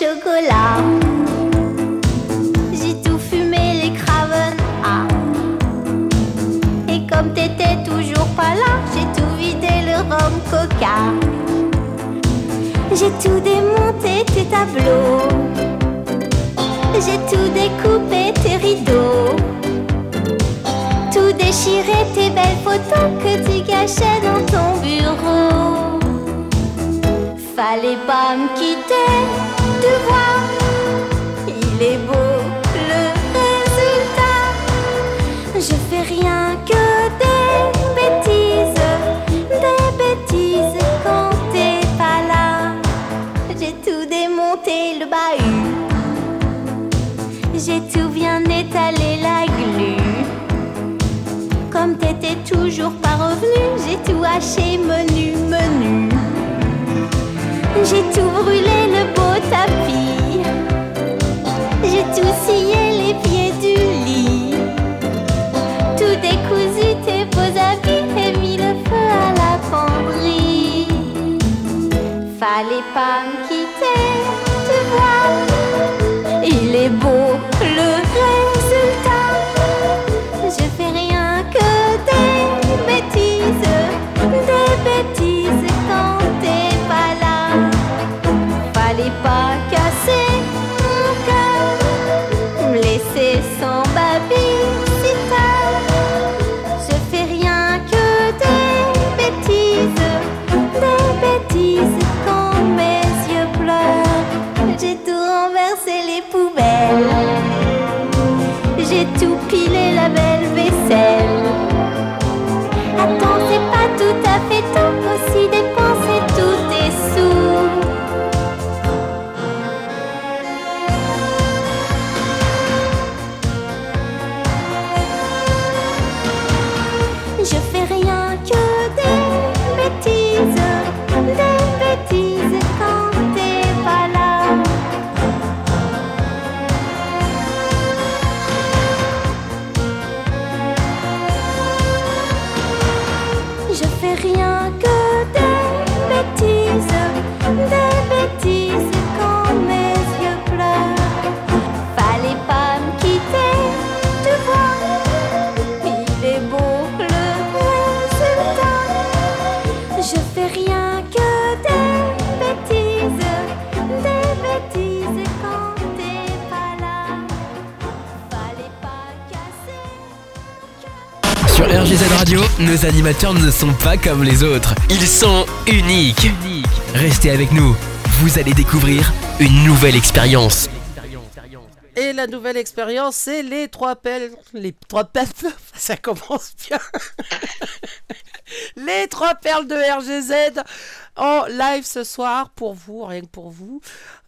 J'ai tout fumé les craven. Ah. Et comme t'étais toujours pas là, j'ai tout vidé le rhum coca. J'ai tout démonté tes tableaux. J'ai tout découpé tes rideaux. Tout déchiré tes belles photos que tu cachais dans ton bureau. Fallait pas me quitter, tu vois. Il est beau le résultat. Je fais rien que des bêtises, des bêtises quand t'es pas là. J'ai tout démonté le bahut. J'ai tout bien étalé la glu. Comme t'étais toujours pas revenu, j'ai tout haché menu, menu. J'ai tout brûlé le tapis. Nos animateurs ne sont pas comme les autres. Ils sont uniques. Restez avec nous. Vous allez découvrir une nouvelle expérience. Et la nouvelle expérience, c'est les trois pelles. Les trois pelles. Ça commence bien. les trois perles de RGZ en live ce soir pour vous, rien que pour vous.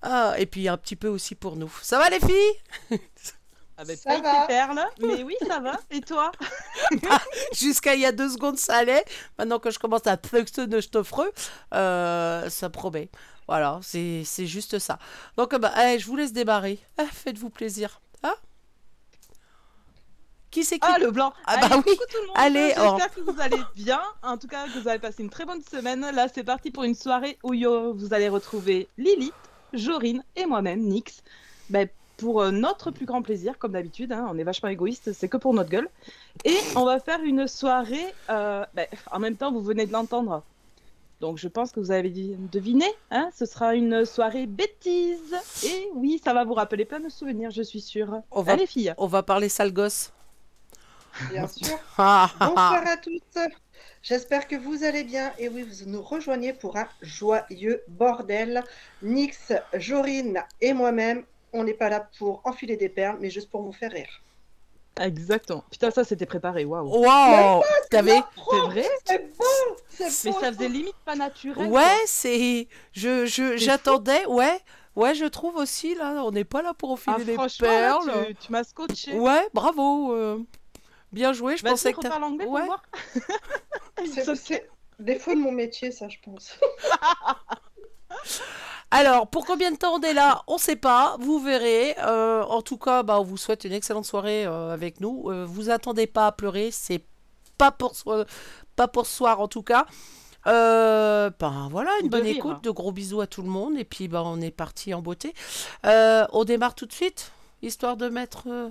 Ah, et puis un petit peu aussi pour nous. Ça va les filles? Avec Ça pas va. tes perles, mais oui, ça va. Et toi Jusqu'à il y a deux secondes, ça allait. Maintenant que je commence à de je t'offre, euh, ça promet. Voilà, c'est c'est juste ça. Donc, bah, allez, je vous laisse démarrer. Ah, Faites-vous plaisir. Hein? Qui c'est qui Ah, le blanc Ah, bah Allez, oui. coucou tout le monde Allez, oh. J'espère que vous allez bien. En tout cas, que vous avez passé une très bonne semaine. Là, c'est parti pour une soirée où yo, vous allez retrouver Lilith, Jorine et moi-même, Nix. Ben, pour euh, notre plus grand plaisir, comme d'habitude, hein, on est vachement égoïste, c'est que pour notre gueule. Et on va faire une soirée, euh, ben, en même temps, vous venez de l'entendre. Donc je pense que vous avez deviné, hein, ce sera une soirée bêtise. Et oui, ça va vous rappeler plein de souvenirs, je suis sûre. On va- Allez filles On va parler sale gosse. Bien sûr. Ah, ah, ah. Bonsoir à tous. J'espère que vous allez bien. Et oui, vous nous rejoignez pour un joyeux bordel. Nix, Jorine et moi-même, on n'est pas là pour enfiler des perles, mais juste pour vous faire rire. Exactement. Putain, ça c'était préparé, waouh. Waouh T'avais C'est vrai C'est beau C'est Mais beau ça faisait limite pas naturel. Ouais, c'est. Je, je, j'attendais, ouais. Ouais, je trouve aussi, là, on n'est pas là pour Ah, enfiler des franchement, là, perles. tu, tu m'as scotché. Ouais, bravo. euh, Bien joué, je Vas-y, pensais que. t'as- reparle anglais Ouais. pour voir. C'est défaut de mon métier, ça, je pense. Alors, pour combien de temps on est là On sait pas, vous verrez. Euh, en tout cas, bah, on vous souhaite une excellente soirée euh, avec nous. Euh, vous attendez pas à pleurer, c'est pas pour, so- pas pour ce soir en tout cas. Euh, ben voilà, une De bonne rire. écoute, de gros bisous à tout le monde, et puis ben, on est parti en beauté. Euh, on démarre tout de suite, histoire de mettre euh,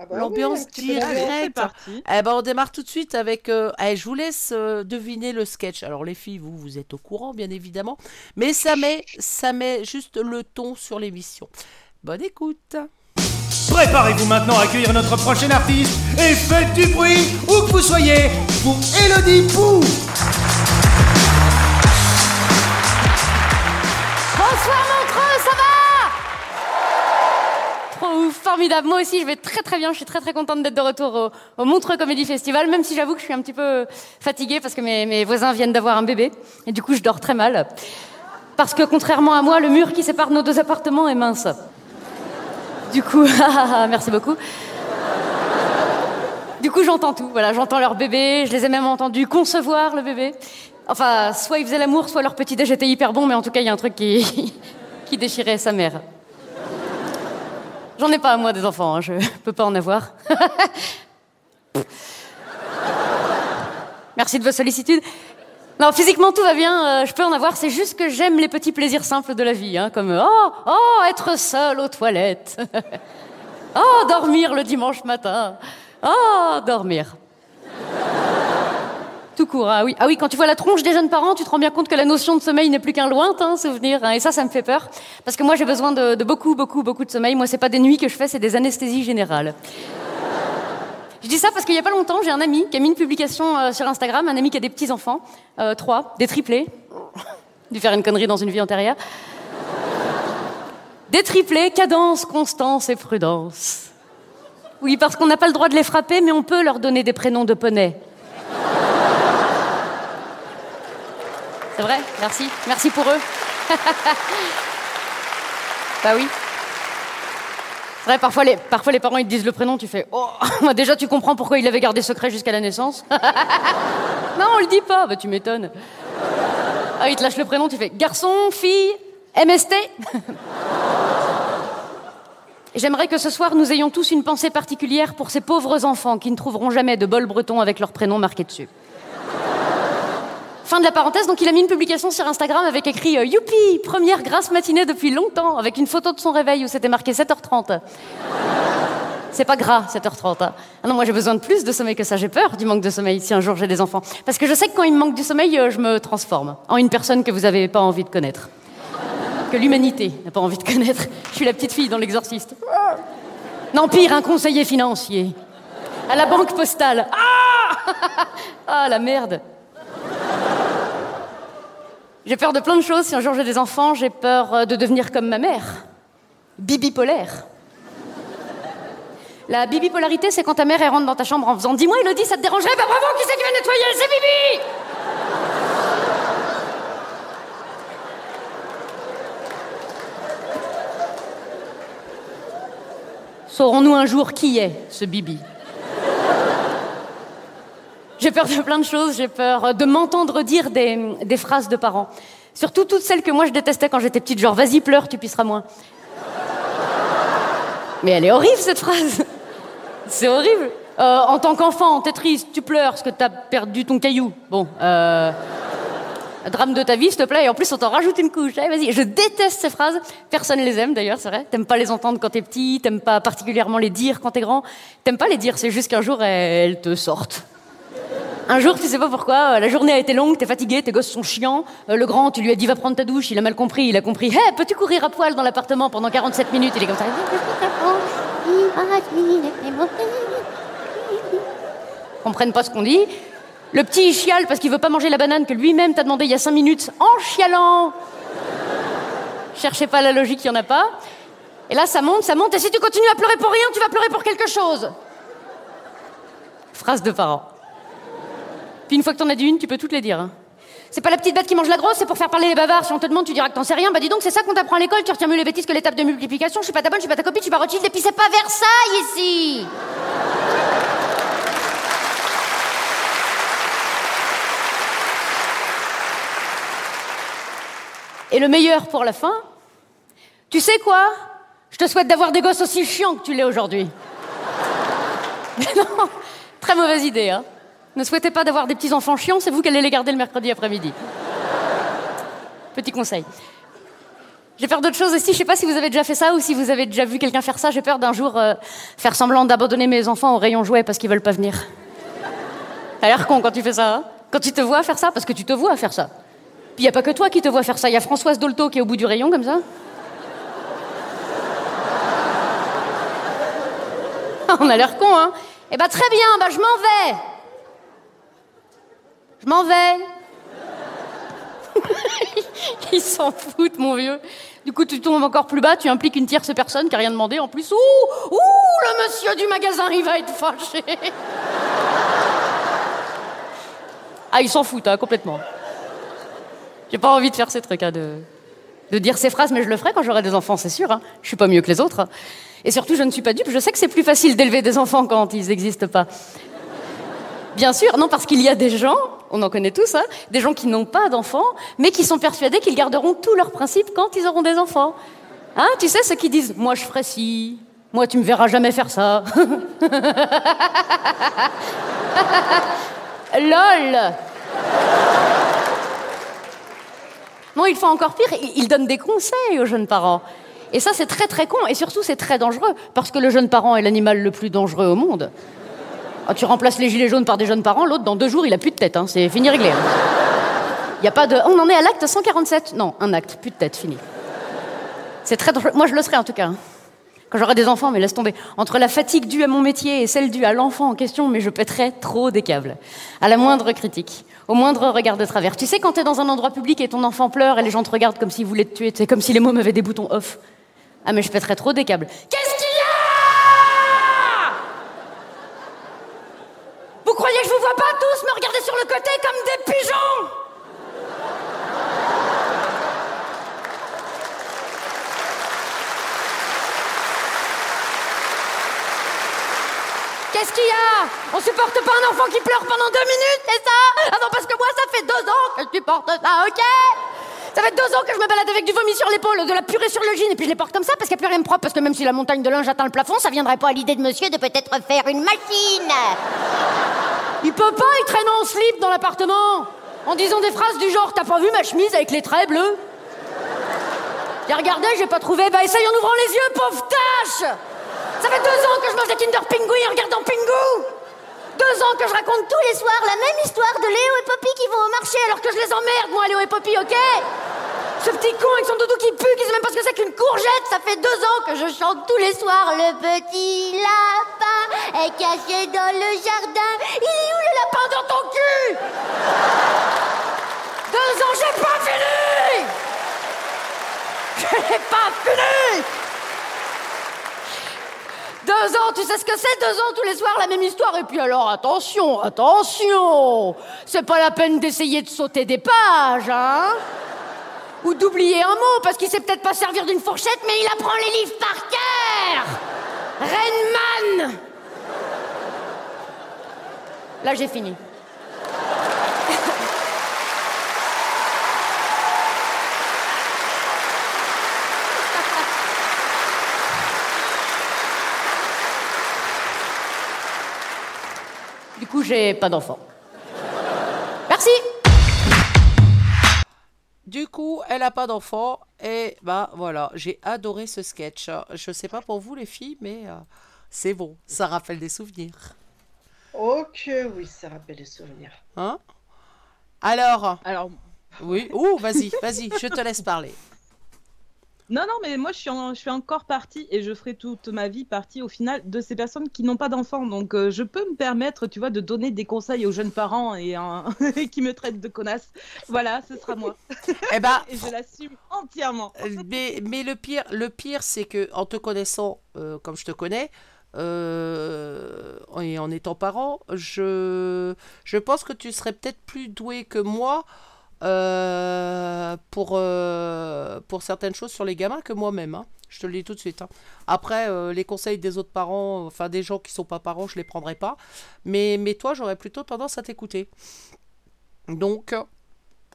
Ah bah oui, l'ambiance peu directe. Eh ben, on démarre tout de suite avec. euh, allez, je vous laisse euh, deviner le sketch. Alors, les filles, vous, vous êtes au courant, bien évidemment. Mais ça met, ça met juste le ton sur l'émission. Bonne écoute. Préparez-vous maintenant à accueillir notre prochain artiste et faites du bruit où que vous soyez pour Elodie Pou formidable. Moi aussi, je vais très très bien. Je suis très très contente d'être de retour au, Montreux Comédie Festival, même si j'avoue que je suis un petit peu fatiguée parce que mes, voisins viennent d'avoir un bébé et du coup, je dors très mal. Parce que contrairement à moi, le mur qui sépare nos deux appartements est mince. Du coup, merci beaucoup. Du coup, j'entends tout. Voilà, j'entends leur bébé. Je les ai même entendus concevoir le bébé. Enfin, soit ils faisaient l'amour, soit leur petit déj était hyper bon, mais en tout cas, il y a un truc qui déchirait sa mère. J'en ai pas, moi, des enfants. hein, Je peux pas en avoir. Merci de vos sollicitudes. Non, physiquement, tout va bien. euh, je peux en avoir. C'est juste que j'aime les petits plaisirs simples de la vie. Hein, comme, oh, oh, être seul aux toilettes. oh, dormir le dimanche matin. Oh, dormir. Tout court, ah oui. Ah oui, quand tu vois la tronche des jeunes parents, tu te rends bien compte que la notion de sommeil n'est plus qu'un lointain souvenir. hein, et ça, ça me fait peur. Parce que moi, j'ai besoin de, de beaucoup, beaucoup, beaucoup de sommeil. Moi, c'est pas des nuits que je fais, c'est des anesthésies générales. Je dis ça parce qu'il y a pas longtemps, j'ai un ami qui a mis une publication euh, sur Instagram, un ami qui a des petits-enfants, euh, trois, des triplés. Dû faire une connerie dans une vie antérieure. Des triplés, cadence, constance et prudence. Oui, parce qu'on n'a pas le droit de les frapper, mais on peut leur donner des prénoms de poney. C'est vrai Merci. Merci pour eux. bah oui. C'est vrai, parfois les, parents ils te disent le prénom, tu fais Oh, déjà tu comprends pourquoi il l'avait gardé secret jusqu'à la naissance. non, on le dit pas, bah tu m'étonnes. Ah, il te lâche le prénom, tu fais garçon, fille, MST. J'aimerais que ce soir nous ayons tous une pensée particulière pour ces pauvres enfants qui ne trouveront jamais de bol breton avec leur prénom marqué dessus. Fin de la parenthèse, donc il a mis une publication sur Instagram avec écrit euh, Youpi, première grasse matinée depuis longtemps, avec une photo de son réveil où c'était marqué 7h30. C'est pas gras, 7h30. hein. Ah non, moi j'ai besoin de plus de sommeil que ça, j'ai peur du manque de sommeil si un jour j'ai des enfants. Parce que je sais que quand il me manque du sommeil, euh, je me transforme en une personne que vous avez pas envie de connaître. Que l'humanité n'a pas envie de connaître. Je suis la petite fille dans l'exorciste. Non, pire, un conseiller financier. À la banque postale. Ah Ah, la merde. J'ai peur de plein de choses. Si un jour j'ai des enfants, j'ai peur euh, de devenir comme ma mère. Bibipolaire. La bibipolarité, c'est quand ta mère elle rentre dans ta chambre en faisant Dis-moi, Elodie, ça te dérangerait Bah bravo, qui c'est qui va nettoyer? C'est Bibi Saurons-nous un jour qui est ce Bibi? J'ai peur de plein de choses. J'ai peur de m'entendre dire des, phrases de parents. Surtout toutes celles que moi je détestais quand j'étais petite, genre vas-y pleure, tu pisseras moins. Mais elle est horrible cette phrase. C'est horrible. Euh, en tant qu'enfant, t'es triste, tu pleures parce que t'as perdu ton caillou. Bon, euh, drame de ta vie, s'il te plaît. Et en plus, on t'en rajoute une couche. Allez, vas-y. Je déteste ces phrases. Personne les aime d'ailleurs, c'est vrai. T'aimes pas les entendre quand t'es petit. T'aimes pas particulièrement les dire quand t'es grand. T'aimes pas les dire. C'est juste qu'un jour elles te sortent. Un jour, tu sais pas pourquoi, euh, la journée a été longue, t'es fatigué, tes gosses sont chiants. Euh, le grand, tu lui as dit va prendre ta douche, il a mal compris, il a compris. Hé, peux-tu courir à poil dans l'appartement pendant 47 minutes? Il est comme ça. Comprennent pas ce qu'on dit. Le petit il chiale parce qu'il veut pas manger la banane que lui-même t'a demandé il y a 5 minutes en chialant. Cherchez pas la logique, il y en a pas. Et là, ça monte, ça monte, et si tu continues à pleurer pour rien, tu vas pleurer pour quelque chose. Phrase de parents. Puis une fois que t'en as dit une, tu peux toutes les dire. hein. C'est pas la petite bête qui mange la grosse, c'est pour faire parler les bavards. Si on te demande, tu diras que t'en sais rien. Bah dis donc, c'est ça qu'on t'apprend à l'école. Tu retiens mieux les bêtises que tables de multiplication. Je suis pas ta bonne, je suis pas ta copine, je suis pas Rothschild, et puis c'est pas Versailles ici. Et le meilleur pour la fin, tu sais quoi? Je te souhaite d'avoir des gosses aussi chiants que tu l'es aujourd'hui. Non, très mauvaise idée, hein. Ne souhaitez pas d'avoir des petits enfants chiants, c'est vous qui allez les garder le mercredi après-midi. Petit conseil. J'ai peur d'autre chose aussi, je sais pas si vous avez déjà fait ça ou si vous avez déjà vu quelqu'un faire ça. J'ai peur d'un jour euh, faire semblant d'abandonner mes enfants au rayon jouet parce qu'ils veulent pas venir. T'as l'air con quand tu fais ça, hein Quand tu te vois faire ça, parce que tu te vois faire ça. Puis y a pas que toi qui te vois faire ça, y a Françoise Dolto qui est au bout du rayon comme ça. On a l'air con, hein Eh ben très bien, bah je m'en vais. Je m'en vais. Ils s'en foutent, mon vieux. Du coup, tu tombes encore plus bas, tu impliques une tierce personne qui a rien demandé en plus. Ouh, ouh, le monsieur du magasin, il va être fâché. Ah, ils s'en foutent, hein, complètement. J'ai pas envie de faire ces trucs, hein, de, de dire ces phrases, mais je le ferai quand j'aurai des enfants, c'est sûr. Hein. Je suis pas mieux que les autres. hein. Et surtout, je ne suis pas dupe. Je sais que c'est plus facile d'élever des enfants quand ils n'existent pas. Bien sûr, non, parce qu'il y a des gens, on en connaît tous, hein, des gens qui n'ont pas d'enfants, mais qui sont persuadés qu'ils garderont tous leurs principes quand ils auront des enfants. Hein, tu sais, ceux qui disent Moi, je ferai ci, moi, tu me verras jamais faire ça. LOL Non, il faut encore pire, il donne des conseils aux jeunes parents. Et ça, c'est très très con, et surtout, c'est très dangereux, parce que le jeune parent est l'animal le plus dangereux au monde. Ah, tu remplaces les gilets jaunes par des jeunes parents, l'autre, dans deux jours, il a plus de tête, hein, c'est fini réglé. hein. Il y a pas de. On en est à l'acte 147 Non, un acte, plus de tête, fini. C'est très dangereux. Moi, je le serai en tout cas. hein. Quand j'aurai des enfants, mais laisse tomber. Entre la fatigue due à mon métier et celle due à l'enfant en question, mais je pèterai trop des câbles. À la moindre critique, au moindre regard de travers. Tu sais, quand t'es dans un endroit public et ton enfant pleure et les gens te regardent comme s'ils voulaient te tuer, c'est comme si les mômes avaient des boutons off. Ah, mais je pèterais trop des câbles. Qu'est-ce qu'il y a Vous croyez que je vous vois pas me regarder sur le côté comme des pigeons. Qu'est-ce qu'il y a? On supporte pas un enfant qui pleure pendant deux minutes, c'est ça? Ah non, parce que moi, ça fait deux ans que je supporte ça, ok? Ça fait deux ans que je me balade avec du vomi sur l'épaule, de la purée sur le jean, et puis je les porte comme ça parce qu'il n'y a plus rien de propre, parce que même si la montagne de linge atteint le plafond, ça viendrait pas à l'idée de monsieur de peut-être faire une machine Il peut pas, il traîne en slip dans l'appartement. En disant des phrases du genre T'as pas vu ma chemise avec les traits bleus? J'ai regardé, j'ai pas trouvé, bah essaye en ouvrant les yeux, pauvre tâche Ça fait deux ans que je mange des Kinder Pingu en regardant Pingu! Deux ans que je raconte tous les soirs la même histoire de Léo et Poppy qui vont au marché alors que je les emmerde, moi, Léo et Poppy, ok? Ce petit con avec son doudou qui pue, qui sait même pas ce que c'est qu'une courgette, ça fait deux ans que je chante tous les soirs Le petit lapin est caché dans le jardin. Il est où le lapin dans ton cul? Deux ans, j'ai pas fini! Je n'ai pas fini! Deux ans, tu sais ce que c'est Deux ans tous les soirs, la même histoire. Et puis alors, attention, attention! C'est pas la peine d'essayer de sauter des pages, hein? Ou d'oublier un mot, parce qu'il sait peut-être pas servir d'une fourchette, mais il apprend les livres par cœur Renman Là, j'ai fini. Du coup, j'ai pas d'enfant. Merci Du coup, elle a pas d'enfant et bah voilà, j'ai adoré ce sketch. Je sais pas pour vous les filles, mais euh, c'est bon, ça rappelle des souvenirs. Oh que oui, ça rappelle des souvenirs. Hein? Alors, Alors, oui, ouh, vas-y, vas-y, je te laisse parler. Non, non, mais moi, je suis, en- je suis encore partie et je ferai toute ma vie partie au final de ces personnes qui n'ont pas d'enfants. Donc, euh, je peux me permettre, tu vois, de donner des conseils aux jeunes parents et qui me traitent de connasse. Voilà, ce sera moi. Eh ben, Et je l'assume entièrement. Euh, mais, mais le pire, le pire, c'est que en te connaissant euh, comme je te connais euh, et en étant parent, je, je pense que tu serais peut-être plus doué que moi euh, pour, euh, pour certaines choses sur les gamins que moi-même. hein. Je te le dis tout de suite. hein. Après, euh, les conseils des autres parents, enfin des gens qui sont pas parents, je les prendrai pas. Mais, mais toi, j'aurais plutôt tendance à t'écouter. Donc,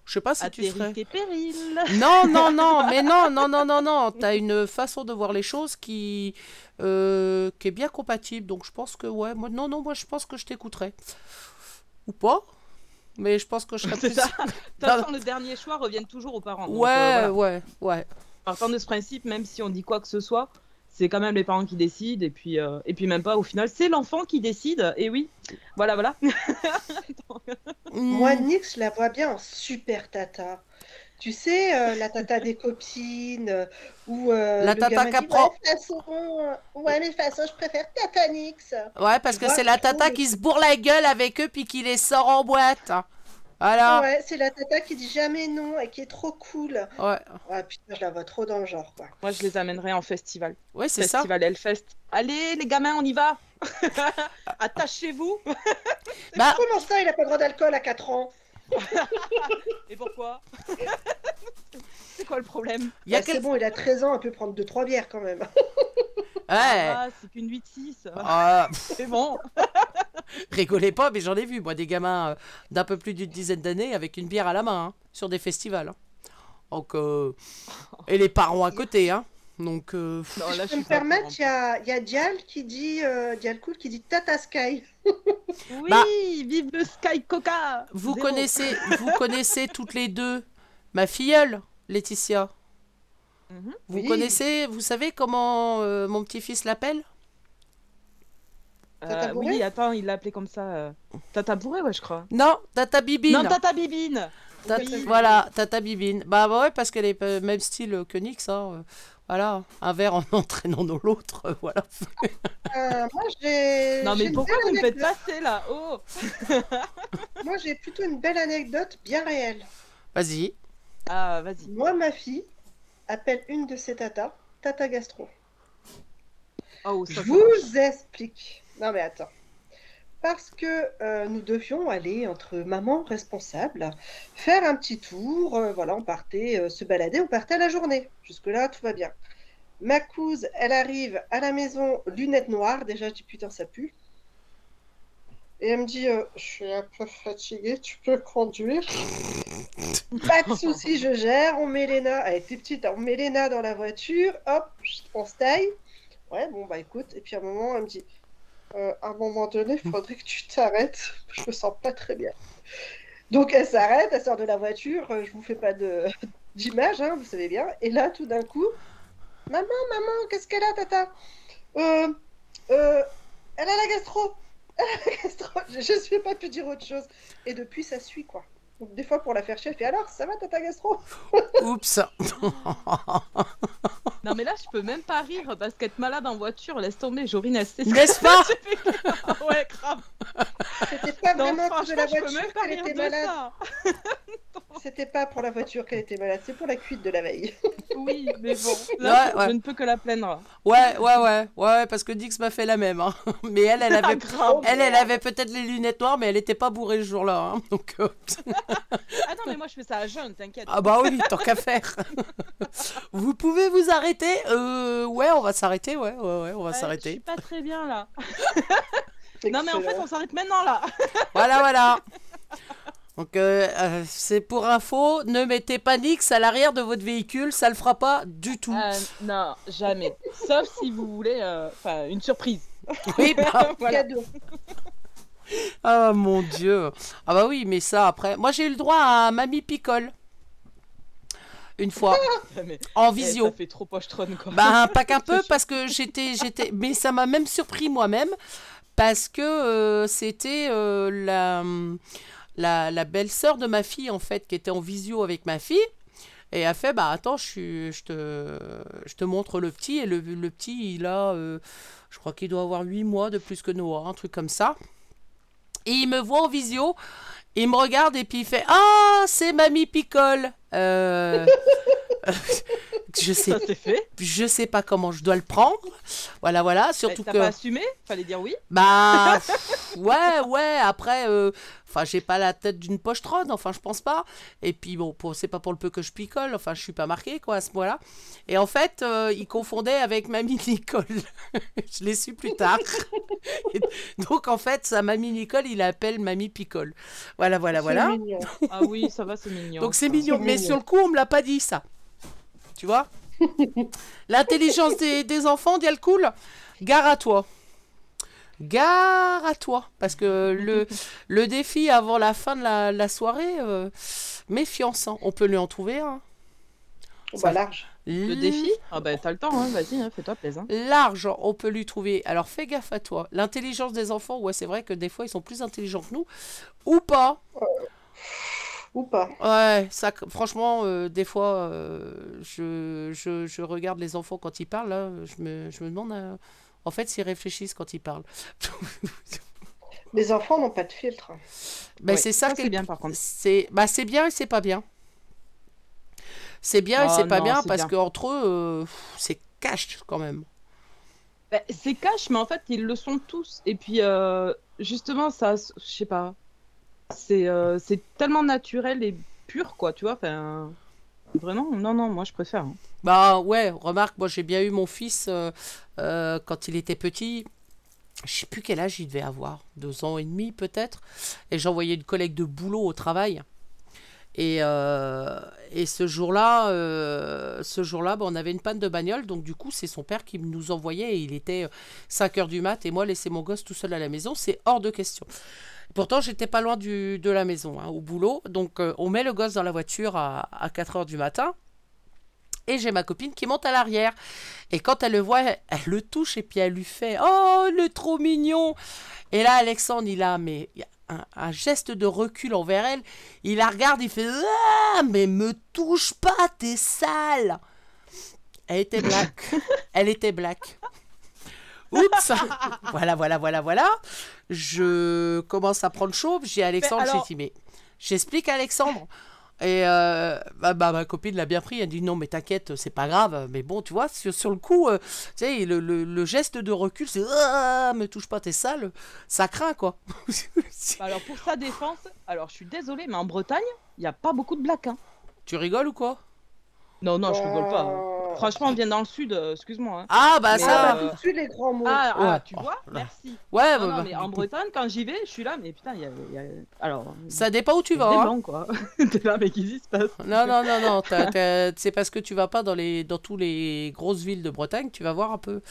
je sais pas si À tu tes serais. et périls. Non, non, non, mais non, non, non, non, non. T'as une façon de voir les choses qui, euh, qui est bien compatible. Donc je pense que, ouais, moi, non, non, moi je pense que je t'écouterai. ou pas. Mais je pense que je serais plus. ça. De toute façon, le dernier choix revient toujours aux parents. Donc, Ouais, euh, voilà. ouais, ouais. Partant de ce principe, même si on dit quoi que ce soit, c'est quand même les parents qui décident. Et puis, euh, et puis même pas, au final, c'est l'enfant qui décide. Et oui, voilà, voilà. Moi, Mm. Nix, je la vois bien en super tata. Tu sais, euh, la tata des copines, euh, ou euh, La le tata gamin qui apprend. Ouais, de toute façon, euh, ouais, mais de façon, je préfère tata Nix. Ouais, parce Tu que c'est la trouve tata qui se bourre la gueule avec eux puis qui les sort en boîte. Voilà. Ouais, c'est la tata qui dit jamais non et qui est trop cool. Ouais, Ouais, putain, je la vois trop dans le genre, quoi. Moi, je les amènerai en festival. ouais c'est ça. Festival Hellfest. Allez, les gamins, on y va Attachez-vous Bah, Comment ça, il a pas le droit d'alcool à 4 ans? Et pourquoi C'est quoi le problème il y a Bah, quel... C'est bon, il a 13 ans, il peut prendre 2-3 bières quand même. Ouais. Ah, c'est qu'une 8-6. Ah, C'est bon. rigolez pas, mais j'en ai vu, moi, des gamins euh, d'un peu plus d'une dizaine d'années avec une bière à la main hein, sur des festivals. hein. Donc, euh, et les parents à côté, hein. Donc, euh, Non, Si là, je je peux me permettre, il y a, il y a Dial qui dit, euh, Dial Cool qui dit Tata Sky. Oui, Bah- vive le Sky Coca vous Zéro. connaissez, vous connaissez toutes les deux ma filleule, Laetitia. Mhm. Vous Oui. connaissez, vous savez comment euh, mon petit-fils l'appelle? Tata Euh, oui, attends, il l'a appelé comme ça. euh, Tata Bourré, ouais, je crois. Non, Tata Bibine. Non, Tata Bibine Oui. Voilà, Tata Bibine. Bah, bah ouais, parce qu'elle est euh, même style que Nix. Hein. Voilà, un verre en entraînant dans l'autre. euh, Voilà. Euh, moi, j'ai. Non, mais pourquoi vous me faites passer là? Oh Moi, j'ai plutôt une belle anecdote bien réelle. Vas-y. Ah, vas-y. Moi, ma fille appelle une de ses tatas Tata Gastro. Oh, Je ça, vous marche. explique. Non, mais attends. Parce que euh, nous devions aller entre mamans responsables, faire un petit tour. euh, voilà, on partait euh, se balader, on partait à la journée. Jusque-là, tout va bien. Ma couse, elle arrive à la maison, lunettes noires. Déjà, je dis putain, ça pue. Et elle me dit, je suis un peu fatiguée, tu peux conduire Pas de souci, je gère. On met Léna, elle était petite, on met Léna dans la voiture, hop, on se taille. Ouais, bon, bah écoute. Et puis à un moment, elle me dit, Euh, à un moment donné, il faudrait que tu t'arrêtes. Je me sens pas très bien. Donc elle s'arrête, elle sort de la voiture. euh, Je vous fais pas de d'image, hein, vous savez bien. Et là, tout d'un coup, maman, maman, qu'est-ce qu'elle a, tata? Euh, Elle a la gastro. Gastro. Je, je suis pas pu dire autre chose. Et depuis, ça suit quoi. Donc des fois, pour la faire chier, elle fait alors, ça va, tata gastro? Oups. Non, mais là, je peux même pas rire parce qu'être malade en voiture, laisse tomber, Jorine, elle sait ce N'est-ce pas que- Ouais, grave. C'était pas Non, vraiment franchement, la je peux voiture même pas qu'elle rire était de malade. C'était pas pour la voiture qu'elle était malade, c'est pour la cuite de la veille. Oui, mais bon, là, Ouais, je- ouais. je ne peux que la plaindre. Ouais, ouais, ouais, ouais, parce que Dix m'a fait la même. hein. Mais elle, elle avait, grave. elle, elle avait peut-être les lunettes noires, mais elle était pas bourrée ce jour-là. hein. Donc, euh, Ah non, mais moi, je fais ça à jeun, t'inquiète. ah bah oui, tant qu'à faire. Vous pouvez vous arrêter Euh, ouais, on va s'arrêter, ouais, ouais, ouais, on va Ouais, Je suis s'arrêter. pas très bien là. Non, mais en fait, on s'arrête maintenant là. Voilà, voilà. Donc, euh, euh, c'est pour info, ne mettez pas Nix à l'arrière de votre véhicule, ça le fera pas du tout. Euh, non, jamais. Sauf si vous voulez euh, une surprise. Oui, bah, Voilà. Cadeau. oh mon dieu. Ah bah oui, mais ça après. Moi, j'ai eu le droit à Mamie Picole. Une fois, Mais, en eh, visio. ça fait trop pochetronne quoi. Bah, pas qu'un peu, parce que j'étais, j'étais, mais ça m'a même surpris moi-même, parce que c'était la, la, la belle-sœur de ma fille, en fait, qui était en visio avec ma fille. Et a fait, bah attends, je, suis- je, te, je te montre le petit. Et le, le petit, il a, euh, je crois qu'il doit avoir 8 mois de plus que Noah, un truc comme ça. Et il me voit en visio, il me regarde et puis il fait, ah, c'est Mamie Picole. Euh, je sais ça fait. je sais pas comment je dois le prendre. Voilà, voilà. Eh, Surtout T'as que. pas assumé? Fallait dire oui. Bah. pff, ouais, ouais. Après, euh, enfin, j'ai pas la tête d'une pochetronne. Enfin, je pense pas. Et puis, bon, c'est pas pour le peu que je picole. Enfin, je suis pas marquée, quoi, à ce moment-là. Et en fait, euh, il confondait avec mamie Nicole. je l'ai su plus tard. Donc, en fait, sa mamie Nicole, il l'appelle mamie Picole. Voilà, voilà, voilà. mignon. Ah oui, ça va, c'est mignon. Donc c'est mignon, mais mignon. sur le coup, on me l'a pas dit ça. Tu vois? L'intelligence des, des enfants, dit cool Gare à toi. Gare à toi. Parce que le, le défi avant la fin de la, la soirée, euh, méfiance, hein. on peut lui en trouver un. Oh, bah, large. Le défi Ah bah t'as le temps, hein, vas-y, hein, fais-toi plaisir. Large, on peut lui trouver. Alors fais gaffe à toi. L'intelligence des enfants, ouais, c'est vrai que des fois ils sont plus intelligents que nous. Ou pas. Ou pas. Ouais, ça, franchement, euh, des fois, euh, je, je, je regarde les enfants quand ils parlent, là, je me, je me demande, euh, en fait, s'ils réfléchissent quand ils parlent. Les enfants n'ont pas de filtre. Ben, Ouais, c'est ça, ça, qui c'est est- bien, par contre. C'est bah, c'est bien et c'est pas bien. C'est bien et Oh c'est pas non, bien parce qu'entre eux, euh, c'est cash quand même. Bah, c'est cash, mais en fait, ils le sont tous. Et puis, euh, justement, ça, je sais pas, c'est euh, c'est tellement naturel et pur, quoi, tu vois. Enfin, vraiment, non, non, moi, je préfère. hein. Bah ouais, remarque, moi j'ai bien eu mon fils euh, euh, quand il était petit. Je sais plus quel âge il devait avoir, deux ans et demi peut-être. Et j'envoyais une collègue de boulot au travail. Et, euh, et ce jour-là, ce jour-là, bah, on avait une panne de bagnole. Donc du coup, c'est son père qui nous envoyait. Et il était 5 heures du mat. Et moi, laisser mon gosse tout seul à la maison, c'est hors de question. Pourtant, j'étais pas loin du, de la maison, hein, au boulot. Donc euh, on met le gosse dans la voiture à, à 4 heures du matin. Et j'ai ma copine qui monte à l'arrière. Et quand elle le voit, elle, elle le touche et puis elle lui fait Oh, le trop mignon Et là, Alexandre, il a, mais, un, un geste de recul envers elle. Il la regarde, il fait Ah, mais me touche pas, t'es sale Elle était black. elle était black. Oups Voilà, voilà, voilà, voilà. Je commence à prendre chaud. J'ai Alexandre, alors- j'ai dit, mais j'explique à Alexandre. Et euh, bah, bah, ma copine l'a bien pris, elle dit non mais t'inquiète, c'est pas grave. Mais bon, tu vois, sur, sur le coup, euh, tu sais, le, le- le geste de recul, c'est ah, me touche pas, t'es sale, ça craint quoi. Bah, Alors, pour sa défense, alors, je suis désolée, mais en Bretagne, il n'y a pas beaucoup de blacks. hein. tu rigoles ou quoi? Non, non, je rigole pas. Franchement, on vient dans le sud, euh, excuse-moi. hein. Ah bah Mais, Ah, ça, bah, euh, tout de suite, les grands mots. Ah, ah, tu vois, merci. ouais, Non, bah, non, bah, mais en Bretagne, quand j'y vais, je suis là, mais putain, il y a, il y a- Alors, ça dépend où tu vas. des hein. blancs, quoi. T'es là, mais qu'est-ce qui se passe? Non, non, non, non, t'as- t'as- c'est parce que tu vas pas dans les dans tous les grosses villes de Bretagne, tu vas voir un peu.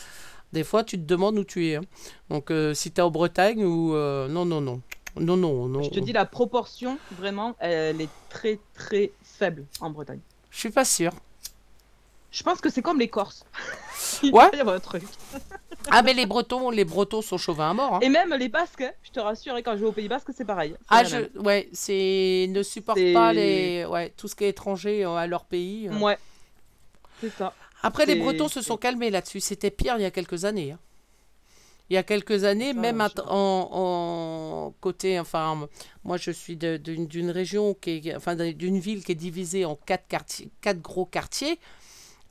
Des fois, tu te demandes où tu es. hein. Donc, euh, si t'es en Bretagne ou euh, non, non, non, non, non, non. Je te dis, la proportion, vraiment, elle est très, très faible en Bretagne. Je suis pas sûr. Je pense que c'est comme les Corses. Il Ouais. y avoir un truc. Ah, mais les Bretons, les Bretons sont chauvins à mort. hein. Et même les Basques, je te rassure, et quand je vais au Pays Basque, c'est pareil. Ah, même. je, ouais, c'est ne supportent pas les, ouais, tout ce qui est étranger euh, à leur pays. euh. Ouais. C'est ça. Après, les Bretons se sont calmés là-dessus. C'était pire il y a quelques années. hein. Il y a quelques années, Ça, même en, en côté, enfin, moi je suis d'une région qui est, enfin, d'une ville qui est divisée en quatre quartiers, quatre gros quartiers.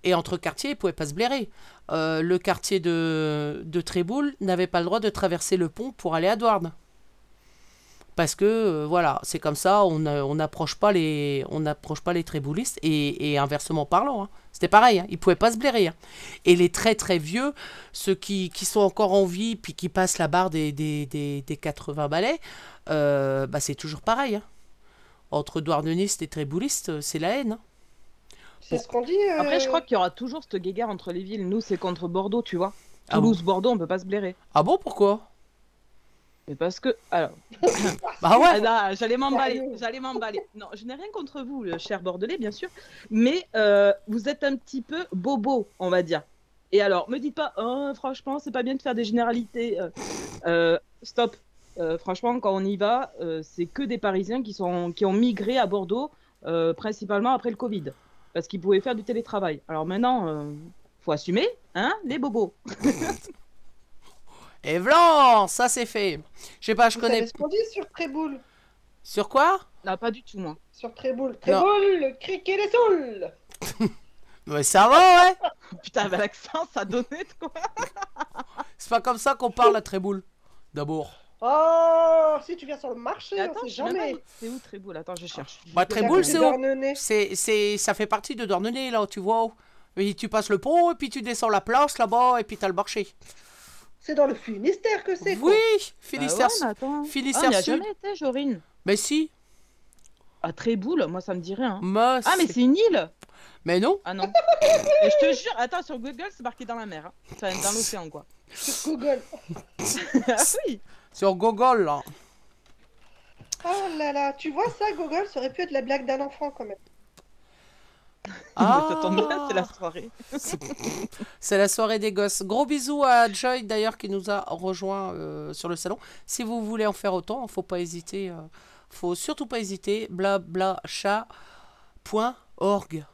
Et entre quartiers, ils ne pouvaient pas se blairer. Euh, le quartier de, Tréboul n'avait pas le droit de traverser le pont pour aller à Douarn. Parce que, euh, voilà, c'est comme ça, on n'approche pas les, pas les tréboulistes, et, inversement parlant. hein. C'était pareil, hein, ils ne pouvaient pas se blairer. hein. Et les très très vieux, ceux qui, sont encore en vie, puis qui passent la barre des, des, des, des 80 balais, euh, bah, c'est toujours pareil. Entre douarnenistes et tréboulistes, c'est la haine. C'est ce qu'on dit. euh, Après, je crois qu'il y aura toujours cette guéguerre entre les villes. Nous, c'est contre Bordeaux, tu vois. Ah Toulouse, Bordeaux, on peut pas se blairer. Ah bon, pourquoi? Mais parce que. Alors. Bah ouais Ah, non, j'allais m'emballer. J'allais m'emballer. Non, je n'ai rien contre vous, le cher Bordelais, bien sûr. Mais euh, vous êtes un petit peu bobo, on va dire. Et alors, me dites pas, oh, franchement, c'est pas bien de faire des généralités. Euh, euh, stop. Euh, franchement, quand on y va, euh, c'est que des Parisiens qui, sont, qui ont migré à Bordeaux, euh, principalement après le Covid. Parce qu'ils pouvaient faire du télétravail. Alors maintenant, euh, faut assumer, hein, les bobos. Et blanc, ça c'est fait. Je sais pas, je Vous connais. dit sur Tréboul Sur quoi? Non, pas du tout, moi. Sur Tréboul. Tréboul, criquet les saules Mais ça va, ouais Putain, avec l'accent, ça donnait de quoi. C'est pas comme ça qu'on parle à Tréboul. D'abord. Oh, si tu viens sur le marché, on attends, sait jamais. C'est où Tréboul? Attends, je cherche. Bah, Tréboul, c'est où? C'est, c'est, ça fait partie de Dornenay, là, tu vois. Et tu passes le pont, et puis tu descends la place, là-bas, et puis t'as le marché. C'est dans le Finistère que c'est. Oui, Bah Finistère. ouais, mais attends. Finistère Ah, on a Sud. jamais été, Jorine. Mais si. À Tréboul, moi ça me dit rien. Mais, Ah, mais c'est une île mais non. Ah non. Et je te jure, attends, sur Google, c'est marqué dans la mer. hein. Enfin, dans l'océan, quoi. Sur Google. Ah oui. Sur Google, là. Oh là là, tu vois ça, Google, ça aurait pu être la blague d'un enfant quand même. Ah, c'est la soirée. C'est la soirée des gosses. Gros bisous à Joy d'ailleurs qui nous a rejoint euh, sur le salon. Si vous voulez en faire autant, faut pas hésiter. euh, faut surtout pas hésiter. blablachat.org.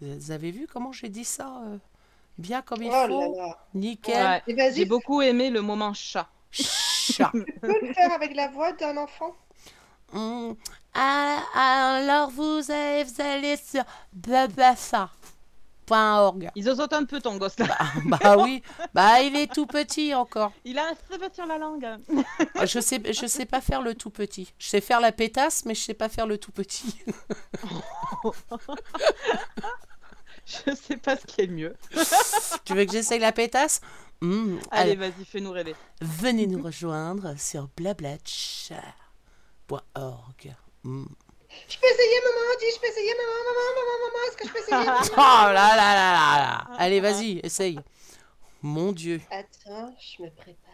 Vous avez vu comment j'ai dit ça euh, Bien comme il Oh là faut? là. Nickel. Ouais. Et vas-y, J'ai beaucoup aimé le moment chat. Chat. tu peux le faire avec la voix d'un enfant? Hmm. Ah, alors vous allez, vous allez sur blablachat.org. Ils osotent un peu ton gosse là. Bah oui, bah il est tout petit encore. Il a un cheveu sur la langue. Ah, Je sais, je sais pas faire le tout petit. Je sais faire la pétasse, mais je sais pas faire le tout petit. Je sais pas ce qui est le mieux. tu veux que j'essaye la pétasse? Hmm, Allez, vas-y, fais-nous rêver. venez nous rejoindre sur blablachat.org. Hmm. Je peux essayer, maman, dis, je peux essayer, maman, maman, maman, maman, est-ce que je peux essayer Oh là là là là là Allez, vas-y, essaye. Mon Dieu. Attends, je me prépare.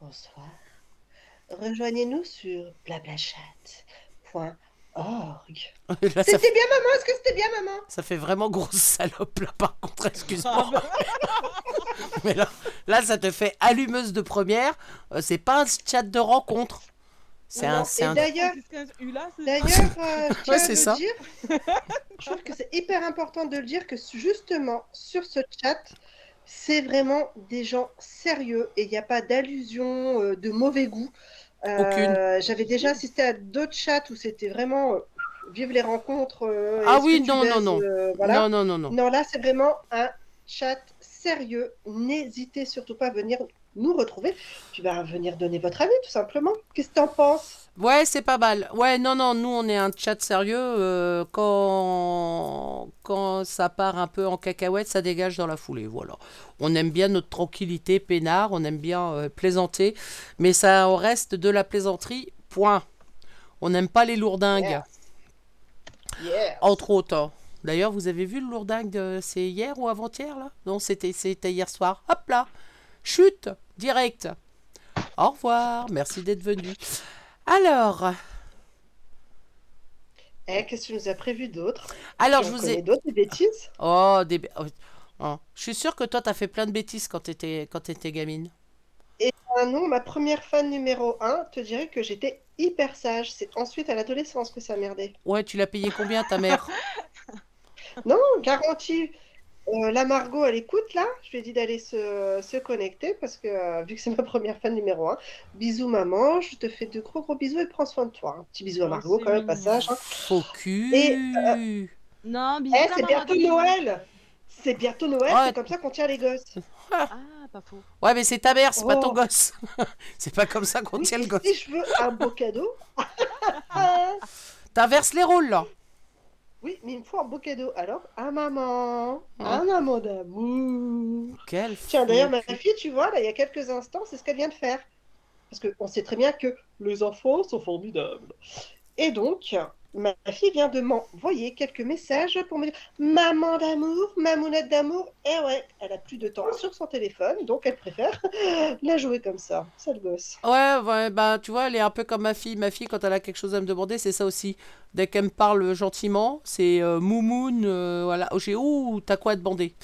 Bonsoir. Rejoignez-nous sur blablachat.org. C'était bien, maman, est-ce que c'était bien, maman? Ça fait vraiment grosse salope là, par contre, excuse-moi. Mais là, là, ça te fait allumeuse de première. Euh, c'est pas un chat de rencontre. C'est un, c'est Et un- d'ailleurs, D'ailleurs, euh, je Ouais, c'est le ça. dire. Je trouve que c'est hyper important de le dire que justement sur ce chat, c'est vraiment des gens sérieux et il n'y a pas d'allusion euh, de mauvais goût. Euh. J'avais déjà assisté à d'autres chats où c'était vraiment euh, vive les rencontres. euh, Ah oui, non, non, baises, non. voilà. Non, non, non, non. Non, là, c'est vraiment un chat sérieux. N'hésitez surtout pas à venir nous retrouver. Tu vas venir donner votre avis, tout simplement. Qu'est-ce que tu en penses? Ouais, c'est pas mal. Ouais, non, non, nous, on est un chat sérieux. euh, quand... quand ça part un peu en cacahuète, ça dégage dans la foulée. Voilà. On aime bien notre tranquillité, peinard. On aime bien euh, plaisanter. Mais ça en reste de la plaisanterie. Point. On n'aime pas les lourdingues. Yeah. Yeah. Entre autres. hein. D'ailleurs, vous avez vu le lourdingue de... C'est hier ou avant-hier, là? Non, c'était c'était hier soir. Hop là Chute Direct Au revoir Merci d'être venu. Alors... Eh, qu'est-ce que tu nous as prévu d'autre? Alors, Tu je vous ai... d'autres des bêtises? Oh, des... oh, oh. Je suis sûre que toi, t'as fait plein de bêtises quand t'étais quand t'étais gamine. Ah non, ma première fan numéro 1 te dirait que j'étais hyper sage. C'est ensuite à l'adolescence que ça merdait. Ouais, tu l'as payé combien, ta mère? Non, garantie. Euh, la Margot, elle écoute là. Je lui ai dit d'aller se, se connecter parce que euh, vu que c'est ma première fan numéro 1, bisous maman, je te fais de gros gros bisous et prends soin de toi. Un petit bisou à Margot quand même, passage. hein. Faux cul Et, Non, bisous. Eh, c'est bientôt. Noël C'est bientôt Noël, Ouais. c'est comme ça qu'on tient les gosses. Ah, pas faux. Ouais, mais c'est ta mère, c'est pas ton Oh. gosse. c'est pas comme ça qu'on Oui, tient le gosse. si je veux un beau cadeau, T'inverses les rôles, là. Oui, mais il me faut un beau cadeau. Alors, à maman, Ah. un amour d'amour. Quel Tiens, d'ailleurs, ma fille, tu vois, là, il y a quelques instants, c'est ce qu'elle vient de faire. Parce qu'on sait très bien que les enfants sont formidables. Et donc, ma fille vient de m'envoyer quelques messages pour me dire Maman d'amour, mamounette d'amour. Et ouais, elle a plus de temps sur son téléphone, donc elle préfère la jouer comme ça. Sale gosse. Ouais, ouais, bah tu vois, elle est un peu comme ma fille. Ma fille, quand elle a quelque chose à me demander, c'est ça aussi. Dès qu'elle me parle gentiment, c'est euh, moumoun, euh, voilà. Oh, j'ai, ouh, t'as quoi à demander?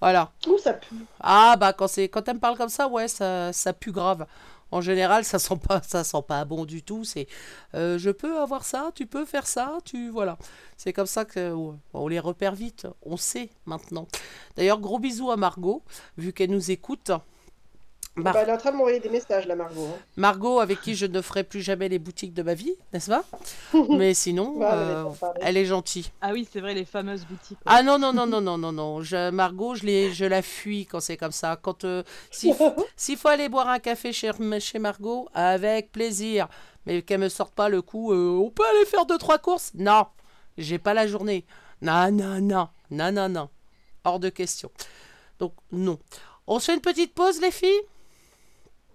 Voilà. Ouh, ça pue. Ah, bah quand, c'est, quand elle me parle comme ça, ouais, ça, ça pue grave. En général, ça sent pas, ça sent pas bon du tout. C'est, euh, je peux avoir ça, tu peux faire ça, tu, voilà. C'est comme ça que on les repère vite. On sait maintenant. D'ailleurs, gros bisous à Margot, vu qu'elle nous écoute. Mar- Bah, elle est en train de m'envoyer des messages, là, Margot. hein. Margot, avec qui je ne ferai plus jamais les boutiques de ma vie, n'est-ce pas? Mais sinon, Bah, elle euh, elle est gentille. Ah oui, c'est vrai, les fameuses boutiques. Ah non, non, non, non, non, non, non. Je, Margot, je, l'ai- je la fuis quand c'est comme ça. Quand euh, s'il s'il faut aller boire un café chez, chez Margot, avec plaisir. Mais qu'elle me sorte pas le coup, euh, on peut aller faire deux, trois courses? Non, j'ai pas la journée. Non, non, non, non, non, non. Hors de question. Donc, non. On se fait une petite pause, les filles?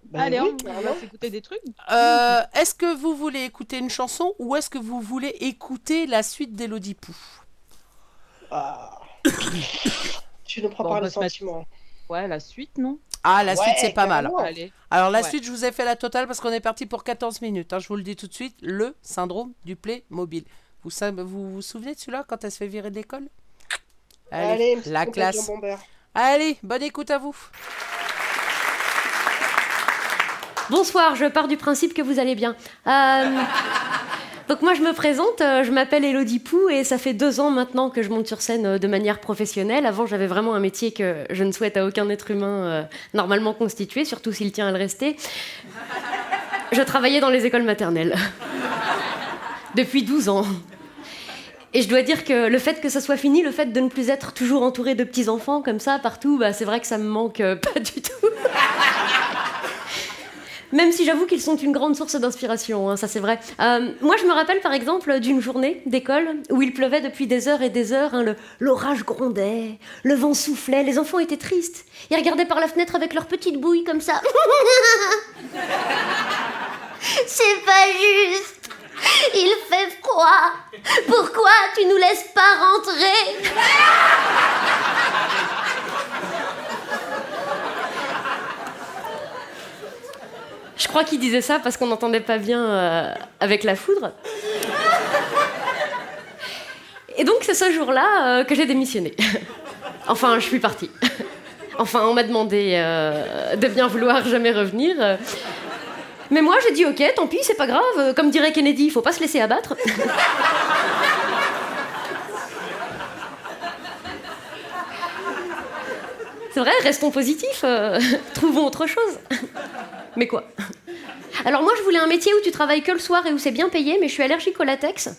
Bah Allez, oui, on va s'écouter des trucs. Euh, Est-ce que vous voulez écouter une chanson ou est-ce que vous voulez écouter la suite d'Elodie Pou? Ah. tu ne prends Bon, pas le va se mettre- sentiment. Ouais, la suite, non? Ah, la Ouais, suite, c'est pas mal. Allez. Alors, la Ouais. suite, je vous ai fait la totale parce qu'on est parti pour 14 minutes. hein, je vous le dis tout de suite. Le syndrome du Playmobil. Vous vous, vous souvenez de celui-là quand elle se fait virer de l'école? Allez, Allez, la classe. Allez, bonne écoute à vous. Bonsoir, je pars du principe que vous allez bien. Euh, donc moi je me présente, euh, je m'appelle Elodie Pou et ça fait deux ans maintenant que je monte sur scène euh, de manière professionnelle. Avant j'avais vraiment un métier que je ne souhaite à aucun être humain normalement constitué, surtout s'il tient à le rester. Je travaillais dans les écoles maternelles. Depuis 12 ans. Et je dois dire que le fait que ça soit fini, le fait de ne plus être toujours entouré de petits-enfants comme ça partout, bah, c'est vrai que ça me manque pas du tout. Même si j'avoue qu'ils sont une grande source d'inspiration, hein, ça c'est vrai. Euh, moi je me rappelle par exemple d'une journée d'école où il pleuvait depuis des heures et des heures, hein, l'orage grondait, le vent soufflait, les enfants étaient tristes. Ils regardaient par la fenêtre avec leurs petites bouilles comme ça. C'est pas juste. Il fait froid. Pourquoi tu nous laisses pas rentrer? Je crois qu'ils disaient ça parce qu'on n'entendait pas bien euh, avec la foudre. Et donc c'est ce jour-là euh, que j'ai démissionné. enfin, je suis partie. enfin, on m'a demandé euh, de bien vouloir jamais revenir. Mais moi, j'ai dit ok, tant pis, c'est pas grave. Comme dirait Kennedy, il faut pas se laisser abattre. c'est vrai, restons positifs. trouvons autre chose. Mais quoi? Alors moi, je voulais un métier où tu travailles que le soir et où c'est bien payé, mais je suis allergique au latex.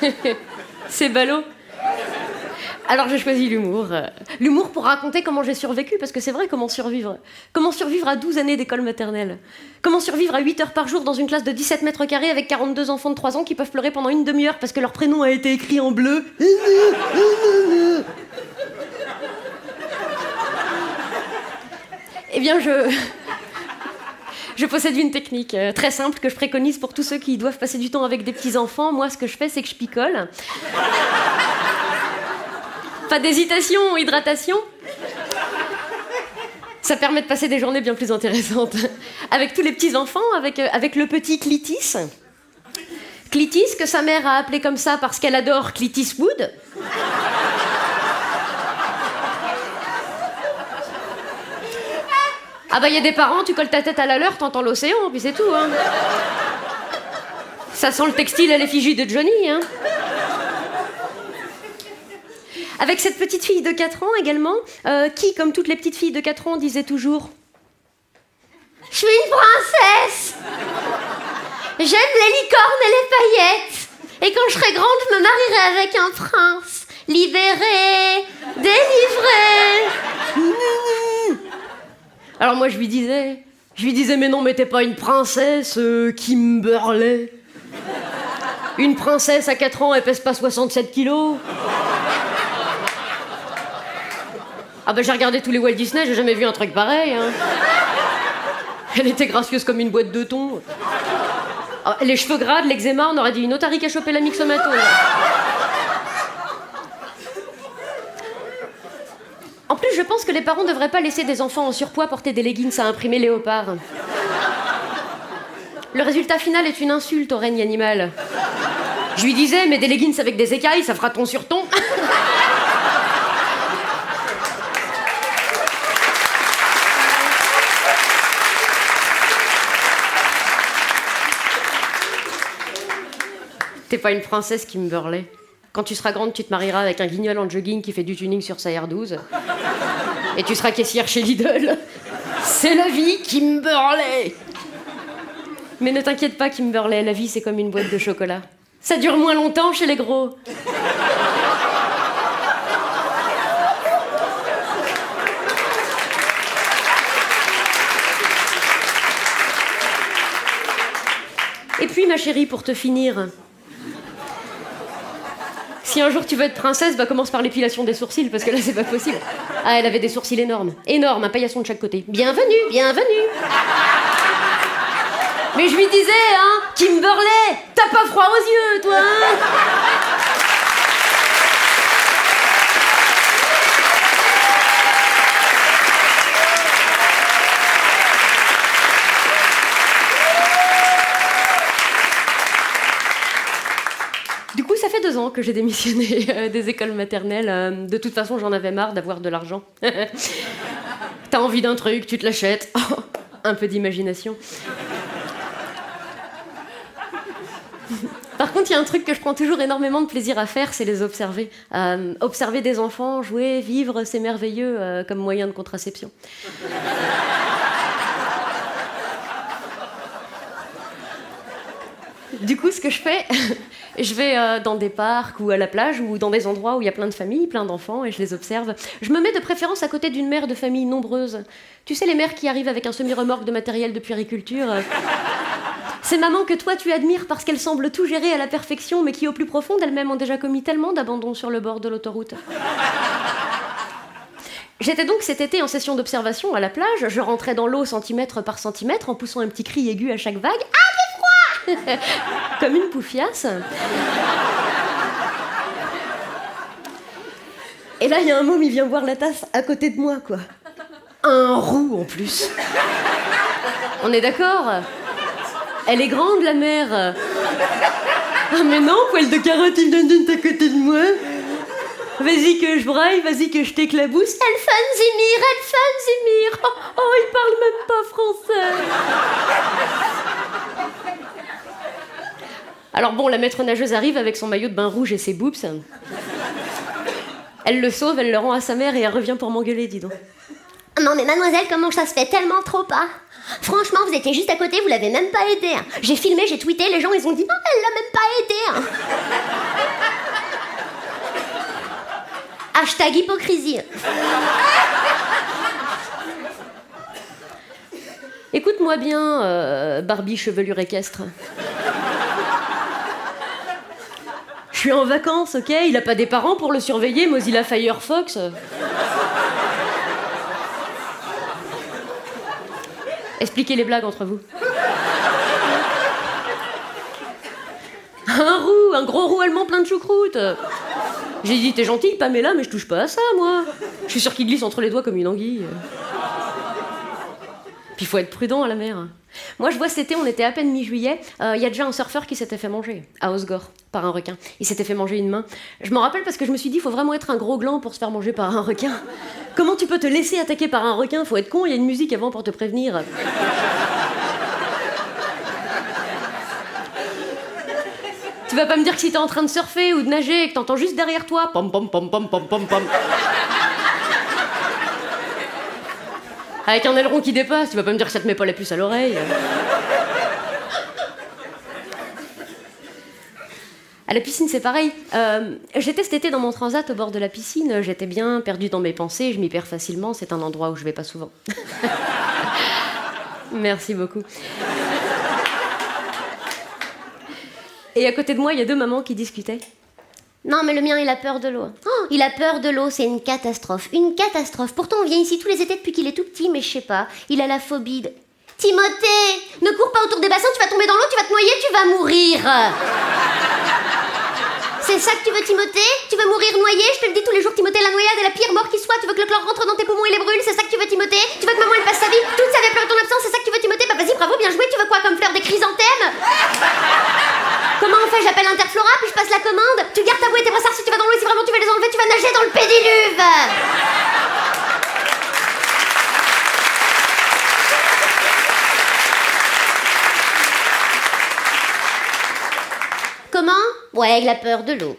c'est ballot. Alors j'ai choisi l'humour. Euh, L'humour pour raconter comment j'ai survécu, parce que c'est vrai comment survivre. Comment survivre à 12 années d'école maternelle Comment survivre à 8 heures par jour dans une classe de 17 mètres carrés avec 42 enfants de 3 ans qui peuvent pleurer pendant une demi-heure parce que leur prénom a été écrit en bleu Eh bien, je. Possède une technique euh, très simple que je préconise pour tous ceux qui doivent passer du temps avec des petits-enfants. Moi, ce que je fais, c'est que je picole. Pas d'hésitation, hydratation. Ça permet de passer des journées bien plus intéressantes. Avec tous les petits-enfants, avec, euh, avec le petit Clitis. Clitis, que sa mère a appelé comme ça parce qu'elle adore Clitis Wood. Ah bah il y a des parents, tu colles ta tête à la leur, t'entends l'océan, puis c'est tout. Hein. Ça sent le textile à l'effigie de Johnny. Hein. Avec cette petite fille de 4 ans également, euh, qui, comme toutes les petites filles de 4 ans, disait toujours Je suis une princesse. J'aime les licornes et les paillettes. Et quand je serai grande, je me marierai avec un prince. Libéré, délivré. Alors moi je lui disais, je lui disais mais non mais t'es pas une princesse, euh, Kimberley. Une princesse à 4 ans, elle pèse pas 67 kilos. Ah bah j'ai regardé tous les Walt Disney, j'ai jamais vu un truc pareil. hein. Elle était gracieuse comme une boîte de thon. Ah, les cheveux gras, l'eczéma, on aurait dit une otarie qui a chopé la mixomato. En plus, je pense que les parents devraient pas laisser des enfants en surpoids porter des leggings à imprimer léopard. Le résultat final est une insulte au règne animal. Je lui disais, mais des leggings avec des écailles, ça fera ton sur ton. T'es pas une princesse qui me burlait. Quand tu seras grande, tu te marieras avec un guignol en jogging qui fait du tuning sur sa R12. Et tu seras caissière chez Lidl. C'est la vie, Kimberley Mais ne t'inquiète pas, Kimberley, la vie c'est comme une boîte de chocolat. Ça dure moins longtemps chez les gros. Et puis, ma chérie, pour te finir, si un jour tu veux être princesse, bah commence par l'épilation des sourcils, parce que là, c'est pas possible. Ah, elle avait des sourcils énormes. Énormes, un paillasson de chaque côté. Bienvenue, bienvenue Mais je lui disais, hein, Kimberley, t'as pas froid aux yeux, toi, hein? Heureusement que j'ai démissionné euh, des écoles maternelles. Euh, de toute façon, j'en avais marre d'avoir de l'argent. T'as envie d'un truc, tu te l'achètes. un peu d'imagination. Par contre, il y a un truc que je prends toujours énormément de plaisir à faire, c'est les observer. Euh, observer des enfants jouer, vivre, c'est merveilleux comme moyen de contraception. Du coup, ce que je fais, je vais euh, dans des parcs ou à la plage ou dans des endroits où il y a plein de familles, plein d'enfants, et je les observe. Je me mets de préférence à côté d'une mère de famille nombreuse. Tu sais, les mères qui arrivent avec un semi-remorque de matériel de puériculture. euh. Ces mamans que toi tu admires parce qu'elles semblent tout gérer à la perfection, mais qui au plus profond d'elles-mêmes ont déjà commis tellement d'abandon sur le bord de l'autoroute. J'étais donc cet été en session d'observation à la plage. Je rentrais dans l'eau centimètre par centimètre en poussant un petit cri aigu à chaque vague. Ah, Comme une poufiasse. Et là, il y a un môme, il vient boire la tasse à côté de moi, quoi. Un roux en plus. On est d'accord? Elle est grande, la mère. Ah, mais non, poil de carotte, il vient à côté de moi. Vas-y que je braille, vas-y que je t'éclabousse. Elfan Zimir, Elfan Zimir. Oh, oh, il parle même pas français. Alors bon, la maître nageuse arrive avec son maillot de bain rouge et ses boobs. Elle le sauve, elle le rend à sa mère et elle revient pour m'engueuler, dis donc. Non mais mademoiselle, comment ça se fait tellement trop pas? Franchement, vous étiez juste à côté, vous l'avez même pas aidé. hein. J'ai filmé, j'ai tweeté, les gens ils ont dit non, elle l'a même pas aidé. hein. Hashtag hypocrisie. Écoute-moi bien, euh, Barbie chevelure équestre. Je suis en vacances, ok Il a pas des parents pour le surveiller, Mozilla Firefox. Expliquez les blagues entre vous. Un roux, un gros roux allemand plein de choucroute. J'ai dit, t'es gentil, Pamela, mais je touche pas à ça, moi. Je suis sûr qu'il glisse entre les doigts comme une anguille. Puis faut être prudent à la mer. Moi, je vois cet été, on était à peine mi-juillet, euh, il y a déjà un surfeur qui s'était fait manger à Osgore par un requin. Il s'était fait manger une main. Je m'en rappelle parce que je me suis dit, il faut vraiment être un gros gland pour se faire manger par un requin. Comment tu peux te laisser attaquer par un requin? Faut être con, il y a une musique avant pour te prévenir. Tu vas pas me dire que si t'es en train de surfer ou de nager et que t'entends juste derrière toi pom pom pom pom pom pom pom. Avec un aileron qui dépasse, tu vas pas me dire que ça te met pas la puce à l'oreille. À la piscine, c'est pareil. Euh, j'étais cet été dans mon transat au bord de la piscine. J'étais bien perdue dans mes pensées. Je m'y perds facilement. C'est un endroit où je vais pas souvent. Merci beaucoup. Et à côté de moi, il y a deux mamans qui discutaient. Non mais le mien il a peur de l'eau. Oh, il a peur de l'eau, c'est une catastrophe. Une catastrophe. Pourtant on vient ici tous les étés depuis qu'il est tout petit, mais je sais pas. Il a la phobie de... Timothée Ne cours pas autour des bassins, tu vas tomber dans l'eau, tu vas te noyer, tu vas mourir C'est ça que tu veux Timothée? Tu veux mourir noyé? Je te le dis tous les jours, Timothée, la noyade est la pire mort qui soit. Tu veux que le chlore rentre dans tes poumons et les brûle, c'est ça que tu veux Timothée? Tu veux que maman elle passe sa vie toute sa vie à ton absence, c'est ça que tu veux Timothée? Bah vas-y, bravo, bien joué, tu veux quoi comme fleur des chrysanthèmes Comment on fait J'appelle Interflora, puis je passe la commande? Tu gardes ta bouée et tes brassards si tu vas dans l'eau si vraiment tu veux les enlever, tu vas nager dans le pédiluve. Comment? Ouais, il a peur de l'eau.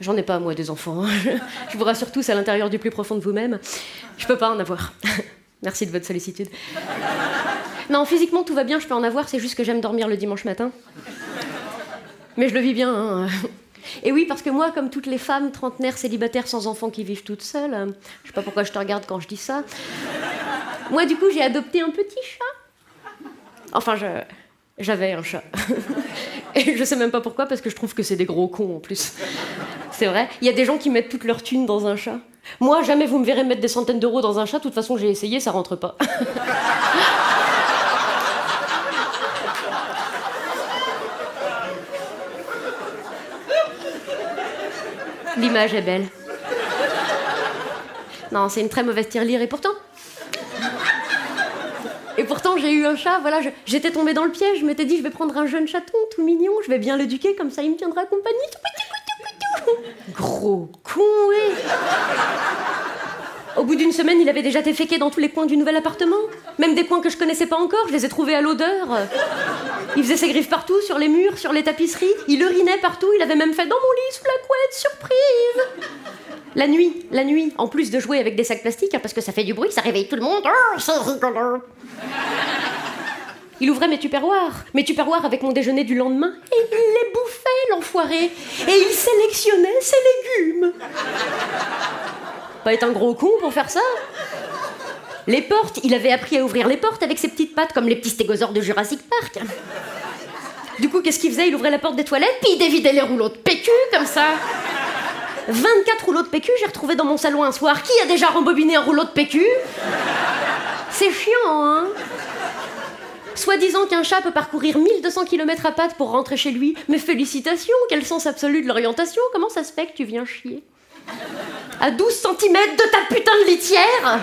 J'en ai pas, moi, des enfants. hein. Je vous rassure tous à l'intérieur du plus profond de vous-même. Je peux pas en avoir. Merci de votre sollicitude. Non, physiquement, tout va bien, je peux en avoir, c'est juste que j'aime dormir le dimanche matin. Mais je le vis bien. hein. Et oui, parce que moi, comme toutes les femmes trentenaires célibataires sans enfants qui vivent toutes seules, euh, je sais pas pourquoi je te regarde quand je dis ça. Moi, du coup, j'ai adopté un petit chat. Enfin, j'avais un chat. Et je sais même pas pourquoi, parce que je trouve que c'est des gros cons en plus. C'est vrai. Il y a des gens qui mettent toute leur thune dans un chat. Moi, jamais vous me verrez mettre des centaines d'euros dans un chat. De toute façon, j'ai essayé, ça rentre pas. L'image est belle. Non, c'est une très mauvaise tirelire et pourtant. Et pourtant, j'ai eu un chat, voilà, j'étais tombée dans le piège, je m'étais dit, je vais prendre un jeune chaton tout mignon, je vais bien l'éduquer, comme ça il me tiendra compagnie. Gros con, oui. Au bout d'une semaine, il avait déjà été féqué dans tous les coins du nouvel appartement. Même des coins que je connaissais pas encore, je les ai trouvés à l'odeur. Il faisait ses griffes partout, sur les murs, sur les tapisseries. Il urinait partout, il avait même fait dans mon lit sous la couette, surprise. La nuit, la nuit, en plus de jouer avec des sacs plastiques, hein, parce que ça fait du bruit, ça réveille tout le monde. Oh. Il ouvrait mes tupperwares, mes tupperwares avec mon déjeuner du lendemain, et il les bouffait, l'enfoiré. Et il sélectionnait ses légumes. Pas être un gros con pour faire ça Les portes, il avait appris à ouvrir les portes avec ses petites pattes, comme les petits stégosaures de Jurassic Park. Du coup, qu'est-ce qu'il faisait? Il ouvrait la porte des toilettes, puis il dévidait les rouleaux de PQ, comme ça. 24 rouleaux de PQ, j'ai retrouvé dans mon salon un soir. Qui a déjà rembobiné un rouleau de PQ C'est chiant, hein Soi-disant qu'un chat peut parcourir 1200 km à pattes pour rentrer chez lui. Mais félicitations, quel sens absolu de l'orientation Comment ça se fait que tu viens chier? À 12 cm de ta putain de litière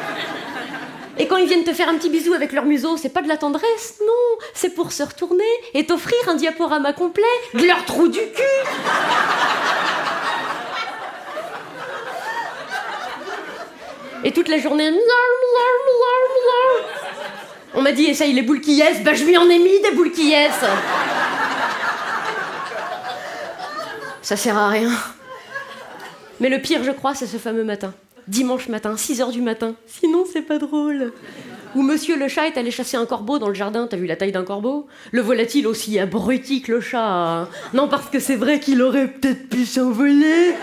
Et quand ils viennent te faire un petit bisou avec leur museau, c'est pas de la tendresse, non C'est pour se retourner et t'offrir un diaporama complet de leur trou du cul Et toute la journée. On m'a dit essaye les boules qui yes, bah je lui en ai mis des boules qui. Ça sert à rien. Mais le pire, je crois, c'est ce fameux matin. Dimanche matin, 6h du matin. Sinon, c'est pas drôle. Où monsieur le chat est allé chasser un corbeau dans le jardin. T'as vu la taille d'un corbeau? Le voilà-t-il aussi abruti que le chat Non, parce que c'est vrai qu'il aurait peut-être pu s'envoler.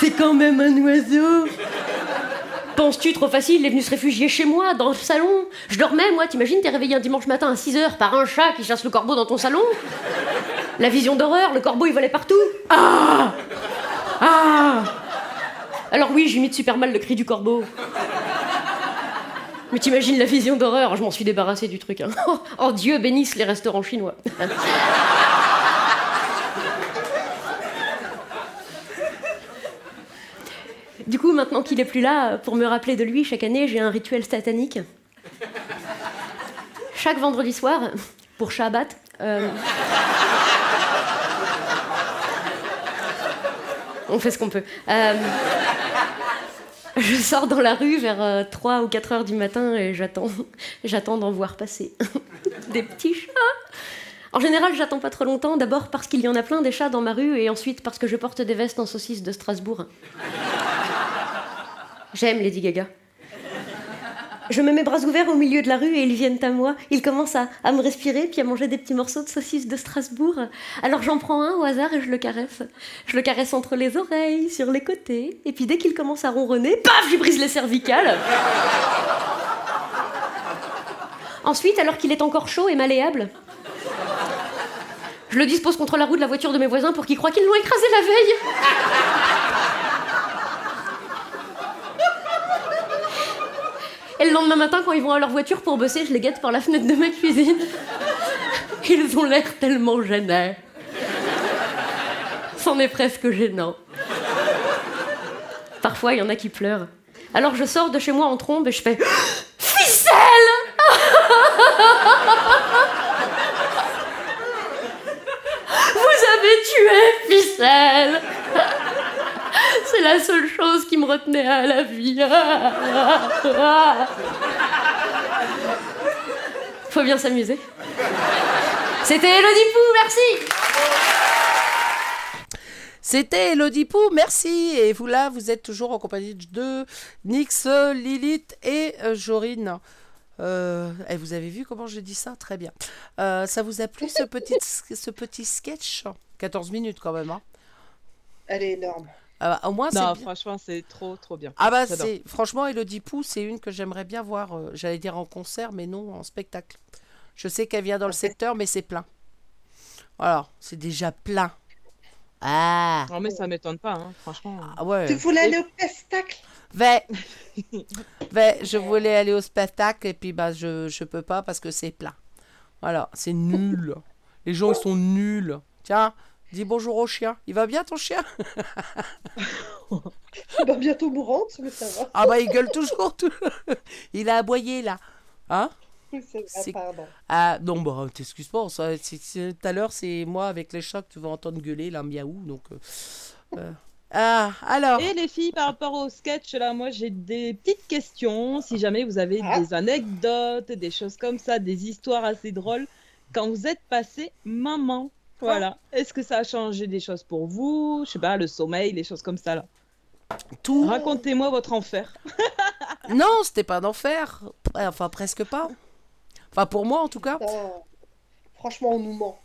C'est quand même un oiseau. Penses-tu trop facile, il est venu se réfugier chez moi, dans le salon Je dormais, moi, t'imagines, t'es réveillé un dimanche matin à 6h par un chat qui chasse le corbeau dans ton salon? La vision d'horreur, le corbeau il volait partout. Ah Ah Alors oui, j'imite super mal le cri du corbeau. Mais t'imagines la vision d'horreur, je m'en suis débarrassée du truc. hein. Oh Dieu bénisse les restaurants chinois. Du coup, maintenant qu'il est plus là, pour me rappeler de lui, chaque année, j'ai un rituel satanique. Chaque vendredi soir, pour Shabbat, euh, on fait ce qu'on peut. Euh, je sors dans la rue vers euh, 3 ou 4 heures du matin et j'attends, j'attends d'en voir passer des petits chats. En général, j'attends pas trop longtemps, d'abord parce qu'il y en a plein des chats dans ma rue et ensuite parce que je porte des vestes en saucisse de Strasbourg. J'aime Lady Gaga. Je me mets bras ouverts au milieu de la rue et ils viennent à moi. Ils commencent à, me respirer puis à manger des petits morceaux de saucisse de Strasbourg. Alors j'en prends un au hasard et je le caresse. Je le caresse entre les oreilles, sur les côtés. Et puis dès qu'il commence à ronronner, paf, je brise les cervicales. Ensuite, alors qu'il est encore chaud et malléable, je le dispose contre la roue de la voiture de mes voisins pour qu'ils croient qu'ils l'ont écrasé la veille. Et le lendemain matin, quand ils vont à leur voiture pour bosser, je les guette par la fenêtre de ma cuisine. Ils ont l'air tellement gênés. C'en est presque gênant. Parfois, il y en a qui pleurent. Alors je sors de chez moi en trombe et je fais Ficelle Vous avez tué Ficelle C'est la seule chose qui me retenait à la vie. Faut bien s'amuser. C'était Elodie Pou, merci C'était Elodie Pou, merci. Et vous là, vous êtes toujours en compagnie de Nix, Lilith et euh, Jorine. Euh, et vous avez vu comment je dis ça? Très bien. Euh, ça vous a plu ce petit, ce petit sketch? 14 minutes quand même. Hein Elle est énorme. Ah bah, au moins, c'est Non, franchement, c'est trop, trop bien. Ah bah c'est franchement Elodie Pou, c'est une que j'aimerais bien voir. euh, J'allais dire en concert, mais non en spectacle. Je sais qu'elle vient dans le secteur, mais c'est plein. Voilà, c'est déjà plein. Ah, Non, mais ça m'étonne pas, hein, franchement. ah ouais. Tu voulais aller au spectacle? Vais, vais, je voulais aller au spectacle et puis bah je je peux pas parce que c'est plein. Voilà, c'est nul. Les gens ils sont nuls. Tiens, Dis bonjour au chien. Il va bien ton chien? Il va bientôt mourante, mais ça va. Ah bah il gueule toujours. tout- Il a aboyé là. Hein? C'est vrai, C'est- pardon. Ah non, bah t'excuses pas. ça, c'est- c'est- Tout à l'heure, c'est moi avec les chats que tu vas entendre gueuler, là, miaou. Donc. euh, euh. Ah, alors. Et les filles, par rapport au sketch, là, moi j'ai des petites questions. Si jamais vous avez Ah. des anecdotes, des choses comme ça, des histoires assez drôles, quand vous êtes passé maman, voilà. Est-ce que ça a changé des choses pour vous? Je sais pas, le sommeil, les choses comme ça là. Tout. Racontez-moi votre enfer. Non, c'était pas d'enfer. Enfin, presque pas. Enfin, pour moi en tout cas. Non. Franchement, on nous ment.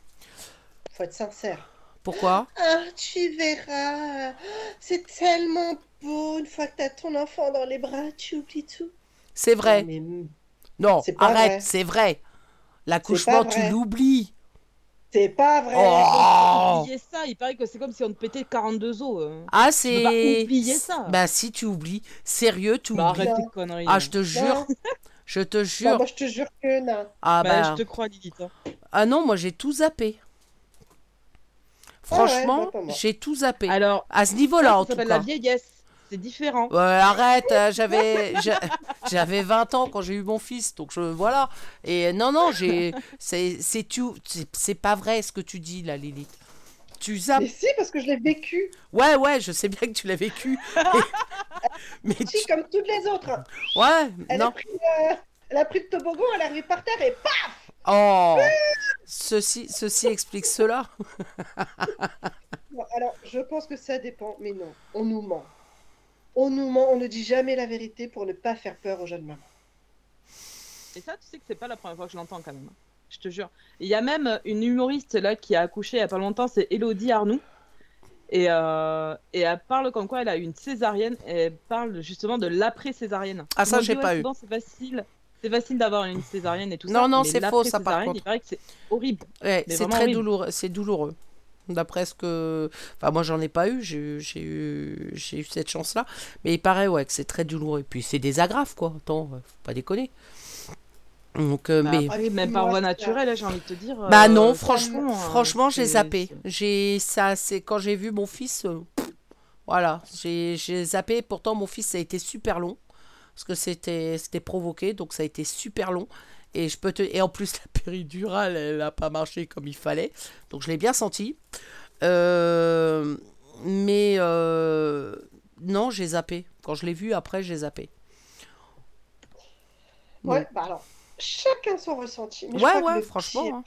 Faut être sincère. Pourquoi? Ah, tu verras. C'est tellement beau une fois que t'as ton enfant dans les bras, tu oublies tout. C'est vrai. Mais, Non, pas arrête, c'est vrai. L'accouchement, tu l'oublies. C'est pas vrai. Oh Oubliez ça, il paraît que c'est comme si on te pétait 42 os. euh. Ah, c'est. pas oublier ça. Bah, si tu oublies. Sérieux, tu Bah, oublies. arrête tes conneries. Ah, hein. je te jure. Non, Je te non, jure. moi je te jure que non. Ah, Bah, bah. je te crois, Lilith. hein. Ah non, moi j'ai tout zappé. Franchement, bah, pas moi. j'ai tout zappé. Alors, À ce niveau-là, en tout cas. la vieillesse. C'est différent. Ouais, arrête, euh, j'avais j'a- j'avais 20 ans quand j'ai eu mon fils, donc je voilà. Et non non, j'ai c'est c'est tout c'est c'est pas vrai ce que tu dis là Lilith. Tu zappes. Mais si, parce que je l'ai vécu. Ouais ouais, je sais bien que tu l'as vécu. Mais tu- Si, comme toutes les autres. ouais, Elle a, non. pris, euh, elle a pris le toboggan, elle est arrivée par terre et paf Oh. Ceci ceci explique cela. Non, Alors, je pense que ça dépend, mais non, on nous ment. On nous ment, on ne dit jamais la vérité pour ne pas faire peur aux jeunes mamans. Et ça, tu sais que c'est pas la première fois que je l'entends quand même. hein. Je te jure. Il y a même une humoriste là qui a accouché il y a pas longtemps, c'est Elodie Arnoux. Et, euh, et elle parle comme quoi elle a eu une césarienne. Et elle parle justement de l'après-césarienne. Ah, ça, j'ai pas ouais, eu. c'est facile. C'est facile d'avoir une césarienne et tout Non, ça. non, mais c'est faux, ça, par contre. Il paraît que c'est horrible. Ouais, c'est très horrible. douloureux, c'est douloureux. D'après ce que. Enfin, moi, j'en ai pas eu, j'ai eu, j'ai eu, eu cette chance-là. Mais il paraît, ouais, que c'est très douloureux. Et puis, c'est des agrafes, quoi. Attends, euh, faut pas déconner. Donc, euh, Bah, mais. après, même par voie naturelle, j'ai envie de te dire. Bah euh, non, franchement, euh, franchement, j'ai zappé. J'ai ça, c'est quand j'ai vu mon fils. euh, voilà, j'ai j'ai zappé. Pourtant, mon fils, ça a été super long parce que c'était c'était provoqué, donc ça a été super long. Et je peux te et en plus la péridurale, elle a pas marché comme il fallait, donc je l'ai bien senti. Euh, mais euh, non, j'ai zappé. Quand je l'ai vu après, j'ai zappé. Ouais, bah alors, chacun son ressenti. Mais ouais, ouais, le franchement. pire- hein.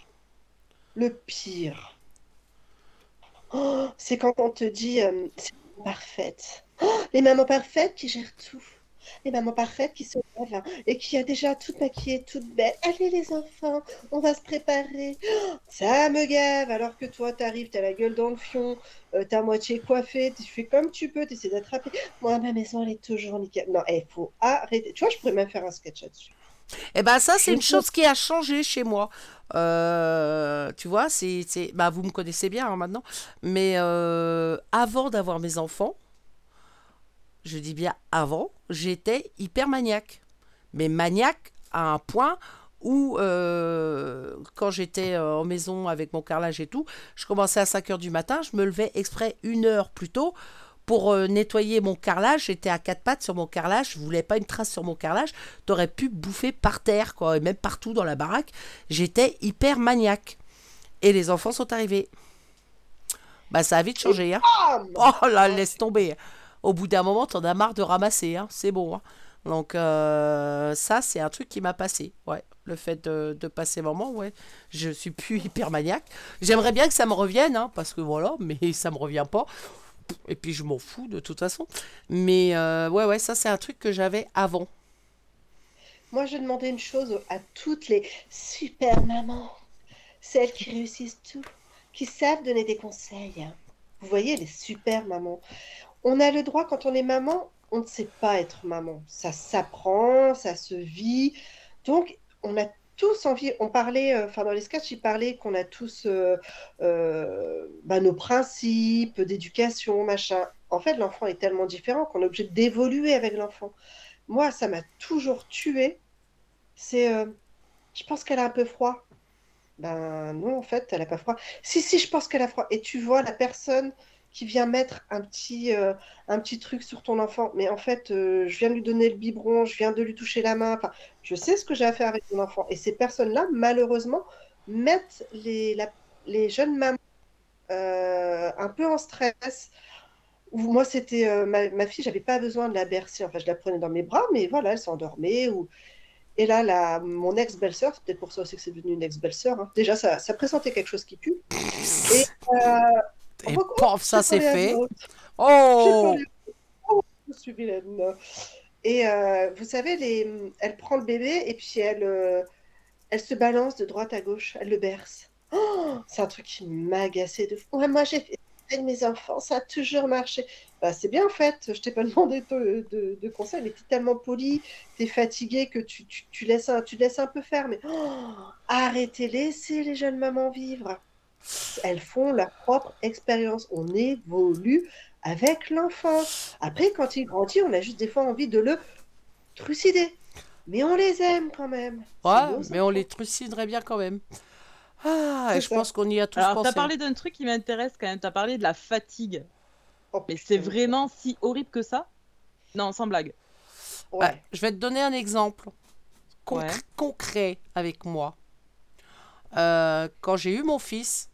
Le pire, oh, c'est quand on te dit euh, c'est parfaite. Oh, les mamans parfaites qui gèrent tout. Les mamans parfaites qui se lèvent hein, et qui a déjà toute maquillée, toute belle. Allez les enfants, on va se préparer. Oh, ça me gave. Alors que toi, t'arrives, t'as la gueule dans le fion, euh, t'es à moitié coiffée, tu fais comme tu peux, t'essaies d'attraper. Moi, ma maison, elle est toujours nickel. Non, il faut arrêter. Tu vois, je pourrais même faire un sketch là-dessus. Eh ben ça, c'est une chose qui a changé chez moi. Euh, tu vois, c'est, c'est, bah vous me connaissez bien hein, maintenant, mais euh, avant d'avoir mes enfants, je dis bien avant, j'étais hyper maniaque. Mais maniaque à un point où, euh, quand j'étais euh, en maison avec mon carrelage et tout, je commençais à 5 heures du matin, je me levais exprès une heure plus tôt pour euh, nettoyer mon carrelage. J'étais à quatre pattes sur mon carrelage, je voulais pas une trace sur mon carrelage. T'aurais pu bouffer par terre, quoi, et même partout dans la baraque. J'étais hyper maniaque. Et les enfants sont arrivés. Bah, ça a vite changé, hein. Oh là, laisse tomber. Au bout d'un moment, t'en as marre de ramasser, hein. C'est bon. hein. Donc, euh, ça, c'est un truc qui m'a passé. Ouais. Le fait de, passer moment, ouais. Je suis plus hyper maniaque. J'aimerais bien que ça me revienne, hein, parce que voilà, mais ça me revient pas. Et puis, je m'en fous de toute façon. Mais euh, ouais, ouais, ça, c'est un truc que j'avais avant. Moi, je demandais une chose à toutes les super mamans, celles qui réussissent tout, qui savent donner des conseils. Vous voyez, les super mamans. On a le droit, quand on est maman, on ne sait pas être maman. Ça s'apprend, ça se vit. Donc, on a tous envie. On parlait, euh, enfin, dans les sketchs, il parlait qu'on a tous euh, euh, bah, nos principes d'éducation, machin. En fait, l'enfant est tellement différent qu'on est obligé d'évoluer avec l'enfant. Moi, ça m'a toujours tué. C'est, je pense qu'elle a un peu froid. Ben non, en fait, elle a pas froid. Si, si, je pense qu'elle a froid. Et tu vois la personne qui vient mettre un petit, euh, un petit truc sur ton enfant. Mais en fait, euh, je viens de lui donner le biberon, je viens de lui toucher la main. Enfin, je sais ce que j'ai à faire avec mon enfant. Et ces personnes-là, malheureusement, mettent les, les jeunes mamans euh, un peu en stress. Moi, c'était ma, ma fille, j'avais pas besoin de la bercer. Enfin, je la prenais dans mes bras, mais voilà, elle s'endormait. Et là, mon ex-belle-sœur, c'est peut-être pour ça aussi que c'est devenu une ex-belle-sœur. hein. Déjà, ça, présentait quelque chose qui pue. Et, Et ça c'est fait. Oh. Oh, je suis vilaine. Et euh, vous savez, les... elle prend le bébé et puis elle, euh, elle se balance de droite à gauche. Elle le berce. Oh, c'est un truc qui m'agaçait de fou. Ouais, moi, j'ai fait mes enfants, ça a toujours marché. Bah, c'est bien en fait, je t'ai pas demandé de, de, de conseils, mais tu es tellement poli, tu es fatigué que tu, tu, tu laisses un, tu laisses un peu faire. Mais oh, arrêtez, laissez les jeunes mamans vivre. Elles font leur propre expérience. On évolue avec l'enfant. Après, quand il grandit, on a juste des fois envie de le trucider. Mais on les aime quand même. Ouais, mais on les truciderait bien quand même. Ah, et je ça. pense qu'on y a tous Alors, pensé. t'as parlé d'un truc qui m'intéresse quand même. T'as parlé de la fatigue. Oh, Mais c'est vraiment si horrible que ça? Non, sans blague. Ouais. Ouais, je vais te donner un exemple concr- Ouais. concret avec moi. Euh, quand j'ai eu mon fils,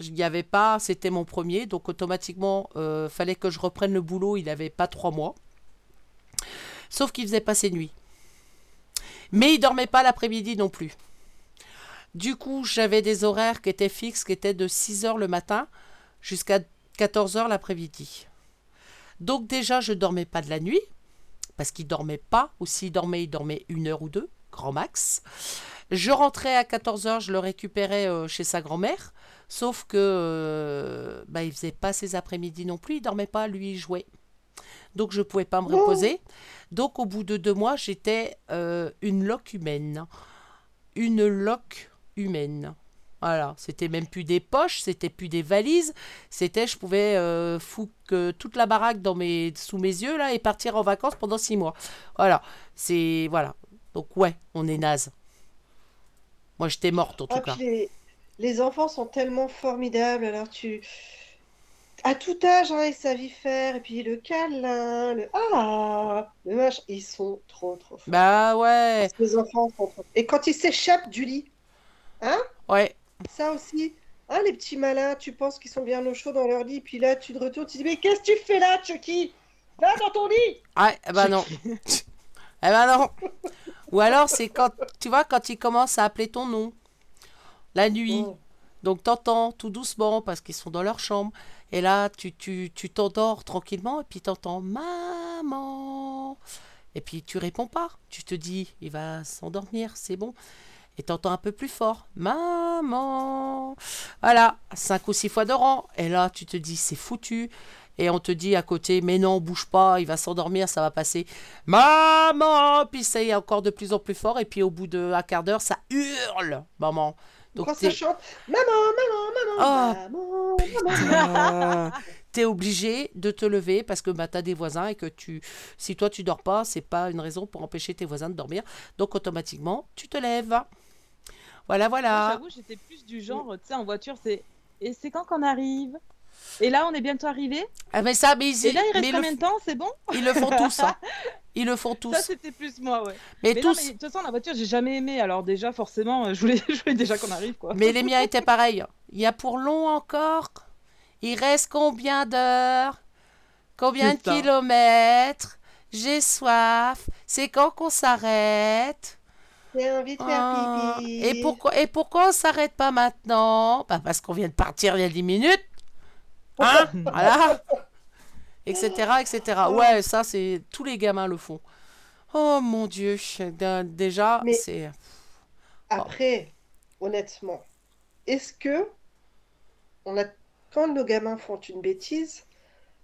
il n'y avait pas, c'était mon premier, donc automatiquement, euh, fallait que je reprenne le boulot. Il n'avait pas trois mois. Sauf qu'il faisait pas ses nuits. Mais il dormait pas l'après-midi non plus. Du coup, j'avais des horaires qui étaient fixes, qui étaient de 6 heures le matin jusqu'à 14 heures l'après-midi. Donc déjà, je dormais pas de la nuit, parce qu'il dormait pas, ou s'il dormait, il dormait une heure ou deux, grand max. Je rentrais à 14h, je le récupérais euh, chez sa grand-mère, sauf que euh, bah, il faisait pas ses après-midi non plus, il dormait pas, lui il jouait. Donc je pouvais pas me reposer. Donc au bout de deux mois, j'étais euh, une loque humaine. Une loque humaine. Voilà, c'était même plus des poches, c'était plus des valises, c'était je pouvais euh, foutre que toute la baraque dans mes, sous mes yeux là et partir en vacances pendant six mois. Voilà, c'est voilà. Donc ouais, on est naze. Moi j'étais morte en tout Ah, cas. les, les enfants sont tellement formidables. Alors tu, à tout âge, hein, ils savent y faire. Et puis le câlin, le ah, le machin, ils sont trop trop forts. Bah ouais, Les enfants sont trop. Et quand ils s'échappent du lit, ouais. ça aussi. Hein, les petits malins, tu penses qu'ils sont bien au chaud dans leur lit, puis là tu te retournes, tu te dis mais qu'est-ce que tu fais là, Chucky? Va dans ton lit! Ouais, eh ben non. eh ben non. Ou alors c'est quand, tu vois, quand il commence à appeler ton nom, la nuit. Oh. Donc t'entends tout doucement parce qu'ils sont dans leur chambre. Et là, tu tu tu t'endors tranquillement et puis t'entends maman. Et puis tu réponds pas. Tu te dis, il va s'endormir, c'est bon. Et t'entends un peu plus fort, maman. Voilà, cinq ou six fois de rang. Et là, tu te dis, c'est foutu. Et on te dit à côté, mais non, bouge pas, il va s'endormir, ça va passer. Maman Puis ça y est encore de plus en plus fort. Et puis au bout d'un quart d'heure, ça hurle, maman. Donc Quand ça chante, maman, maman, maman, Oh, maman, maman. t'es obligé de te lever parce que bah, t'as des voisins et que tu, si toi tu dors pas, c'est pas une raison pour empêcher tes voisins de dormir. Donc automatiquement, tu te lèves. Voilà, Moi, voilà. J'avoue, j'étais plus du genre, tu sais, en voiture, c'est. Et c'est quand qu'on arrive? Et là, on est bientôt arrivé? Ah, mais ça, mais ils, Et là, il reste mais ils le, combien de temps? C'est bon? Ils le font tous. hein. Ils le font tous. Ça, c'était plus moi, ouais. mais Mais non, tous. mais de toute façon, la voiture, j'ai jamais aimé. Alors, déjà, forcément, euh, je voulais, je voulais déjà qu'on arrive, quoi. Mais les miens étaient pareils. Il y a pour long encore. Il reste combien d'heures? Combien de kilomètres? J'ai soif. C'est quand qu'on s'arrête? J'ai envie de faire Ah, pipi. Et pourquoi, et pourquoi on s'arrête pas maintenant? Bah Parce qu'on vient de partir il y a 10 minutes. Hein? Voilà. Etc. etc. Ouais, ça, c'est. Tous les gamins le font. Oh mon Dieu. Dé- Déjà, c'est. Après, honnêtement, est-ce que on a quand nos gamins font une bêtise,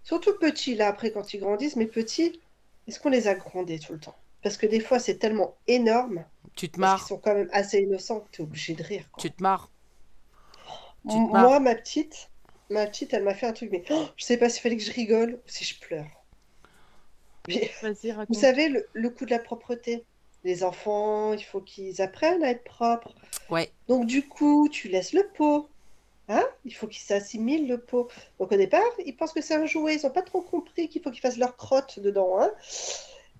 surtout petits là après quand ils grandissent, mais petits, est-ce qu'on les a grondés tout le temps? Parce que des fois c'est tellement énorme, Tu te marres. qu'ils sont quand même assez innocents que tu es obligé de rire. quoi. Tu te marres. tu te marres. Moi, ma petite, ma petite, elle m'a fait un truc, mais oh, je sais pas s'il fallait que je rigole ou si je pleure. Mais, vous savez, le, le coup de la propreté. Les enfants, il faut qu'ils apprennent à être propres. Ouais. Donc du coup, tu laisses le pot. Hein il faut qu'ils s'assimilent le pot. Donc au départ, ils pensent que c'est un jouet. Ils n'ont pas trop compris qu'il faut qu'ils fassent leur crotte dedans. Hein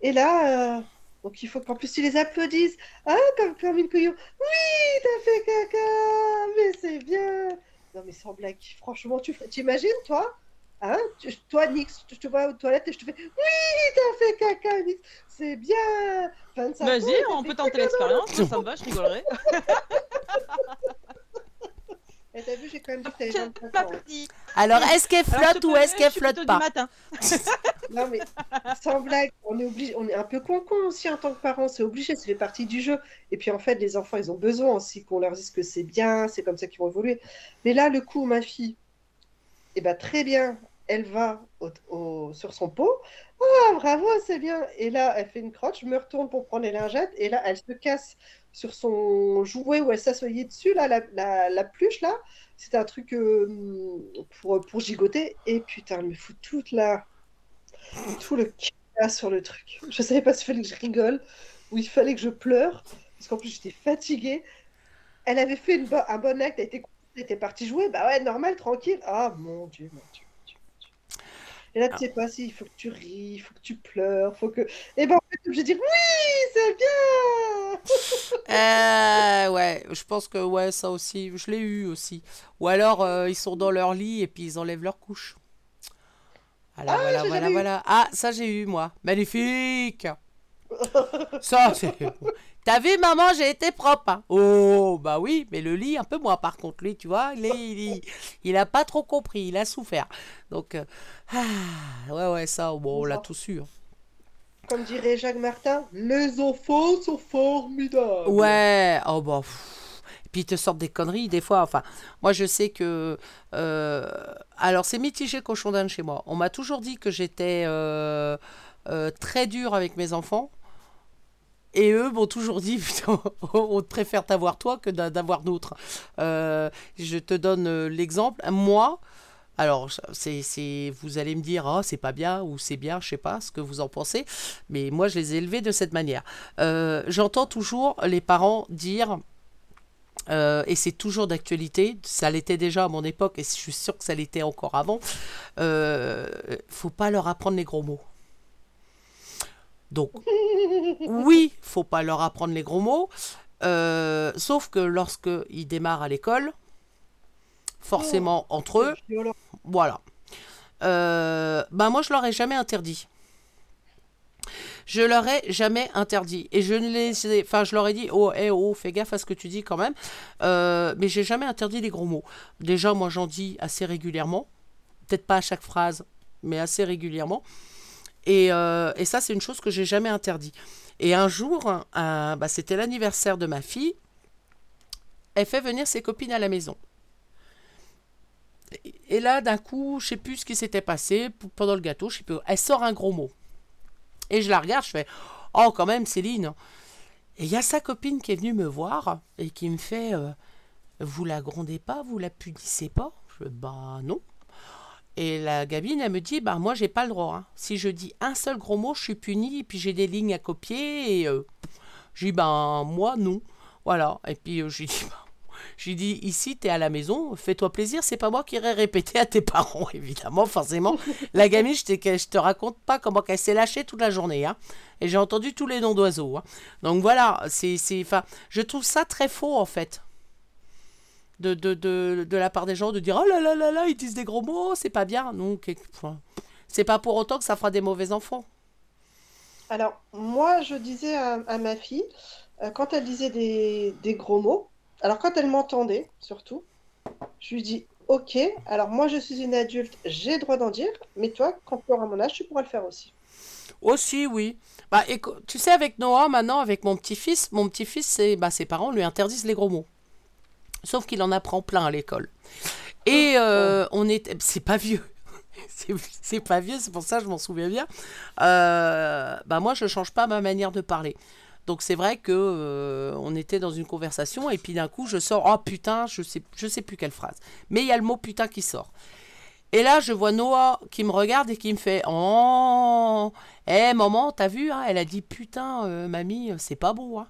Et là, euh, donc il faut qu'en plus tu les applaudisses. Ah, comme, comme une couillon. Oui, t'as fait caca, mais c'est bien. Non mais sans blague, franchement, tu t'imagines toi? Hein? Tu- Toi, Nix, je te vois aux toilettes et je te fais Oui, t'as fait caca, Nix, c'est bien. 25 ans, Vas-y, on peut tenter l'expérience. Moi, ça me va, je rigolerai. Et t'as vu, j'ai quand même dit que t'avais Tiens, 25 ma ans. petite. Alors, est-ce qu'elle flotte te ou est-ce qu'elle flotte pas du matin. Non mais sans blague, on est obligé, on est un peu con-con aussi en tant que parents, c'est obligé, ça fait partie du jeu. Et puis en fait, les enfants, ils ont besoin aussi qu'on leur dise que c'est bien, c'est comme ça qu'ils vont évoluer. Mais là, le coup, ma fille, eh ben très bien, elle va au- sur son pot. Ah, bravo, c'est bien. Et là, elle fait une crotte, je me retourne pour prendre les lingettes, et là, elle se casse sur son jouet où elle s'assoyait dessus, là, la, la, la pluche, là. C'était un truc euh, pour, gigoter. Et putain, elle me fout toute la tout le chaos sur le truc. Je savais pas s'il fallait que je rigole ou il fallait que je pleure, parce qu'en plus j'étais fatiguée. Elle avait fait un bon acte, elle était, partie jouer, bah ouais, normal, tranquille. Ah mon dieu, mon dieu. Et là, tu sais pas si il faut que tu ris, il faut que tu pleures, faut que. Et ben en fait, je dis oui, c'est bien. Euh, ouais, je pense que ouais, ça aussi, je l'ai eu aussi. Ou alors, euh, ils sont dans leur lit et puis ils enlèvent leur couche. Voilà, voilà, j'ai voilà, eu. voilà. Ah, ça j'ai eu moi. Magnifique. Ça, c'est. T'as vu, maman, j'ai été propre. hein. Oh, bah oui, mais le lit, un peu moins. Par contre, lui, tu vois, il, est- il, il a pas trop compris, il a souffert. Donc, euh, ah, ouais, ouais, ça, bon, on l'a tous eu. hein. Comme dirait Jacques Martin, les enfants sont formidables. Ouais, oh bah. pff. Et puis ils te sortent des conneries des fois. Enfin, moi je sais que. euh, alors c'est mitigé cochon d'Inde chez moi. On m'a toujours dit que j'étais euh, très dur avec mes enfants. Et eux m'ont toujours dit, putain, on préfère t'avoir toi que d'a- d'avoir d'autres. Euh, je te donne euh, l'exemple. Moi, alors, c'est, vous allez me dire, ah, c'est pas bien ou c'est bien, je sais pas ce que vous en pensez, mais moi, je les ai élevés de cette manière. Euh, j'entends toujours les parents dire, et c'est toujours d'actualité, ça l'était déjà à mon époque, et je suis sûre que ça l'était encore avant, euh, faut pas leur apprendre les gros mots. Donc, oui, faut pas leur apprendre les gros mots, euh, sauf que lorsque ils démarrent à l'école, forcément entre eux, voilà. Euh, ben moi, je leur ai jamais interdit. Je leur ai jamais interdit. Et je ne les ai- Enfin, je leur ai dit, oh, eh, oh, fais gaffe à ce que tu dis quand même. Euh, mais j'ai jamais interdit les gros mots. Déjà, moi, j'en dis assez régulièrement. Peut-être pas à chaque phrase, mais assez régulièrement. Et, euh, et ça, c'est une chose que j'ai jamais interdit. Et un jour, euh, bah, c'était l'anniversaire de ma fille. Elle fait venir ses copines à la maison. Et là, d'un coup, je sais plus ce qui s'était passé pendant le gâteau. Je sais plus. Elle sort un gros mot. Et je la regarde, je fais Oh, quand même, Céline. Et il y a sa copine qui est venue me voir et qui me fait euh, Vous la grondez pas, vous la punissez pas? Je fais Bah non. Et la gamine, elle me dit Bah moi, j'ai pas le droit. hein. Si je dis un seul gros mot, je suis punie, et puis j'ai des lignes à copier. Et euh, j'ai dit Ben moi, non. Voilà. Et puis euh, j'ai dit Bah, ici, t'es à la maison, fais-toi plaisir, c'est pas moi qui irai répéter à tes parents, évidemment, forcément. La gamine, je, je te raconte pas comment qu'elle s'est lâchée toute la journée, hein. Et j'ai entendu tous les noms d'oiseaux, hein. Donc voilà, c'est, c'est, je trouve ça très faux, en fait. De, de, de, de la part des gens, de dire, oh là là là là, ils disent des gros mots, c'est pas bien. Enfin, c'est pas pour autant que ça fera des mauvais enfants. Alors, moi, je disais à, à ma fille, euh, quand elle disait des, des gros mots, alors quand elle m'entendait, surtout, je lui dis, ok, alors moi, je suis une adulte, j'ai le droit d'en dire, mais toi, quand tu auras mon âge, tu pourras le faire aussi. Aussi, oui. Bah, éco- tu sais, avec Noah, maintenant, avec mon petit-fils, mon petit-fils, c'est, bah, ses parents lui interdisent les gros mots. Sauf qu'il en apprend plein à l'école. Et euh, on est. C'est pas vieux. C'est- pas vieux, c'est pour ça que je m'en souviens bien. Euh, bah, moi, je change pas ma manière de parler. Donc c'est vrai que euh, on était dans une conversation et puis d'un coup je sors oh putain je sais je sais plus quelle phrase mais il y a le mot putain qui sort et là je vois Noah qui me regarde et qui me fait oh Eh maman, t'as vu, hein, elle a dit putain, mamie, c'est pas beau. Hein.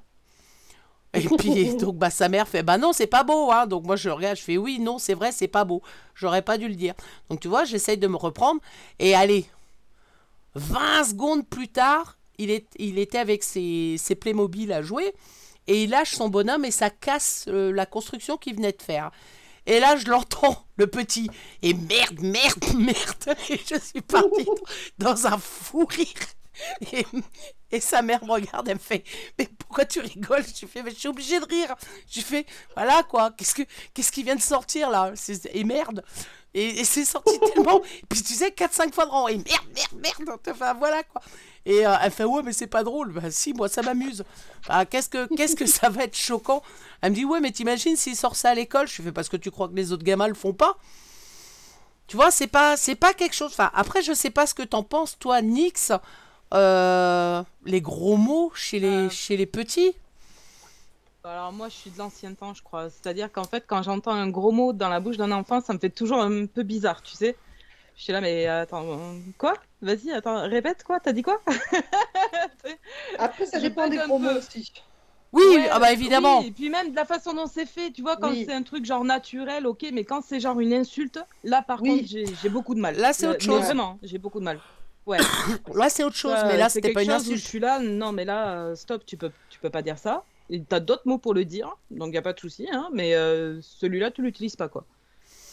Et puis donc bah sa mère fait bah non c'est pas beau hein. Donc moi je regarde je fais oui non c'est vrai c'est pas beau. J'aurais pas dû le dire. Donc tu vois j'essaye de me reprendre. Et allez 20 secondes plus tard il, est, il était avec ses, ses Playmobil à jouer. Et il lâche son bonhomme et ça casse euh, la construction qu'il venait de faire. Et là je l'entends le petit. Et merde merde merde. Et je suis partie dans un fou rire et, et sa mère me regarde, elle me fait Mais pourquoi tu rigoles? Je fais Mais je suis obligée de rire. Je fais Voilà quoi, qu'est-ce, que, qu'est-ce qui vient de sortir là? C'est- Et merde Et, et c'est sorti tellement. Et puis tu sais, 4-5 fois de rang. Et merde, merde, merde Enfin voilà quoi. Et euh, elle fait Ouais, mais c'est pas drôle. Bah si, moi ça m'amuse. Bah, qu'est-ce, que, qu'est-ce que ça va être choquant? Elle me dit Ouais, mais t'imagines s'il sort ça à l'école? Je fais Parce que tu crois que les autres gamins le font pas tu vois, c'est pas, c'est pas quelque chose. Enfin, après, je sais pas ce que t'en penses, toi, Nix. Euh, les gros mots chez les, Euh. chez les petits. Alors moi, je suis de l'ancien temps, je crois. C'est-à-dire qu'en fait, quand j'entends un gros mot dans la bouche d'un enfant, ça me fait toujours un peu bizarre, tu sais. Je suis là, mais attends, quoi? Vas-y, attends, répète quoi? T'as dit quoi? Après, ça Je dépend des gros mots aussi. Oui, Ouais, ah bah évidemment. oui, et puis même de la façon dont c'est fait, tu vois, quand Oui. c'est un truc genre naturel, ok, mais quand c'est genre une insulte, là par Oui. contre, j'ai beaucoup de mal. Là, c'est Euh, autre mais chose. Vraiment, j'ai beaucoup de mal. Ouais. Là, c'est autre chose, Ça, mais là, c'est c'était pas une où Je insulte. suis là, non, mais là, euh, stop, tu peux, tu peux pas dire ça. T'as d'autres mots pour le dire, donc il y a pas de souci, hein, mais euh, celui-là, tu l'utilises pas, quoi.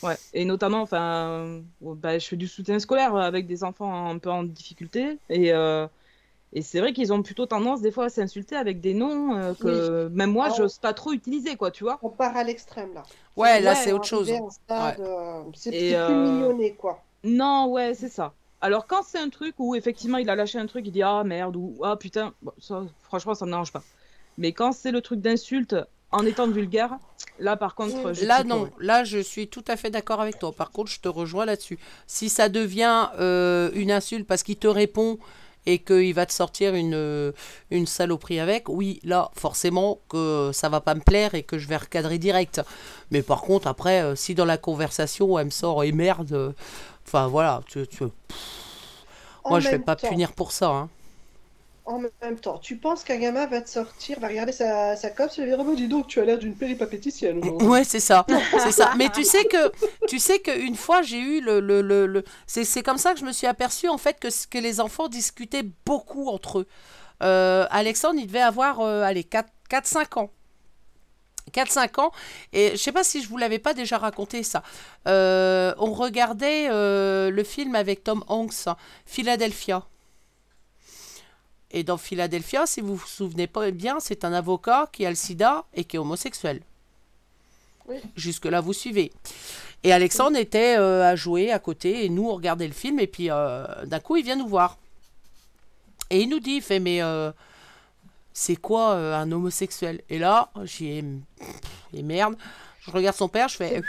Ouais. Et notamment, enfin, euh, bah, je fais du soutien scolaire avec des enfants un peu en difficulté, et euh, et c'est vrai qu'ils ont plutôt tendance des fois à s'insulter avec des noms euh, que même moi, Oh. j'ose pas trop utiliser, quoi, tu vois. On part à l'extrême là. Ouais, là, Ouais, c'est autre chose. Euh, c'est plus euh, mignonné quoi. Non, ouais, c'est ça. Alors quand c'est un truc où effectivement il a lâché un truc, il dit ah merde ou ah putain, bon, ça, franchement ça me dérange pas. Mais quand c'est le truc d'insulte en étant vulgaire, là par contre, je Là, non. Là, je suis tout à fait d'accord avec toi. Par contre, je te rejoins là-dessus. Si ça devient euh, une insulte parce qu'il te répond et qu'il va te sortir une, euh, une saloperie avec, oui, là, forcément, que ça va pas me plaire et que je vais recadrer direct. Mais par contre, après, euh, si dans la conversation, elle me sort et merde, euh, enfin voilà, tu, tu- moi, je vais pas temps- punir pour ça. hein. En même temps, tu penses qu'un gamin va te sortir, va regarder sa, sa copse et va dire Oh, dis donc, tu as l'air d'une péripapéticienne. Ouais, c'est ça, c'est ça. Mais tu sais que, tu sais qu'une fois j'ai eu le, le, le, le- c'est, c'est comme ça que je me suis aperçue en fait que, que les enfants discutaient beaucoup entre eux. Euh, Alexandre, il devait avoir, euh, allez, 4-5 ans. 4-5 ans, et je sais pas si je vous l'avais pas déjà raconté ça. Euh, on regardait euh, le film avec Tom Hanks, Philadelphia. Et dans Philadelphia, si vous vous souvenez pas bien, c'est un avocat qui a le sida et qui est homosexuel. Oui. Jusque-là, vous suivez. Et Alexandre était euh, à jouer à côté et nous, on regardait le film et puis d'un coup, il vient nous voir. Et il nous dit, il fait, mais c'est quoi euh, un homosexuel? Et là, j'ai et merde. Je regarde son père, je fais, euh,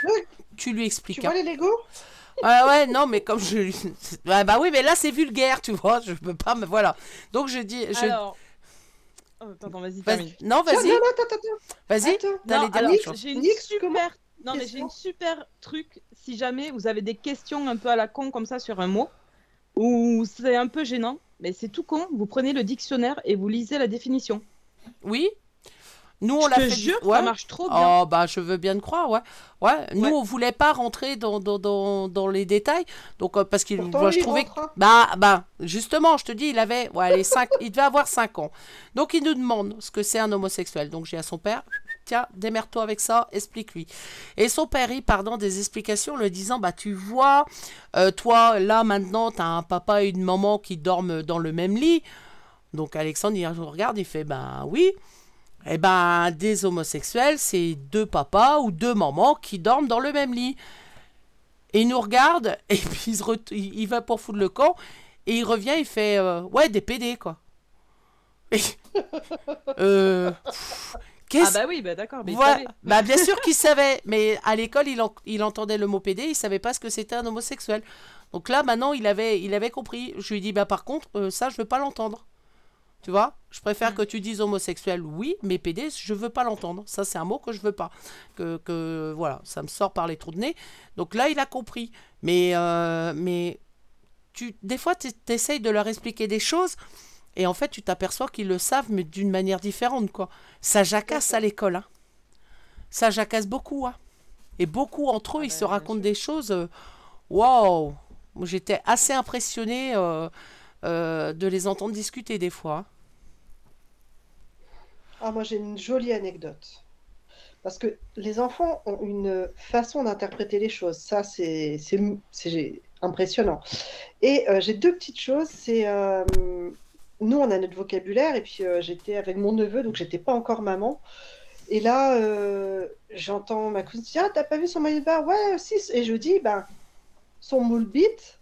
tu lui tu expliques. vois hein. les Legos Ouais, ouais, non, mais comme je lui. Bah oui, mais là, c'est vulgaire, tu vois. Je peux pas, mais voilà. Donc, je dis. Je... Alors, oh, pardon, vas-y, Vas-. Non, vas-y, non, non, attends, attends, attends. vas-y. Attends. T'allais dire alors, j'ai une super. Non, mais j'ai Question une super truc. Si jamais vous avez des questions un peu à la con comme ça sur un mot, ou c'est un peu gênant, mais c'est tout con. Vous prenez le dictionnaire et vous lisez la définition. Oui Nous, on Je l'a te fait. jure, ouais. ça marche trop bien. Oh, bah, je veux bien te croire, ouais. Ouais, nous, Ouais. on voulait pas rentrer dans, dans, dans, dans les détails. Donc, euh, parce qu'il. Pourtant, moi, je il trouvais. rentre, hein. Bah, bah, justement, je te dis, il avait. Ouais, les cinq, il devait avoir 5 ans. Donc, il nous demande ce que c'est un homosexuel. Donc, j'ai à son père. Tiens, démerde-toi avec ça, explique-lui. Et son père, il part dans des explications, le disant Bah, tu vois, euh, toi, là, maintenant, t'as un papa et une maman qui dorment dans le même lit. Donc, Alexandre, il regarde, il fait Ben oui. Eh ben, des homosexuels, c'est deux papas ou deux mamans qui dorment dans le même lit. Et il nous regarde, et puis il, se va pour foutre le camp, et il revient, il fait euh, Ouais, des PD, quoi. Euh, Ah bah oui, bah d'accord. Mais il Voilà. savait. Bah, bien sûr qu'il savait, mais à l'école, il, en- il entendait le mot PD, il savait pas ce que c'était un homosexuel. Donc là, maintenant, il avait, il avait compris. Je lui dis, bah par contre, euh, ça, je veux pas l'entendre. Tu vois Je préfère Mm. que tu dises homosexuel, oui, mais PD, je veux pas l'entendre. Ça, c'est un mot que je veux pas. Que, que voilà, ça me sort par les trous de nez. Donc là, il a compris. Mais, euh, mais tu, des fois, tu essayes de leur expliquer des choses et en fait, tu t'aperçois qu'ils le savent, mais d'une manière différente, quoi. Ça jacasse à l'école, hein. Ça jacasse beaucoup, hein. Et beaucoup entre eux, ils se racontent des choses. euh, Waouh Moi, J'étais assez impressionnée euh, euh, de les entendre discuter des fois. hein. Ah, moi, j'ai une jolie anecdote. Parce que les enfants ont une façon d'interpréter les choses. Ça, c'est impressionnant. Et euh, j'ai deux petites choses. C'est euh, nous, on a notre vocabulaire, et puis euh, j'étais avec mon neveu, donc j'étais pas encore maman. Et là, euh, j'entends ma cousine dire, ah, t'as pas vu son maillot de bain? Ouais, si. Et je dis, ben, son moule bite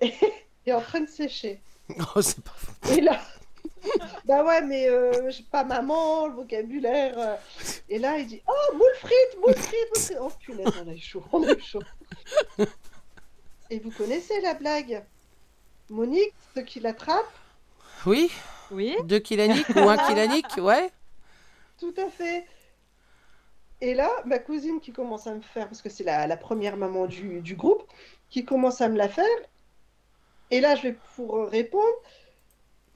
est, est en train de sécher. Oh, c'est pas faux. Et là, bah ouais, mais euh, j'ai pas maman, le vocabulaire. euh. Et là, il dit, oh, moule frites, moule frites, moule frites. Oh punaise, on a eu chaud, on a eu chaud. Et vous connaissez la blague? Monique, ceux qui l'attrapent? Oui Oui. Deux kilaniques ou un kilanique, ouais. Tout à fait. Et là, ma cousine qui commence à me faire, parce que c'est la, la première maman du, du groupe, qui commence à me la faire. Et là, je vais pour répondre.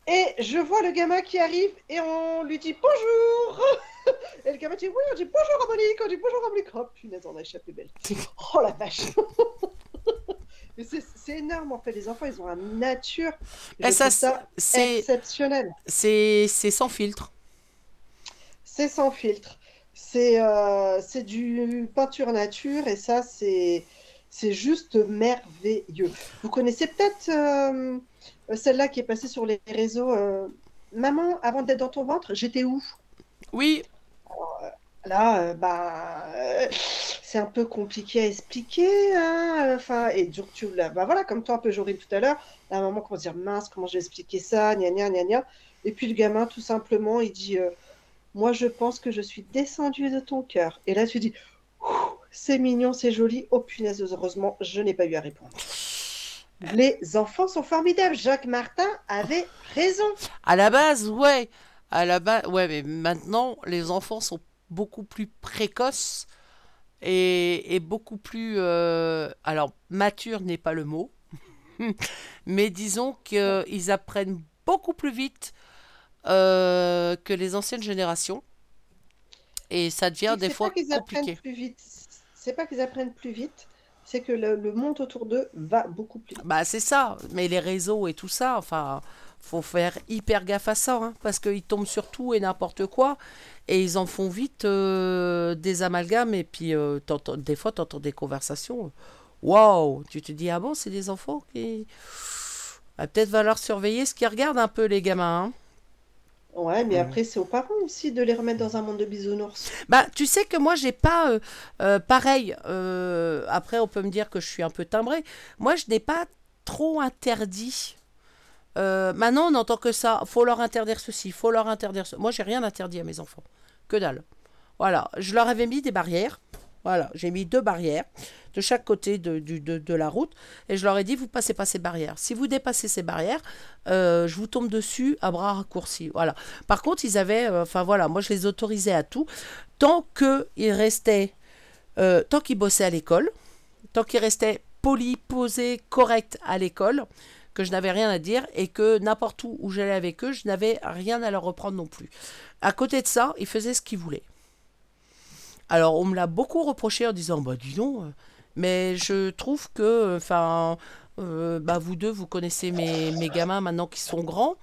Et je vois le gamin qui arrive et on lui dit bonjour. Et le gamin dit oui, on dit bonjour à Monique, on dit bonjour à Monique. Oh punaise, on a échappé belle. Oh la vache. C'est énorme en fait, les enfants ils ont un nature. Et ça, trouve ça c'est sans filtre. C'est sans filtre. C'est euh, du peinture nature et ça, c'est c'est juste merveilleux. Vous connaissez peut-être euh, celle-là qui est passée sur les réseaux. euh, Maman, avant d'être dans ton ventre, j'étais où? Oui, Là, euh, bah, euh, c'est un peu compliqué à expliquer. hein, Enfin, et donc tu l'as- bah voilà, comme toi un peu Jorine tout à l'heure, la maman commence à dire mince, comment je vais expliquer ça, gna gna gna. Et puis le gamin, tout simplement, il dit euh, moi je pense que je suis descendu de ton cœur. Et là tu dis c'est mignon, c'est joli. Oh punaise, heureusement, je n'ai pas eu à répondre. Les enfants sont formidables. Jacques Martin avait raison. à la base, ouais. À la base, ouais, mais maintenant, les enfants sont beaucoup plus précoces et, et beaucoup plus. euh, alors, mature n'est pas le mot, mais disons qu'ils apprennent beaucoup plus vite euh, que les anciennes générations. Et ça devient des fois compliqué. C'est pas qu'ils apprennent plus vite, c'est que le, le monde autour d'eux va beaucoup plus vite. Bah c'est ça, mais les réseaux et tout ça, enfin, faut faire hyper gaffe à ça, hein, parce qu'ils tombent sur tout et n'importe quoi, et ils en font vite euh, des amalgames, et puis euh, t'entends- des fois t'entends des conversations, waouh, tu te dis, ah bon, c'est des enfants qui... Va peut-être falloir surveiller ce qu'ils regardent un peu les gamins. hein. Ouais, mais après, c'est aux parents aussi de les remettre dans un monde de bisounours. Bah, tu sais que moi, j'ai pas. euh, euh, pareil, euh, après, on peut me dire que je suis un peu timbrée. Moi, je n'ai pas trop interdit. Euh, maintenant, on n'entend que ça. faut leur interdire ceci, faut leur interdire ce. Moi, j'ai rien interdit à mes enfants. Que dalle. Voilà. Je leur avais mis des barrières. Voilà. J'ai mis deux barrières de chaque côté de, de, la route. Et je leur ai dit, vous passez pas ces barrières. Si vous dépassez ces barrières, euh, je vous tombe dessus à bras raccourcis. Voilà. Par contre, ils avaient, euh, enfin voilà, moi je les autorisais à tout, tant qu'ils restaient, tant qu'ils bossaient à l'école, tant qu'ils restaient polis, posés, corrects à l'école, que je n'avais rien à dire et que n'importe où où j'allais avec eux, je n'avais rien à leur reprendre non plus. À côté de ça, ils faisaient ce qu'ils voulaient. Alors, on me l'a beaucoup reproché en disant, bah dis donc, euh, mais je trouve que, enfin, euh, bah vous deux, vous connaissez mes, mes gamins maintenant qui sont grands.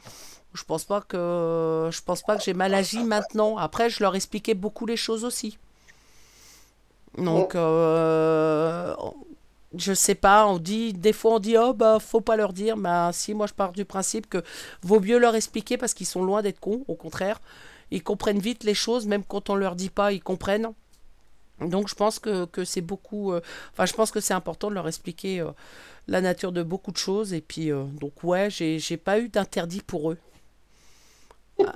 Je pense pas que je pense pas que j'ai mal agi maintenant. Après, je leur expliquais beaucoup les choses aussi. Donc, euh, je sais pas. On dit des fois on dit oh bah faut pas leur dire. Bah si, moi je pars du principe que vaut mieux leur expliquer parce qu'ils sont loin d'être cons. Au contraire, ils comprennent vite les choses, même quand on leur dit pas, ils comprennent. Donc je pense que, que c'est beaucoup. euh, Enfin, je pense que c'est important de leur expliquer euh, la nature de beaucoup de choses. Et puis, euh, donc ouais, j'ai pas eu d'interdit pour eux. Ah.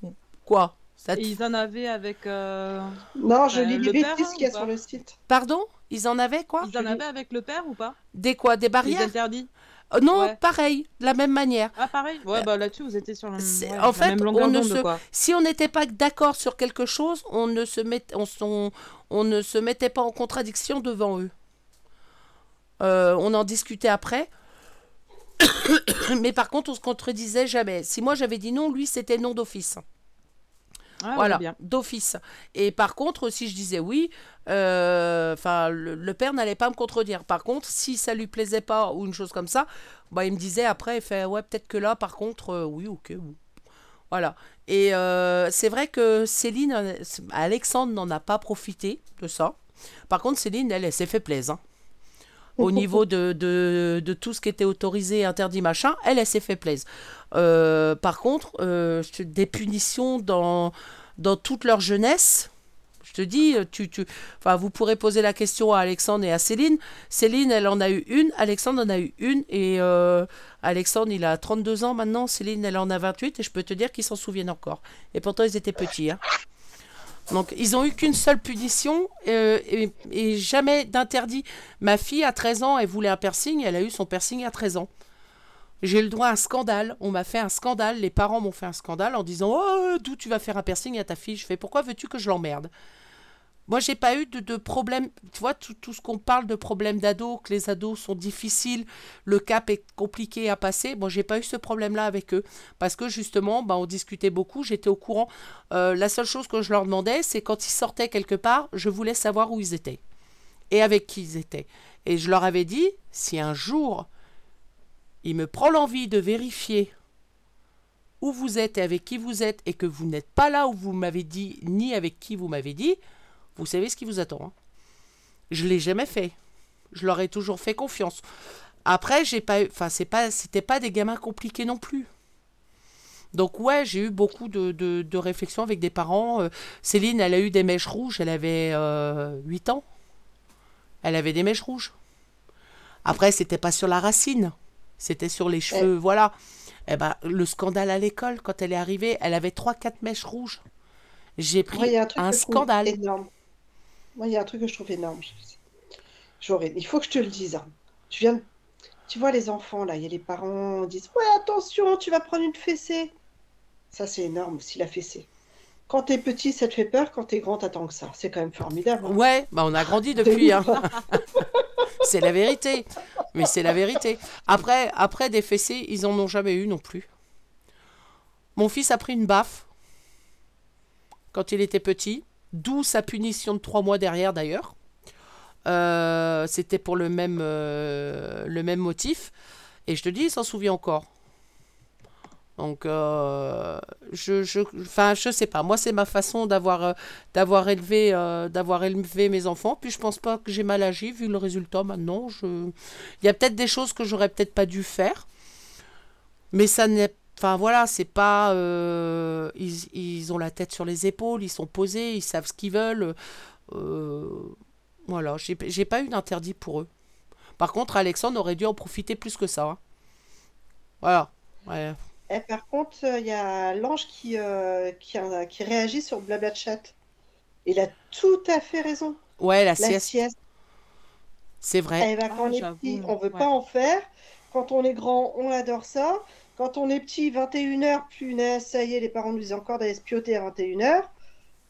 Quoi? Te- ils en avaient avec. euh, Non, je Euh, lis le les père, bêtises hein, qu'il y a ou pas sur le site. Pardon? Ils en avaient quoi? Ils en avaient avec le père ou pas? Des quoi? Des barrières? interdits Euh, Non, Ouais. pareil, de la même manière. Ah, pareil? Ouais, bah là-dessus, vous étiez sur le, C'est- ouais, en la fait, même longueur d'onde, se- quoi. Si on n'était pas d'accord sur quelque chose, on ne se met, on, ne se mettait pas en contradiction devant eux. Euh, on en discutait après. Mais par contre, on se contredisait jamais. Si moi j'avais dit non, lui c'était non d'office. Ah, voilà, d'office. Et par contre, si je disais oui, euh, enfin, le, le père n'allait pas me contredire. Par contre, si ça lui plaisait pas ou une chose comme ça, bah, il me disait après, il fait ouais, peut-être que là, par contre, euh, oui, ok. Voilà. Et euh, c'est vrai que Céline, Alexandre n'en a pas profité de ça. Par contre, Céline, elle, elle s'est fait plaisir. hein. Au niveau de, de, de tout ce qui était autorisé, interdit, machin, elle, elle s'est fait plaisir. Euh, par contre, euh, des punitions dans, dans toute leur jeunesse, je te dis, tu, tu, enfin, vous pourrez poser la question à Alexandre et à Céline. Céline, elle en a eu une, Alexandre en a eu une, et euh, Alexandre, il a 32 ans maintenant, Céline, elle en a 28, et je peux te dire qu'ils s'en souviennent encore. Et pourtant, ils étaient petits. hein. Donc, ils ont eu qu'une seule punition euh, et, jamais d'interdit. Ma fille, à 13 ans, elle voulait un piercing, elle a eu son piercing à 13 ans. J'ai le droit à un scandale. On m'a fait un scandale. Les parents m'ont fait un scandale en disant Oh, d'où tu vas faire un piercing à ta fille? Je fais Pourquoi veux-tu que je l'emmerde? Moi, j'ai pas eu de, de problème. Tu vois, tout, tout ce qu'on parle de problèmes d'ados, que les ados sont difficiles, le cap est compliqué à passer. Moi, j'ai pas eu ce problème-là avec eux. Parce que justement, bah, on discutait beaucoup, j'étais au courant. Euh, la seule chose que je leur demandais, c'est quand ils sortaient quelque part, je voulais savoir où ils étaient et avec qui ils étaient. Et je leur avais dit si un jour il me prend l'envie de vérifier où vous êtes et avec qui vous êtes et que vous n'êtes pas là où vous m'avez dit ni avec qui vous m'avez dit, vous savez ce qui vous attend. hein. Je l'ai jamais fait. Je leur ai toujours fait confiance. Après, j'ai pas eu, enfin c'est pas, c'était pas des gamins compliqués non plus. Donc ouais, j'ai eu beaucoup de, de, de réflexions avec des parents. Euh, Céline, elle a eu des mèches rouges, elle avait euh, 8 ans. Elle avait des mèches rouges. Après, c'était pas sur la racine, c'était sur les cheveux, voilà. Eh ben, le scandale à l'école, quand elle est arrivée, elle avait 3-4 mèches rouges. J'ai pris un un scandale. énorme. Moi, il y a un truc que je trouve énorme. J'aurais, il faut que je te le dise. hein. Tu viens, de- tu vois les enfants là, il y a les parents disent ouais attention, tu vas prendre une fessée. Ça c'est énorme aussi la fessée. Quand t'es petit, ça te fait peur. Quand t'es grand, t'attends que ça. C'est quand même formidable. hein. Ouais, bah on a grandi depuis. hein. c'est la vérité. Mais c'est la vérité. Après, après des fessées, ils en ont jamais eu non plus. Mon fils a pris une baffe quand il était petit, d'où sa punition de trois mois derrière d'ailleurs. Euh, C'était pour le même, euh, le même motif. Et je te dis, il s'en souvient encore. Donc, euh, je, je, enfin, je sais pas. Moi, c'est ma façon d'avoir, d'avoir élevé, d'avoir élevé mes enfants. Puis, je pense pas que j'ai mal agi vu le résultat. Maintenant, je, il y a peut-être des choses que j'aurais peut-être pas dû faire, mais ça n'est, enfin voilà, c'est pas, euh, ils, ils ont la tête sur les épaules, ils sont posés, ils savent ce qu'ils veulent. Euh, voilà, j'ai, j'ai pas eu d'interdit pour eux. Par contre, Alexandre aurait dû en profiter plus que ça. hein. Voilà. Ouais. Eh, par contre, il y a l'ange qui, euh, qui, qui réagit sur Blabla Chat. Il a tout à fait raison. Ouais, la La sieste, sieste, c'est vrai. eh ben, quand Ah, on est j'avoue, petit, on veut ouais. pas en faire. Quand on est grand, on adore ça. Quand on est petit, 21h, punaise, ça y est, les parents nous disent encore d'aller se à 21h.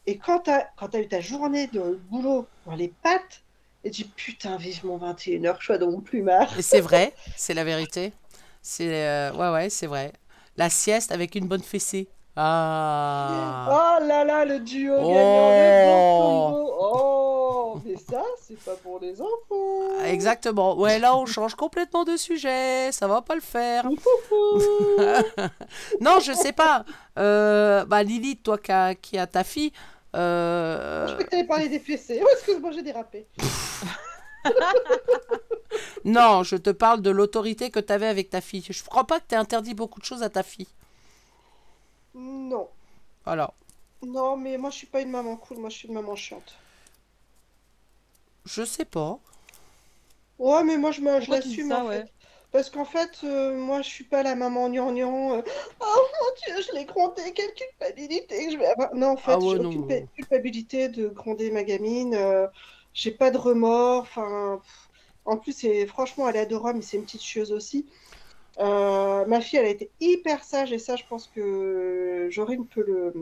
Et quand tu as, eu ta journée de boulot dans les pattes, et tu dis putain, vivement 21h, je suis dans mon plumard. Et c'est vrai, c'est la vérité. C'est, euh, ouais, ouais, c'est vrai. La sieste avec une bonne fessée. Ah. Oh là là, le duo Oh. gagnant, bon combo. Oh, mais ça, c'est pas pour les enfants. Exactement. Ouais, là, on change complètement de sujet. Ça va pas le faire. non, je sais pas. Euh, bah, Lily, toi qui as, qui ta fille. euh, Je crois que parler des fessées. Oh, excuse-moi, j'ai dérapé. Non, je te parle de l'autorité que tu avais avec ta fille. Je crois pas que tu interdit beaucoup de choses à ta fille. Non. Voilà. Non, mais moi, je suis pas une maman cool. Moi, je suis une maman chiante. Je sais pas. Ouais, mais moi, je, me- je Pourquoi tu dis l'assume, ça, en ouais? Fait. Parce qu'en fait, euh, moi, je suis pas la maman gnangnan. euh, oh mon Dieu, je l'ai grondé, quelle culpabilité que je vais avoir. Non, en fait, Ah ouais, j'ai aucune non. culpabilité de gronder ma gamine. euh, j'ai pas de remords. Enfin, pff. en plus, c'est franchement, elle est adorable, mais c'est une petite chieuse aussi. Euh, ma fille, elle a été hyper sage et ça, je pense que Jorine peut le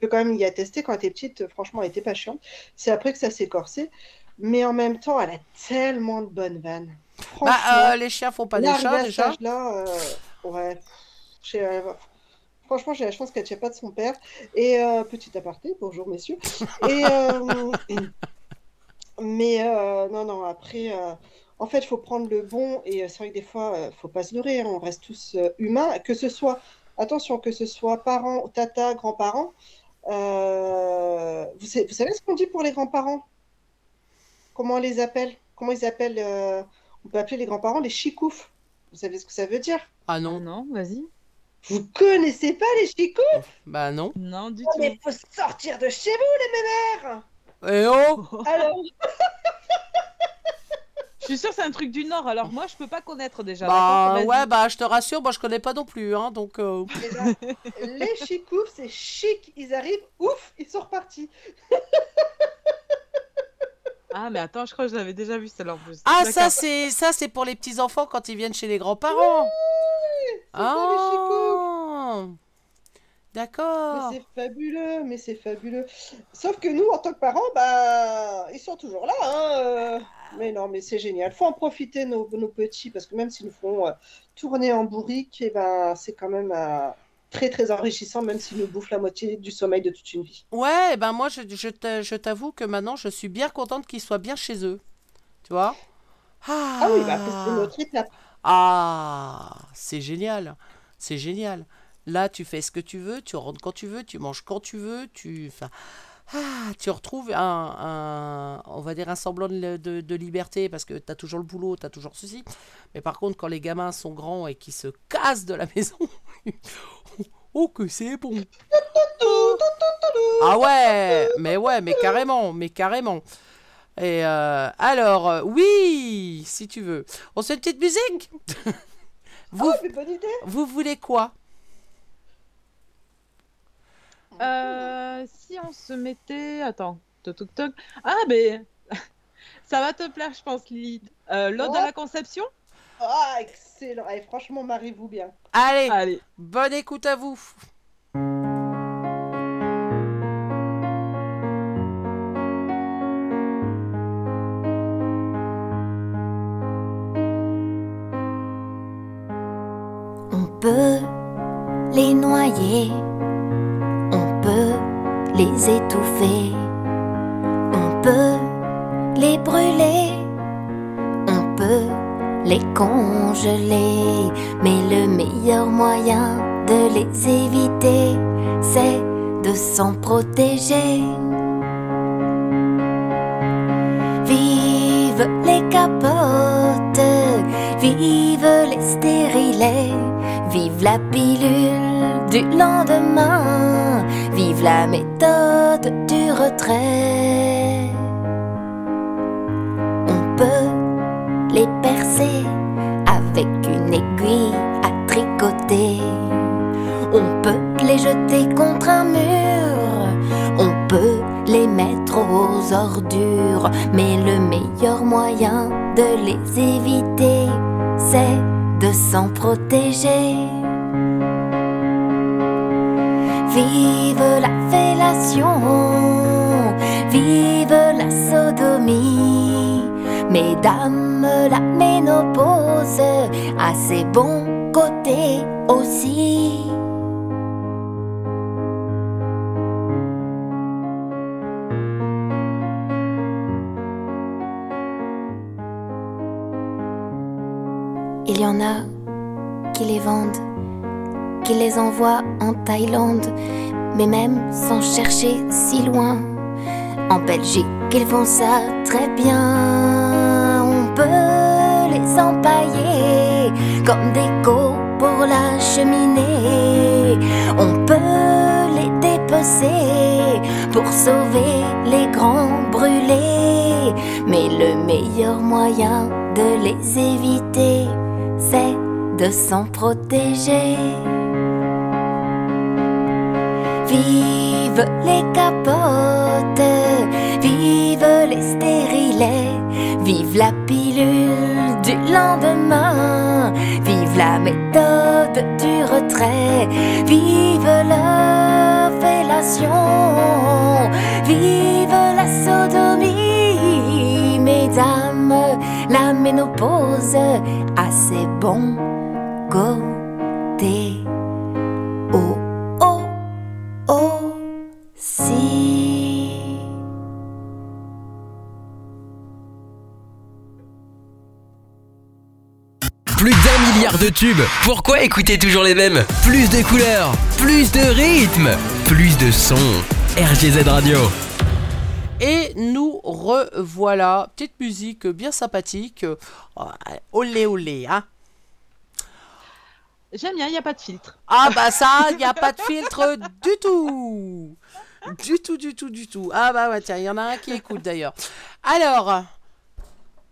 peut quand même y attester. Quand elle était petite, franchement, elle était pas chiante. C'est après que ça s'est corsé. Mais en même temps, elle a tellement de bonnes vannes. franchement, Bah, euh, les chiens font pas là, des chats déjà. âge-là, euh, ouais. Franchement, j'ai la chance qu'elle ne tient pas de son père. Et petit aparté, bonjour messieurs. Et, mais non, non, après, en fait, il faut prendre le bon. Et euh, c'est vrai que des fois, il faut pas se leurrer. hein, on reste tous euh, humains. Que ce soit, attention, que ce soit parents, tata, grands-parents. euh, vous, savez, vous savez ce qu'on dit pour les grands-parents? Comment on les appelle? Comment ils appellent? euh, on peut appeler les grands-parents les chicoufs. Vous savez ce que ça veut dire? Ah Ah non, non, vas-y. Vous connaissez pas les chicoufs? bah non. Non, du Oh, tout. mais faut sortir de chez vous, les mémères! Eh oh Alors, Je suis sûre que c'est un truc du Nord, alors moi je peux pas connaître déjà. Bah ouais, bah je te rassure, moi je connais pas non plus, hein, donc... euh, eh ben, les chicoufs, c'est chic. Ils arrivent, ouf, ils sont repartis. Ah, mais attends, je crois que j'avais déjà vu celle-là en plus. Ah, ça c'est ça c'est pour les petits enfants quand ils viennent chez les grands-parents. pour les Ah, Mais d'accord. c'est fabuleux, mais c'est fabuleux. Sauf que nous, en tant que parents, bah, ils sont toujours là. hein, euh. Mais non, mais c'est génial. Faut en profiter, nos, nos petits, parce que même s'ils nous font euh, tourner en bourrique, et ben, c'est quand même euh, très, très enrichissant, même s'ils nous bouffent la moitié du sommeil de toute une vie. Ouais, ben moi je, je t'a- je t'avoue que maintenant je suis bien contente qu'ils soient bien chez eux. Tu vois? Ah, Ah oui, bah, c'est notre étape. Ah, c'est génial. C'est génial. Là, tu fais ce que tu veux, tu rentres quand tu veux, tu manges quand tu veux, tu, enfin, ah, tu retrouves un, un- on va dire un semblant de, de- de liberté parce que tu as toujours le boulot, tu as toujours ceci. Mais par contre, quand les gamins sont grands et qui se cassent de la maison, oh que c'est bon. Ah ouais, mais ouais, mais carrément, mais carrément. Et euh, alors, euh, oui, si tu veux. On se fait une petite musique? Vous, Oh, mais bonne idée. vous voulez quoi? Euh, si on se mettait. Attends, toc toc toc. Ah, mais. Ça va te plaire, je pense, Lilith. Euh, L'ode de Ouais. la conception Ah, excellent. Allez, franchement, mariez-vous bien. Allez, Allez. bonne écoute à vous. On peut les noyer, les étouffer, on peut les brûler, on peut les congeler, mais le meilleur moyen de les éviter, c'est de s'en protéger. Vive les capotes, vive les stérilets, vive la pilule du lendemain, la méthode du retrait. On peut les percer avec une aiguille à tricoter. On peut les jeter contre un mur, on peut les mettre aux ordures, mais le meilleur moyen de les éviter, c'est de s'en protéger. Vive vive la sodomie, mesdames, la ménopause a ses bons côtés aussi. Il y en a qui les vendent, qui les envoient en Thaïlande, mais même sans chercher si loin. En Belgique, ils font ça très bien. On peut les empailler comme des cours pour la cheminée. On peut les dépecer pour sauver les grands brûlés. Mais le meilleur moyen de les éviter, c'est de s'en protéger. Vive les capotes, vive les stérilets, vive la pilule du lendemain, vive la méthode du retrait, vive la fellation, vive la sodomie, mesdames, la ménopause a ses bons côtés. De tubes. Pourquoi écouter toujours les mêmes? Plus de couleurs, plus de rythme, plus de sons. RGZ Radio. Et nous revoilà. Petite musique bien sympathique. Olé olé, hein. J'aime bien, il n'y a pas de filtre. Ah bah ça, il n'y a pas de filtre du tout. Du tout, du tout, du tout. Ah bah ouais, tiens, il y en a un qui écoute d'ailleurs. Alors,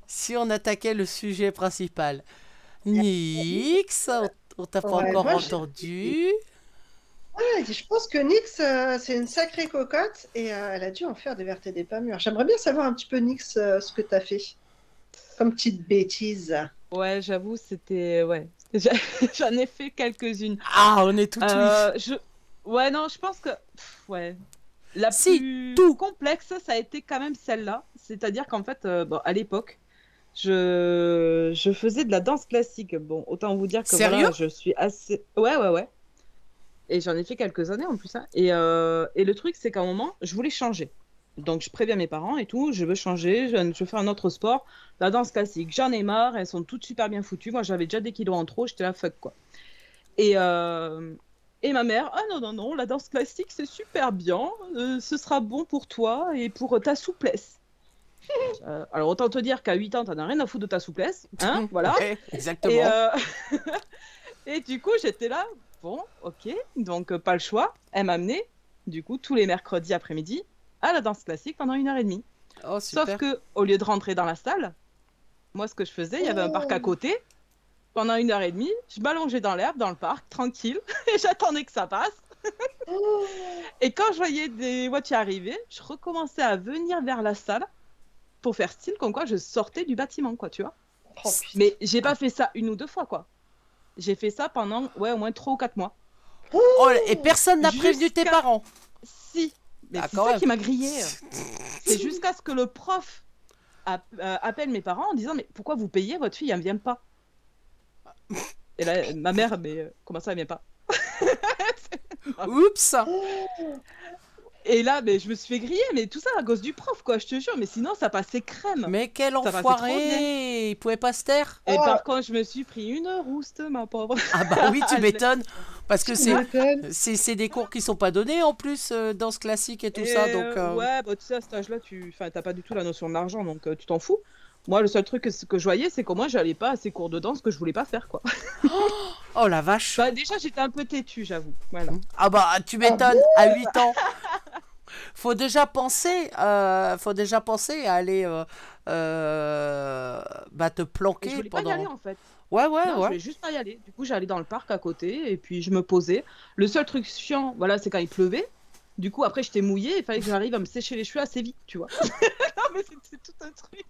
si on attaquait le sujet principal. Nix, on- t'a pas Ouais, encore moi, entendu. Ouais, je pense que Nix, euh, c'est une sacrée cocotte et euh, elle a dû en faire des vertes et des pas mûres. J'aimerais bien savoir un petit peu, Nix, euh, ce que tu as fait. Comme petite bêtise. Ouais, j'avoue, c'était. Ouais. J'en ai fait quelques-unes. Ah, on est tout Euh, je... Ouais, non, je pense que. pff, ouais. La Si, plus tout. complexe, ça a été quand même celle-là. C'est-à-dire qu'en fait, euh, bon, à l'époque, je... je faisais de la danse classique. Bon, autant vous dire que Sérieux? voilà, je suis assez. Ouais, ouais, ouais. Et j'en ai fait quelques années en plus. hein. Et, euh, et le truc, c'est qu'à un moment, je voulais changer. Donc, je préviens mes parents et tout. Je veux changer. Je, je veux faire un autre sport. La danse classique. J'en ai marre. Elles sont toutes super bien foutues. Moi, j'avais déjà des kilos en trop. J'étais là, fuck, quoi. Et, euh, et ma mère, ah non, non, non, la danse classique, c'est super bien. euh, ce sera bon pour toi et pour ta souplesse. Euh, alors, autant te dire qu'à 8 ans, t'en as rien à foutre de ta souplesse. Hein, voilà. Ouais, exactement. Et, euh, et du coup, j'étais là, bon, ok, donc euh, pas le choix. Elle m'a amené, du coup, tous les mercredis après-midi à la danse classique pendant une heure et demie. Oh, super. Sauf que, au lieu de rentrer dans la salle, moi, ce que je faisais, il y avait un parc à côté. Pendant une heure et demie, je m'allongeais dans l'herbe, dans le parc, tranquille, et j'attendais que ça passe. et quand je voyais des voitures arriver, je recommençais à venir vers la salle pour faire style comme quoi je sortais du bâtiment, quoi, tu vois. Oh. Mais j'ai pas fait ça une ou deux fois, quoi. J'ai fait ça pendant, ouais, au moins trois ou quatre mois. Oh, et personne n'a prévenu tes parents. Si, mais Ah, c'est ça même. qui m'a grillé. C'est jusqu'à ce que le prof euh, appelle mes parents en disant mais pourquoi vous payez votre fille elle ne vient pas? Et là ma mère mais euh, comment ça elle vient pas? Oups. Et là mais je me suis fait griller mais tout ça à cause du prof quoi je te jure mais sinon ça passait crème. Mais quel Ça enfoiré. Il pouvait pas se taire. Et Oh. par contre je me suis pris une rouste ma pauvre. Ah bah oui, tu m'étonnes. Parce que c'est des cours qui sont pas donnés en plus, euh, danse classique et tout Et, ça. Donc, euh, euh, Ouais, bah, tu sais, à cet âge-là, tu enfin, t'as pas du tout la notion de l'argent, donc euh, tu t'en fous. Moi, le seul truc que, que je voyais, c'est qu'au moins, j'allais pas à ces cours de danse que je voulais pas faire, quoi. Oh la vache. Bah, déjà, j'étais un peu têtue, j'avoue. Voilà. Ah bah tu m'étonnes, à 8 ans. Faut déjà penser, euh, faut déjà penser à aller euh, euh, bah, te Et planquer je voulais pas pendant. y aller, en fait. Ouais ouais non, je ouais. voulais juste pas y aller. Du coup, j'allais dans le parc à côté, et puis je me posais. Le seul truc chiant, voilà, c'est quand il pleuvait. Du coup, après, j'étais mouillée, il fallait que j'arrive à me sécher les cheveux assez vite, tu vois. non, mais c'était tout un truc.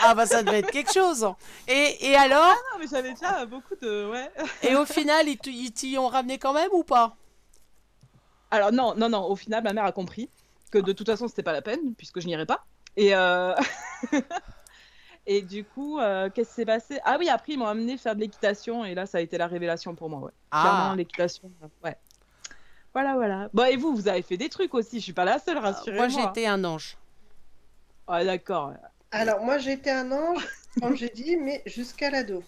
Ah bah ça devait être quelque chose. Et, et alors Non, mais j'avais déjà beaucoup de... Ouais. Et au final, ils t'y ont ramené quand même ou pas? Alors non, non, non, au final, ma mère a compris que de toute façon, c'était pas la peine, puisque je n'irais pas. Et, euh, et du coup, euh, qu'est-ce qui s'est passé? Ah oui, après, ils m'ont amené faire de l'équitation, et là, ça a été la révélation pour moi, ouais. Clairement, Ah, l'équitation, euh, ouais. Voilà, voilà. Bon, et vous, vous avez fait des trucs aussi, je suis pas la seule, rassurez-moi. moi j'étais un ange. Ah, d'accord. Alors, moi, j'étais un ange, comme j'ai dit, mais jusqu'à l'ado.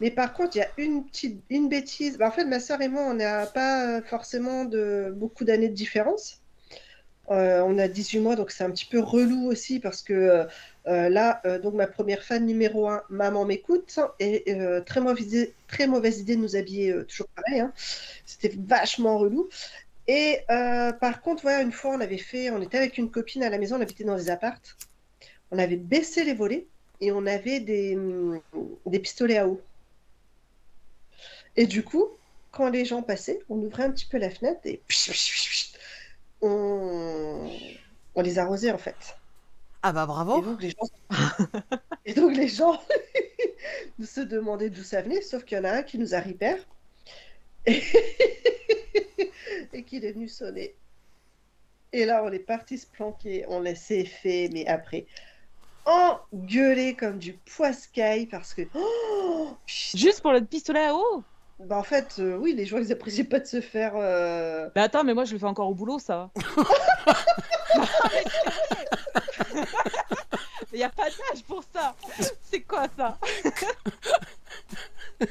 Mais par contre, il y a une petite une bêtise. Bah, en fait, ma sœur et moi, on n'a pas forcément de beaucoup d'années de différence. Euh, on a 18 mois, donc c'est un petit peu relou aussi parce que euh, euh, là, donc ma première fan numéro 1, maman m'écoute, et très, mauvaise idée, très mauvaise idée de nous habiller toujours pareil. hein. C'était vachement relou. Et par contre, voilà, une fois, on avait fait, on était avec une copine à la maison, on habitait dans des appartes. On avait baissé les volets et on avait des, hum, des pistolets à eau. Et du coup, quand les gens passaient, on ouvrait un petit peu la fenêtre et on, on les arrosait en fait. Ah bah Et bravo. donc les gens, et donc les gens se demandaient d'où ça venait, sauf qu'il y en a un qui nous a ripère et, et qu'il est venu sonner. Et là, on est parti se planquer, on laissait fait, mais après, engueulé comme du poiscaille parce que. Oh. Juste pour le pistolet à eau? Bah, en fait, euh, oui, les gens, ils apprécient pas de se faire. euh, Mais attends, mais moi je le fais encore au boulot, ça. Il n'y a pas d'âge pour ça. C'est quoi ça?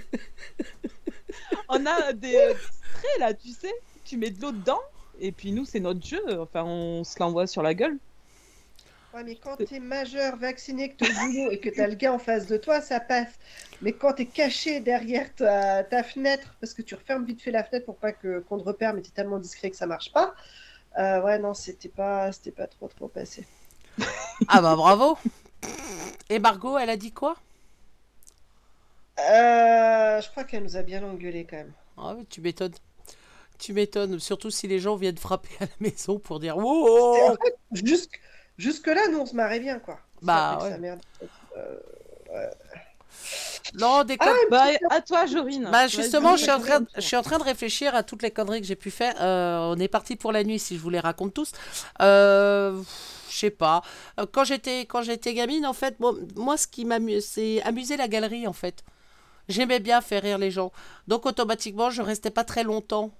On a des euh, sprays là, tu sais. Tu mets de l'eau dedans. Et puis nous, c'est notre jeu. Enfin, on se l'envoie sur la gueule. Ouais, mais quand t'es majeur, vacciné, que t'es au boulot et que t'as le gars en face de toi, ça passe. Mais quand t'es caché derrière ta, ta fenêtre, parce que tu refermes vite fait la fenêtre pour pas que qu'on te repère, mais t'es tellement discret que ça marche pas. euh, ouais, non, c'était pas, c'était pas trop trop passé. Ah bah bravo. Et Margot, elle a dit quoi? Euh, je crois qu'elle nous a bien engueulé quand même. Ah oui, tu m'étonnes. Tu m'étonnes, surtout si les gens viennent frapper à la maison pour dire wow. Et en fait, jusque, jusque là, nous on se marrait bien quoi. Bah, ouais. sa mère- euh, Non, des Ah, Bah, à toi, Jorine. Bah justement, je suis, en train, je suis en train de réfléchir à toutes les conneries que j'ai pu faire. Euh, on est parti pour la nuit, si je vous les raconte tous. Euh, je sais pas. Quand j'étais quand j'étais gamine, en fait, bon, moi, ce qui m'amuse, c'est amuser la galerie, en fait. J'aimais bien faire rire les gens. Donc, automatiquement, je restais pas très longtemps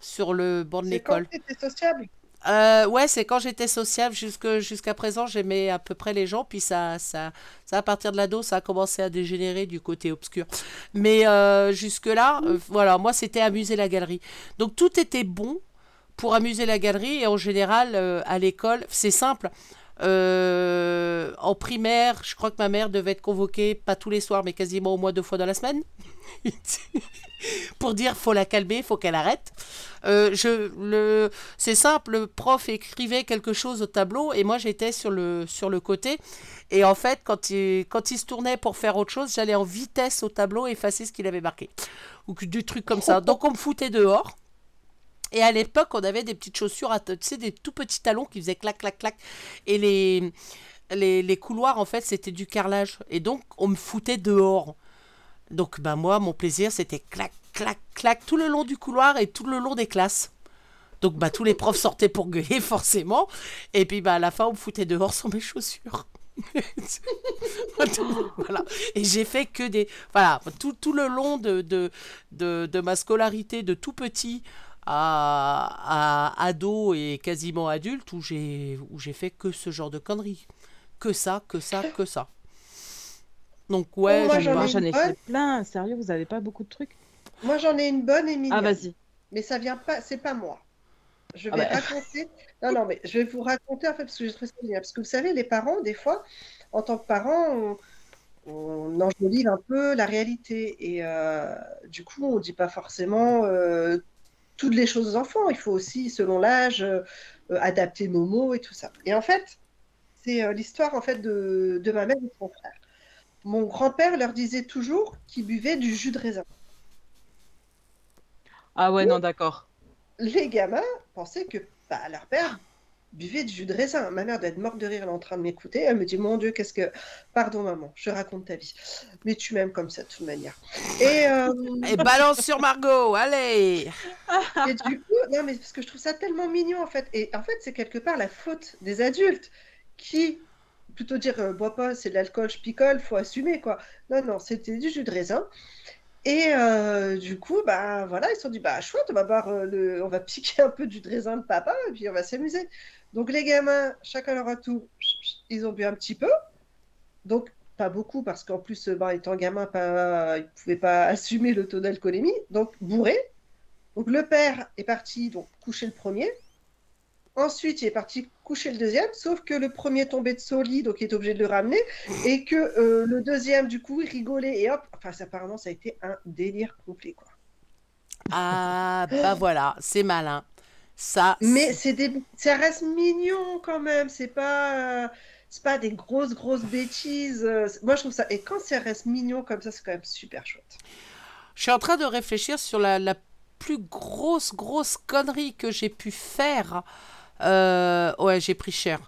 sur le banc de C'est quand l'école. t'étais sociable? Euh, ouais, c'est quand j'étais sociable. Jusque, jusqu'à présent, j'aimais à peu près les gens. Puis ça, ça, ça, à partir de l'ado, ça a commencé à dégénérer du côté obscur. Mais euh, jusque-là, euh, voilà, moi, c'était amuser la galerie. Donc tout était bon pour amuser la galerie. Et en général, à l'école, c'est simple. En primaire, je crois que ma mère devait être convoquée, pas tous les soirs, mais quasiment au moins deux fois dans la semaine. pour dire faut la calmer, faut qu'elle arrête. Euh, je, le, c'est simple, le prof écrivait quelque chose au tableau et moi j'étais sur le, sur le côté. Et en fait, quand il, quand il se tournait pour faire autre chose, j'allais en vitesse au tableau effacer ce qu'il avait marqué. Ou que- du truc comme ça. Donc on me foutait dehors. Et à l'époque, on avait des petites chaussures, à, tu sais, des tout petits talons qui faisaient clac, clac, clac. Et les, les, les couloirs, en fait, c'était du carrelage. Et donc, on me foutait dehors. Donc, bah, moi, mon plaisir, c'était clac, clac, clac, tout le long du couloir et tout le long des classes. Donc, bah, tous les profs sortaient pour gueuler, forcément. Et puis, bah, à la fin, on me foutait dehors sans mes chaussures. voilà. Et j'ai fait que des. Voilà, tout, tout le long de, de, de, de ma scolarité, de tout petit à, à ado et quasiment adulte, où j'ai où j'ai fait que ce genre de conneries. Que ça, que ça, que ça. Donc, ouais, Oh, moi, j'en pas. Moi, ai j'en ai une fait bonne. plein. Sérieux, vous avez pas beaucoup de trucs? Moi, j'en ai une bonne et mignonne. Ah, vas-y. Mais ça vient pas, c'est pas moi. Je vais Ah bah. raconter. Non, non, mais je vais vous raconter en fait parce que j'ai trouvé ça génial. Parce que vous savez, les parents, des fois, en tant que parents, on, on enjolive un peu la réalité. Et euh, du coup, on dit pas forcément euh, toutes les choses aux enfants. Il faut aussi, selon l'âge, euh, euh, adapter nos mots et tout ça. Et en fait, c'est euh, l'histoire en fait de, de ma mère et de son frère. Mon grand-père leur disait toujours qu'il buvait du jus de raisin. Ah ouais, non, d'accord. les gamins pensaient que bah, leur père buvait du jus de raisin. Ma mère doit être morte de rire, elle est en train de m'écouter. Elle me dit Mon Dieu, qu'est-ce que. Pardon, maman, je raconte ta vie. Mais tu m'aimes comme ça, de toute manière. Et, euh, Et balance sur Margot, allez et du coup, non, mais parce que je trouve ça tellement mignon, en fait. Et en fait, c'est quelque part la faute des adultes qui, plutôt dire euh, Bois pas, c'est de l'alcool, je picole, faut assumer, quoi. Non, non, c'était du jus de raisin. Et euh, du coup, bah voilà, ils se sont dit, bah chouette, on va boire euh, on va piquer un peu du raisin de papa et puis on va s'amuser. Donc les gamins, chacun leur tour, ils ont bu un petit peu. Donc pas beaucoup parce qu'en plus, bah, étant gamin, pas... ils pouvaient pas assumer le taux d'alcoolémie. Donc bourré. Donc le père est parti donc coucher le premier. Ensuite, il est parti coucher le deuxième, sauf que le premier tombait de son lit, donc il est obligé de le ramener, et que euh, le deuxième, du coup, il rigolait, et hop, enfin, ça, apparemment, ça a été un délire complet, quoi. Ah, bah voilà, c'est malin. Ça, Mais c'est des... ça reste mignon quand même, c'est pas... euh, C'est pas des grosses, grosses bêtises. euh, Moi, je trouve ça. Et quand ça reste mignon comme ça, c'est quand même super chouette. Je suis en train de réfléchir sur la, la plus grosse, grosse connerie que j'ai pu faire. Euh, ouais, j'ai pris cher.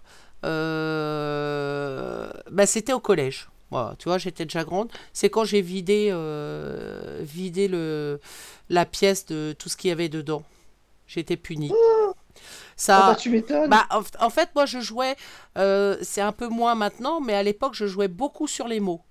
Euh, bah, c'était au collège. Voilà, tu vois, j'étais déjà grande. C'est quand j'ai vidé, euh, vidé le, la pièce de tout ce qu'il y avait dedans. Été punie. Ça, Oh, bah, tu m'étonnes. bah, en, en fait, moi, je jouais, c'est un peu moins maintenant, mais à l'époque, je jouais beaucoup sur les mots.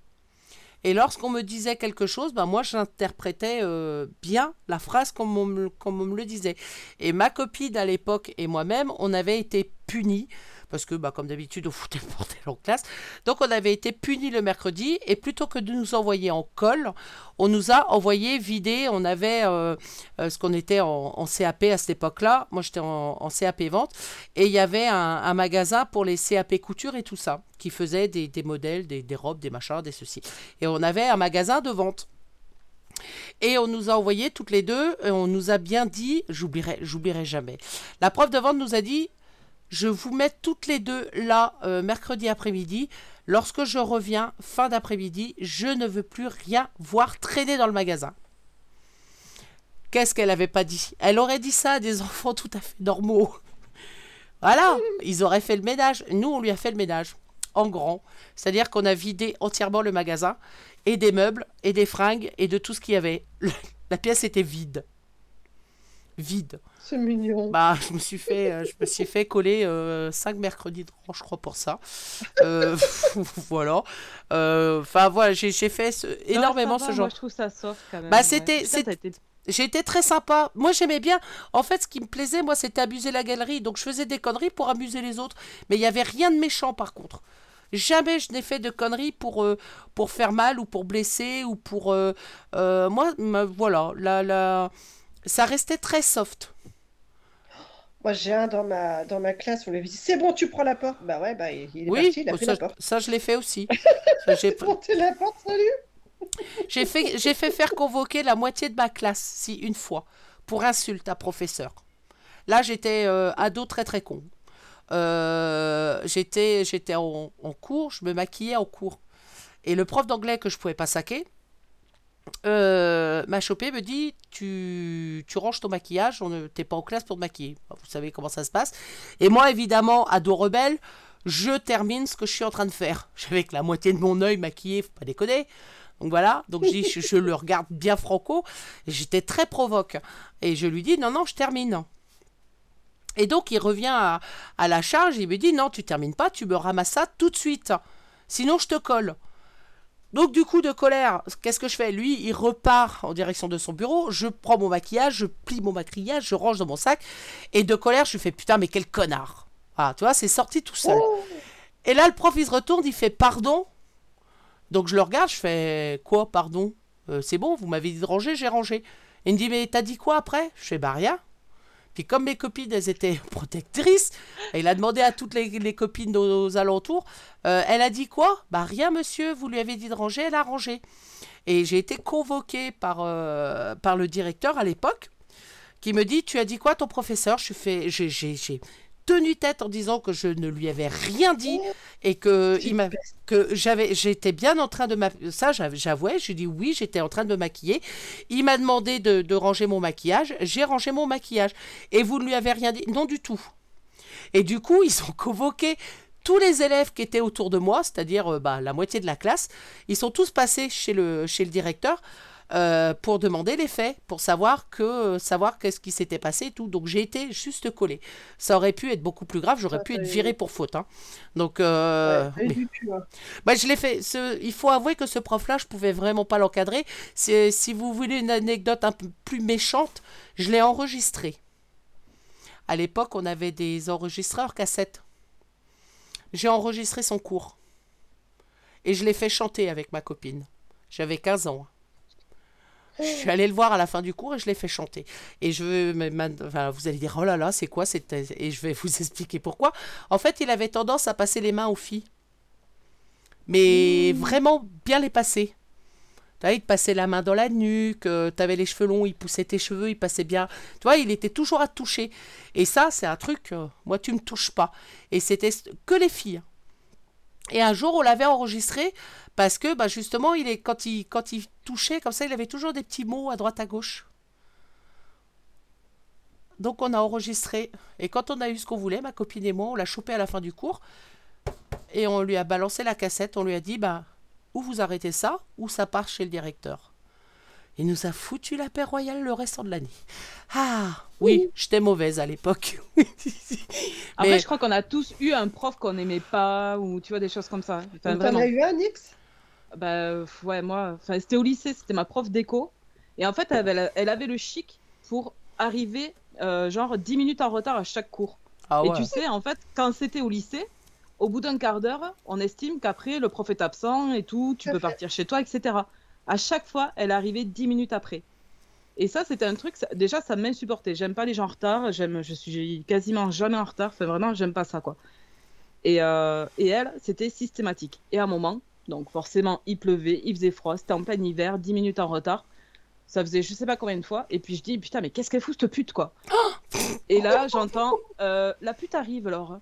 Et lorsqu'on me disait quelque chose, bah, moi, j'interprétais euh, bien la phrase comme comme on me le disait. Et ma copine à l'époque et moi-même, on avait été punis. Parce que, bah, comme d'habitude, on foutait le bordel en classe. Donc, on avait été punis le mercredi. Et plutôt que de nous envoyer en colle, on nous a envoyé vider. On avait euh, euh, ce qu'on était en, CAP à cette époque-là. Moi, j'étais en, CAP vente. Et il y avait un, magasin pour les CAP couture et tout ça, qui faisait des, modèles, des, des robes, des machins, des ceci. Et on avait un magasin de vente. Et on nous a envoyé toutes les deux, et on nous a bien dit, j'oublierai, j'oublierai jamais. La prof de vente nous a dit, je vous mets toutes les deux là euh, mercredi après-midi. Lorsque je reviens fin d'après-midi, je ne veux plus rien voir traîner dans le magasin. Qu'est-ce qu'elle avait pas dit? Elle aurait dit ça à des enfants tout à fait normaux. Voilà, ils auraient fait le ménage. Nous, on lui a fait le ménage en grand. C'est-à-dire qu'on a vidé entièrement le magasin et des meubles et des fringues et de tout ce qu'il y avait. La pièce était vide. Vide. C'est mignon. Bah, je me suis fait, euh, je me suis fait coller 5 mercredis de rang, je crois, pour ça. Euh, voilà. Euh, Enfin, voilà, j'ai j'ai fait ce- énormément ça ce genre. Moi, je trouve ça soft quand même. Bah, ouais. c'était- été- J'ai été très sympa. Moi, j'aimais bien. En fait, ce qui me plaisait, moi, c'était abuser la galerie. Donc, je faisais des conneries pour amuser les autres. Mais il n'y avait rien de méchant, par contre. Jamais je n'ai fait de conneries pour, euh, pour faire mal ou pour blesser ou pour... euh, euh, moi, voilà. La, la... Ça restait très soft. Moi, j'ai un dans ma, dans ma classe, on lui dit, c'est bon, tu prends la porte. Bah ouais, bah il il est Oui, parti, il a pris ça, la porte. ça, je l'ai fait aussi. J'ai Monter la porte, salut. j'ai fait, faire convoquer la moitié de ma classe, si une fois, pour insulte à professeur. Là, j'étais euh, ado très très con. Euh, j'étais j'étais en, en cours, je me maquillais en cours. Et le prof d'anglais que je pouvais pas saquer euh, m'a chopé, me dit tu, tu ranges ton maquillage, on ne t'es pas en classe pour te maquiller. Vous savez comment ça se passe. Et moi, évidemment, ado rebelle, je termine ce que je suis en train de faire. J'avais que la moitié de mon œil maquillé, faut pas déconner. Donc voilà, donc je, je, le regarde bien franco, j'étais très provoque. Et je lui dis, non, non, je termine. Et donc il revient à, à la charge, il me dit, non, tu termines pas, tu me ramasses ça tout de suite. Sinon, je te colle. Donc du coup de colère, qu'est-ce que je fais? Lui, il repart en direction de son bureau, je prends mon maquillage, je plie mon maquillage, je range dans mon sac, et de colère, je fais, putain, mais quel connard. Ah, tu vois, c'est sorti tout seul. Et là, le prof, il se retourne, il fait, pardon donc je le regarde, je fais quoi, pardon? Euh, C'est bon, vous m'avez dit de ranger, j'ai rangé. Il me dit, mais t'as dit quoi après? Je fais, bah rien. Puis comme mes copines, elles étaient protectrices, il a demandé à toutes les, les copines aux, alentours, euh, elle a dit quoi? Bah rien, monsieur, vous lui avez dit de ranger, elle a rangé. Et j'ai été convoquée par, euh, par le directeur à l'époque, qui me dit, tu as dit quoi ton professeur? Je fais, j'ai tenu tête en disant que je ne lui avais rien dit et que il que j'avais j'étais bien en train de ma ça j'av- j'avouais j'ai dit oui j'étais en train de me maquiller. Il m'a demandé de, de ranger mon maquillage. J'ai rangé mon maquillage. Et vous ne lui avez rien dit? Non du tout. Et du coup ils ont convoqué tous les élèves qui étaient autour de moi c'est-à-dire euh, bah, la moitié de la classe. Ils sont tous passés chez le chez le directeur euh, pour demander les faits, pour savoir que euh, savoir qu'est-ce qui s'était passé et tout. Donc j'ai été juste collé. Ça aurait pu être beaucoup plus grave, j'aurais pu être viré pour faute. hein. Donc euh, Ouais, mais- hein. bah, je l'ai fait. Ce- il faut avouer que ce prof-là, je pouvais vraiment pas l'encadrer. Si vous voulez une anecdote un peu plus méchante, je l'ai enregistré. À l'époque, on avait des enregistreurs cassettes. J'ai enregistré son cours. Et je l'ai fait chanter avec ma copine. J'avais 15 ans. Je suis allée le voir à la fin du cours et je l'ai fait chanter. Et je enfin, vous allez dire, oh là là, c'est quoi cette... Et je vais vous expliquer pourquoi. En fait, il avait tendance à passer les mains aux filles. Mais vraiment bien les passer. Il te passait la main dans la nuque, tu avais les cheveux longs, il poussait tes cheveux, il passait bien. Tu vois, il était toujours à te toucher. Et ça, c'est un truc, euh, moi, tu me touches pas. Et c'était que les filles. Et un jour, on l'avait enregistré parce que, bah, justement, il est, quand, il, quand il touchait comme ça, il avait toujours des petits mots à droite à gauche. Donc, on a enregistré. Et quand on a eu ce qu'on voulait, ma copine et moi, on l'a chopé à la fin du cours. Et on lui a balancé la cassette. On lui a dit, bah, ou vous arrêtez ça, ou ça part chez le directeur. Il nous a foutu la paix royale le restant de l'année. Ah, oui, j'étais mauvaise à l'époque. Après, Mais- je crois qu'on a tous eu un prof qu'on n'aimait pas ou tu vois des choses comme ça. Enfin, T'en as eu un, Nix? Bah ouais, moi, enfin c'était au lycée, c'était ma prof d'éco. Et en fait, elle, avait- elle avait le chic pour arriver euh, genre 10 minutes en retard à chaque cours. Ah Et ouais. tu sais, en fait, quand c'était au lycée, au bout d'un quart d'heure, on estime qu'après, le prof est absent et tout, tu peux partir chez toi, etc. À chaque fois, elle arrivait 10 minutes après. Et ça, c'était un truc, ça- déjà, ça m'insupportait. J'aime pas les gens en retard, j'aime, je suis quasiment jamais en retard, enfin vraiment, j'aime pas ça, quoi. Et, euh, et elle, c'était systématique. Et à un moment, donc forcément, il pleuvait, il faisait froid, c'était en plein hiver, 10 minutes en retard. Ça faisait je sais pas combien de fois. Et puis je dis, putain, mais qu'est-ce qu'elle fout, cette pute, quoi? Et là, j'entends, euh, la pute arrive, alors.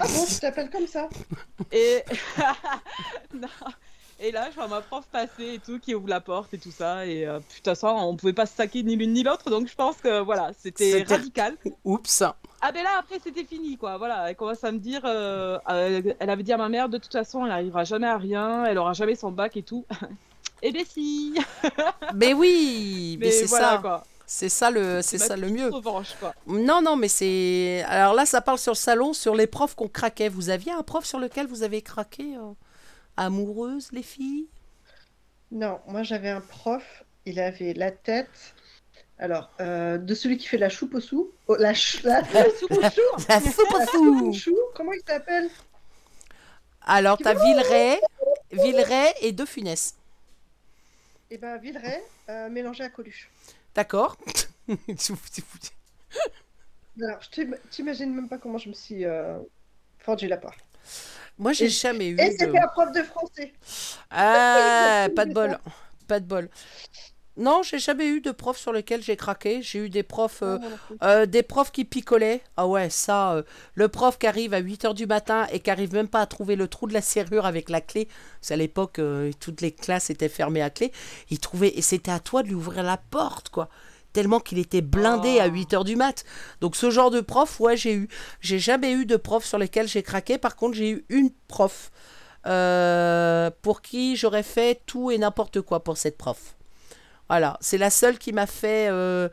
Ah bon, tu t'appelles comme ça? Et... Non. Et là, je vois ma prof passer et tout, qui ouvre la porte et tout ça. Et euh, putain, ça, on pouvait pas se saquer ni l'une ni l'autre. Donc je pense que voilà, c'était radical. Oups. Ah ben là, après, c'était fini, quoi. Voilà, elle commence à me dire... euh, euh, elle avait dit à ma mère, de toute façon, elle arrivera jamais à rien, elle aura jamais son bac et tout. Eh ben si Mais oui, mais, Mais c'est voilà, ça. quoi. C'est ça le, c'est ça le mieux. revanche, quoi. Non, non, mais c'est. Alors là, ça parle sur le salon, sur les profs qu'on craquait. Vous aviez un prof sur lequel vous avez craqué euh, Amoureuse, les filles? Non, moi j'avais un prof, il avait la tête. Alors, euh, de celui qui fait la choupe au sou. oh, la, ch- la, la soupe au chou La soupe au La chou. soupe au chou, Comment il s'appelle? Alors, t'as Villeray, Villeray et De Funès. Eh ben, Villeray, euh, mélangé à Coluche. D'accord Alors, je t'im- t'imagines même pas comment je me suis euh, fendu la part. Moi, j'ai jamais eu Et de. c'était un prof de français. Ah, pas de c'est bol. Pas de bol. Non, j'ai jamais eu de prof sur lequel j'ai craqué. J'ai eu des profs, euh, euh, des profs qui picolaient. Ah ouais, ça, euh, le prof qui arrive à 8h du matin et qui arrive même pas à trouver le trou de la serrure avec la clé. Parce qu'à l'époque, toutes les classes étaient fermées à clé. Il trouvait, et c'était à toi de lui ouvrir la porte, quoi. Tellement qu'il était blindé à 8h du mat. Donc ce genre de prof, ouais, j'ai eu. J'ai jamais eu de prof sur lesquels j'ai craqué. Par contre, j'ai eu une prof euh, pour qui j'aurais fait tout et n'importe quoi pour cette prof. Voilà, c'est la seule qui m'a fait. euh,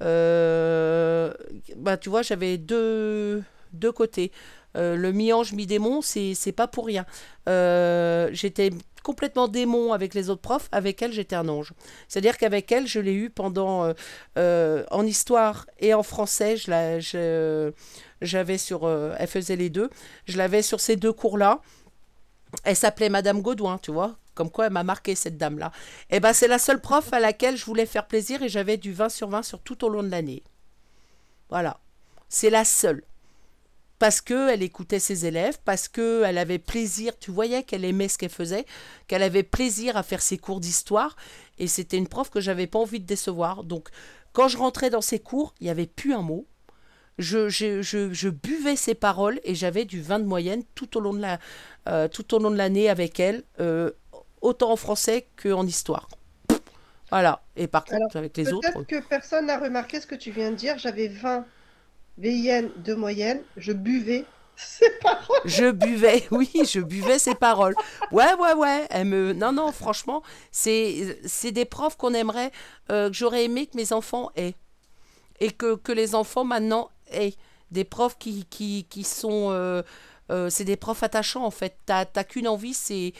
euh, bah, tu vois, j'avais deux, deux côtés. Euh, le mi-ange, mi-démon, c'est pas pour rien. Euh, j'étais complètement démon avec les autres profs, avec elle, j'étais un ange. C'est-à-dire qu'avec elle, je l'ai eu pendant. euh, en histoire et en français, je la- sur. elle faisait les deux. Je l'avais sur ces deux cours-là. Elle s'appelait Madame Gaudouin, tu vois. Comme quoi, elle m'a marqué, cette dame-là. Et ben, c'est la seule prof à laquelle je voulais faire plaisir et j'avais du 20 sur 20 sur tout au long de l'année. Voilà. C'est la seule. Parce que elle écoutait ses élèves, parce que elle avait plaisir, tu voyais qu'elle aimait ce qu'elle faisait, qu'elle avait plaisir à faire ses cours d'histoire, et c'était une prof que j'avais pas envie de décevoir. Donc, quand je rentrais dans ses cours, il n'y avait plus un mot. Je, je, je, je buvais ses paroles et j'avais du 20 de moyenne tout au long de la, euh, tout au long de l'année avec elle, euh, autant en français qu'en histoire. Voilà. Et par contre, Alors, avec les autres. Peut-être que personne n'a remarqué ce que tu viens de dire. J'avais 20 VIN de moyenne. Je buvais. C'est pas Je buvais, oui, je buvais ses paroles. Ouais, ouais, ouais. Elle me... Non, non, franchement, c'est des profs qu'on aimerait, euh, que j'aurais aimé que mes enfants aient. Et que, que les enfants maintenant aient. Des profs qui, qui, qui sont. euh, euh, c'est des profs attachants, en fait. T'as qu'une envie, c'est.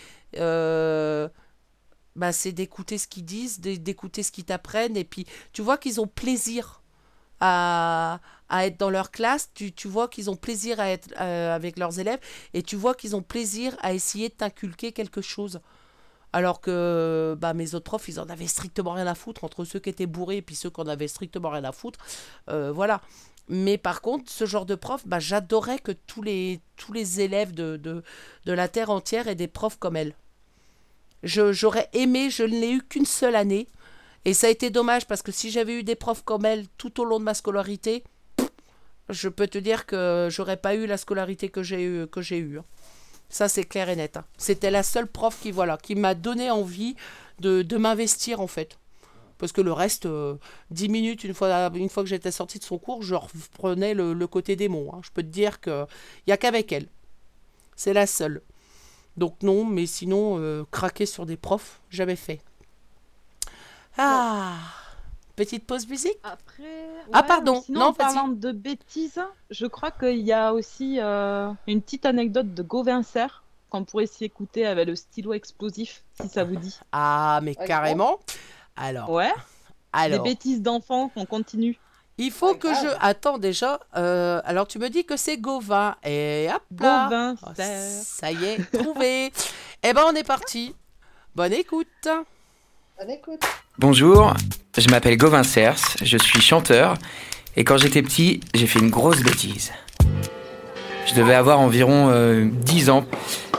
bah, c'est d'écouter ce qu'ils disent, d'é- d'écouter ce qu'ils t'apprennent. Et puis, tu vois qu'ils ont plaisir à, à être dans leur classe, tu, tu vois qu'ils ont plaisir à être euh, avec leurs élèves et tu vois qu'ils ont plaisir à essayer de t'inculquer quelque chose. Alors que bah, mes autres profs, ils en avaient strictement rien à foutre entre ceux qui étaient bourrés et puis ceux qui en avaient strictement rien à foutre. Euh, voilà. Mais par contre, ce genre de prof, bah, j'adorais que tous les, tous les élèves de, de, de la Terre entière aient des profs comme elle. J'aurais aimé, je ne l'ai eu qu'une seule année. Et ça a été dommage parce que si j'avais eu des profs comme elle tout au long de ma scolarité, je peux te dire que j'aurais pas eu la scolarité que j'ai eu que j'ai eu. Ça c'est clair et net. hein. C'était la seule prof qui voilà qui m'a donné envie de, m'investir en fait. Parce que le reste, euh, 10 minutes, une fois, que j'étais sortie de son cours, je reprenais le, le côté démon. hein. Je peux te dire qu'il n'y a qu'avec elle. C'est la seule. Donc non, mais sinon, euh, craquer sur des profs, jamais fait. Ah, petite pause musique Après. Ah, pardon, Sinon, non, en parlant de bêtises, je crois qu'il y a aussi euh, une petite anecdote de Gauvin Serre qu'on pourrait s'y écouter avec le stylo explosif, si ça vous dit. Ah, mais Ouais, carrément. Alors, Ouais. alors, Les bêtises d'enfants qu'on continue. il faut que je... Attends déjà. euh, alors, tu me dis que c'est Gauvin. Et hop là. Gauvin Oh, Serre. ça y est, trouvé. eh ben, on est parti. Bonne écoute. Bonne écoute. Bonjour, je m'appelle Gauvin Cers, je suis chanteur et quand j'étais petit, j'ai fait une grosse bêtise. Je devais avoir environ euh, 10 ans.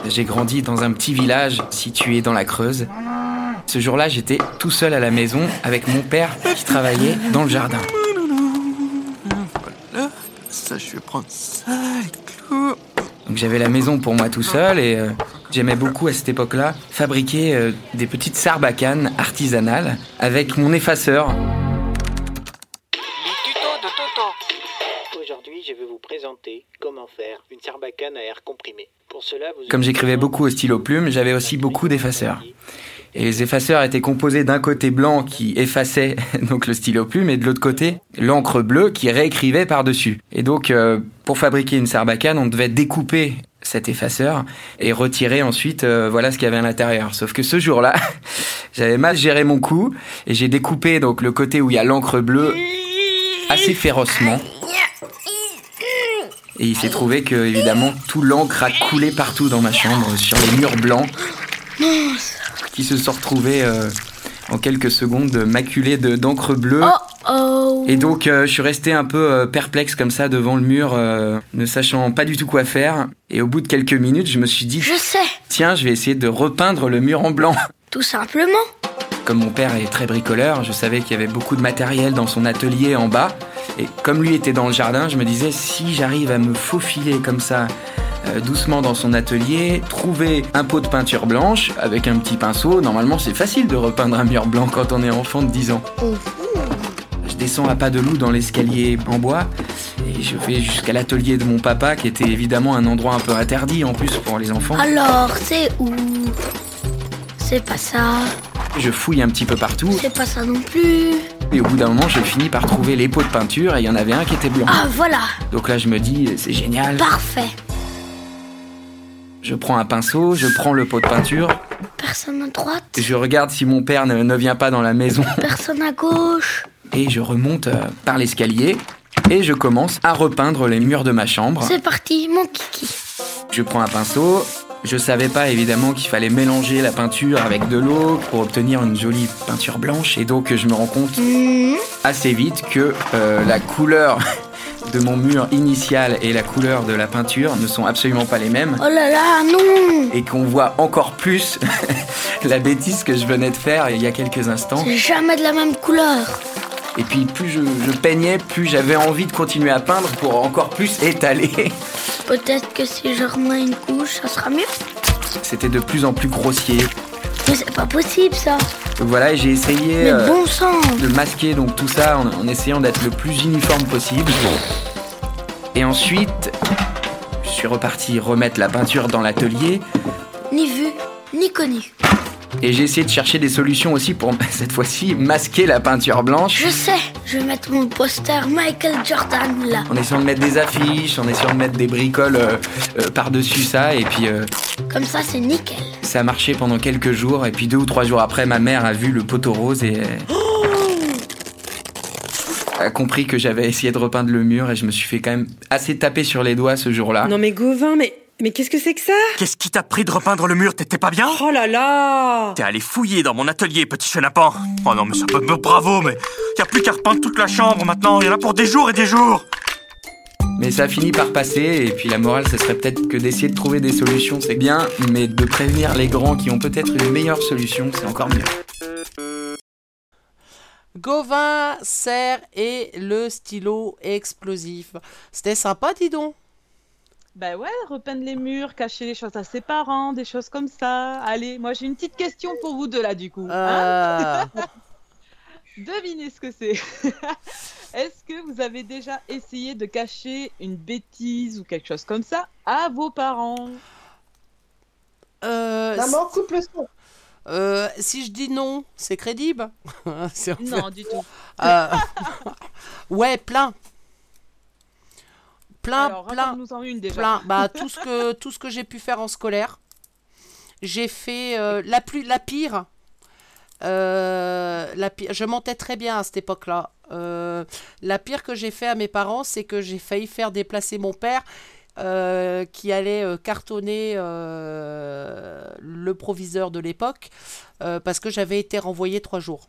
J'ai grandi dans un petit village situé dans la Creuse. Ce jour-là, j'étais tout seul à la maison avec mon père qui travaillait dans le jardin. Ça, je vais prendre ça, les clous. Donc j'avais la maison pour moi tout seul et euh, j'aimais beaucoup à cette époque-là fabriquer euh, des petites sarbacanes artisanales avec mon effaceur. Les tutos de Toto. Aujourd'hui, je vais vous présenter comment faire une sarbacane à air comprimé. Pour cela, vous Comme j'écrivais beaucoup au stylo plume, j'avais aussi beaucoup d'effaceurs. Et les effaceurs étaient composés d'un côté blanc qui effaçait donc le stylo plume et de l'autre côté l'encre bleue qui réécrivait par-dessus. Et donc euh, pour fabriquer une sarbacane, on devait découper cet effaceur et retirer ensuite euh, voilà ce qu'il y avait à l'intérieur. Sauf que ce jour-là, j'avais mal géré mon coup et j'ai découpé donc le côté où il y a l'encre bleue assez férocement. Et il s'est trouvé que, évidemment, tout l'encre a coulé partout dans ma chambre, sur les murs blancs, qui se sont retrouvés euh, en quelques secondes maculés de- d'encre bleue. Oh Et donc, euh, je suis resté un peu euh, perplexe comme ça devant le mur, euh, ne sachant pas du tout quoi faire. Et au bout de quelques minutes, je me suis dit, Je sais, tiens, je vais essayer de repeindre le mur en blanc. tout simplement. Comme mon père est très bricoleur, je savais qu'il y avait beaucoup de matériel dans son atelier en bas. Et comme lui était dans le jardin, je me disais si j'arrive à me faufiler comme ça, euh, doucement dans son atelier, trouver un pot de peinture blanche avec un petit pinceau, normalement c'est facile de repeindre un mur blanc quand on est enfant de 10 ans. Je descends à pas de loup dans l'escalier en bois et je vais jusqu'à l'atelier de mon papa qui était évidemment un endroit un peu interdit en plus pour les enfants. Alors, c'est où? C'est pas ça, Je fouille un petit peu partout c'est pas ça non plus. et au bout d'un moment je finis par trouver les pots de peinture et il y en avait un qui était blanc. Ah, voilà, Donc là, je me dis, c'est génial. parfait. Je prends un pinceau, je prends le pot de peinture, Personne à droite, je regarde si mon père ne, ne vient pas dans la maison, personne à gauche. et je remonte euh, par l'escalier, et je commence à repeindre les murs de ma chambre. C'est parti, mon kiki. Je prends un pinceau. Je savais pas évidemment qu'il fallait mélanger la peinture avec de l'eau pour obtenir une jolie peinture blanche, et donc je me rends compte Hmm, assez vite que euh, la couleur de mon mur initial et la couleur de la peinture ne sont absolument pas les mêmes. Oh là là, non et qu'on voit encore plus la bêtise que je venais de faire il y a quelques instants. C'est jamais de la même couleur. Et puis plus je, je peignais, plus j'avais envie de continuer à peindre pour encore plus étaler. Peut-être que si je remets une couche, ça sera mieux. C'était de plus en plus grossier. Mais c'est pas possible, ça. Donc voilà, j'ai essayé Mais euh, bon sang de masquer donc tout ça en, en essayant d'être le plus uniforme possible. Et ensuite, je suis reparti remettre la peinture dans l'atelier Ni vu, ni connu. Et j'ai essayé de chercher des solutions aussi pour cette fois-ci masquer la peinture blanche. Je sais, je vais mettre mon poster Michael Jordan là. En essayant de mettre des affiches, en essayant de mettre des bricoles euh, euh, par-dessus ça, et puis euh, Comme ça, c'est nickel. ça a marché pendant quelques jours, et puis deux ou trois jours après, ma mère a vu le poteau rose et euh, a compris que j'avais essayé de repeindre le mur, et je me suis fait quand même assez taper sur les doigts ce jour-là. Non mais Gauvin, mais, mais qu'est-ce que c'est que ça? Qu'est-ce qui t'a pris de repeindre le mur? T'étais pas bien? Oh là là T'es allé fouiller dans mon atelier, petit chenapan. Oh non, mais c'est pas mais bravo, mais y a plus qu'à repeindre toute la chambre maintenant. Y en a pour des jours et des jours. Mais ça a fini par passer, et puis la morale, ce serait peut-être que d'essayer de trouver des solutions, c'est bien, mais de prévenir les grands qui ont peut-être une meilleure solution, c'est encore mieux. Gauvin, serre et le stylo explosif. C'était sympa, dis donc. Bah ouais, repeindre les murs, cacher les choses à ses parents, des choses comme ça. Allez, moi j'ai une petite question pour vous deux là du coup. hein. Euh, Devinez ce que c'est. Est-ce que vous avez déjà essayé de cacher une bêtise ou quelque chose comme ça à vos parents? Euh, Maman, coupe le son. Euh, si je dis non, c'est crédible Non, du tout. Euh, ouais, plein. Plein, Alors, plein, raconte-nous-en une déjà. plein. Bah, tout ce que, tout ce que j'ai pu faire en scolaire. J'ai fait euh, la, plus, la pire. Euh, la pire. Je mentais très bien à cette époque-là. Euh, la pire que j'ai fait à mes parents, c'est que j'ai failli faire déplacer mon père euh, qui allait cartonner le proviseur de l'époque parce que j'avais été renvoyé trois jours.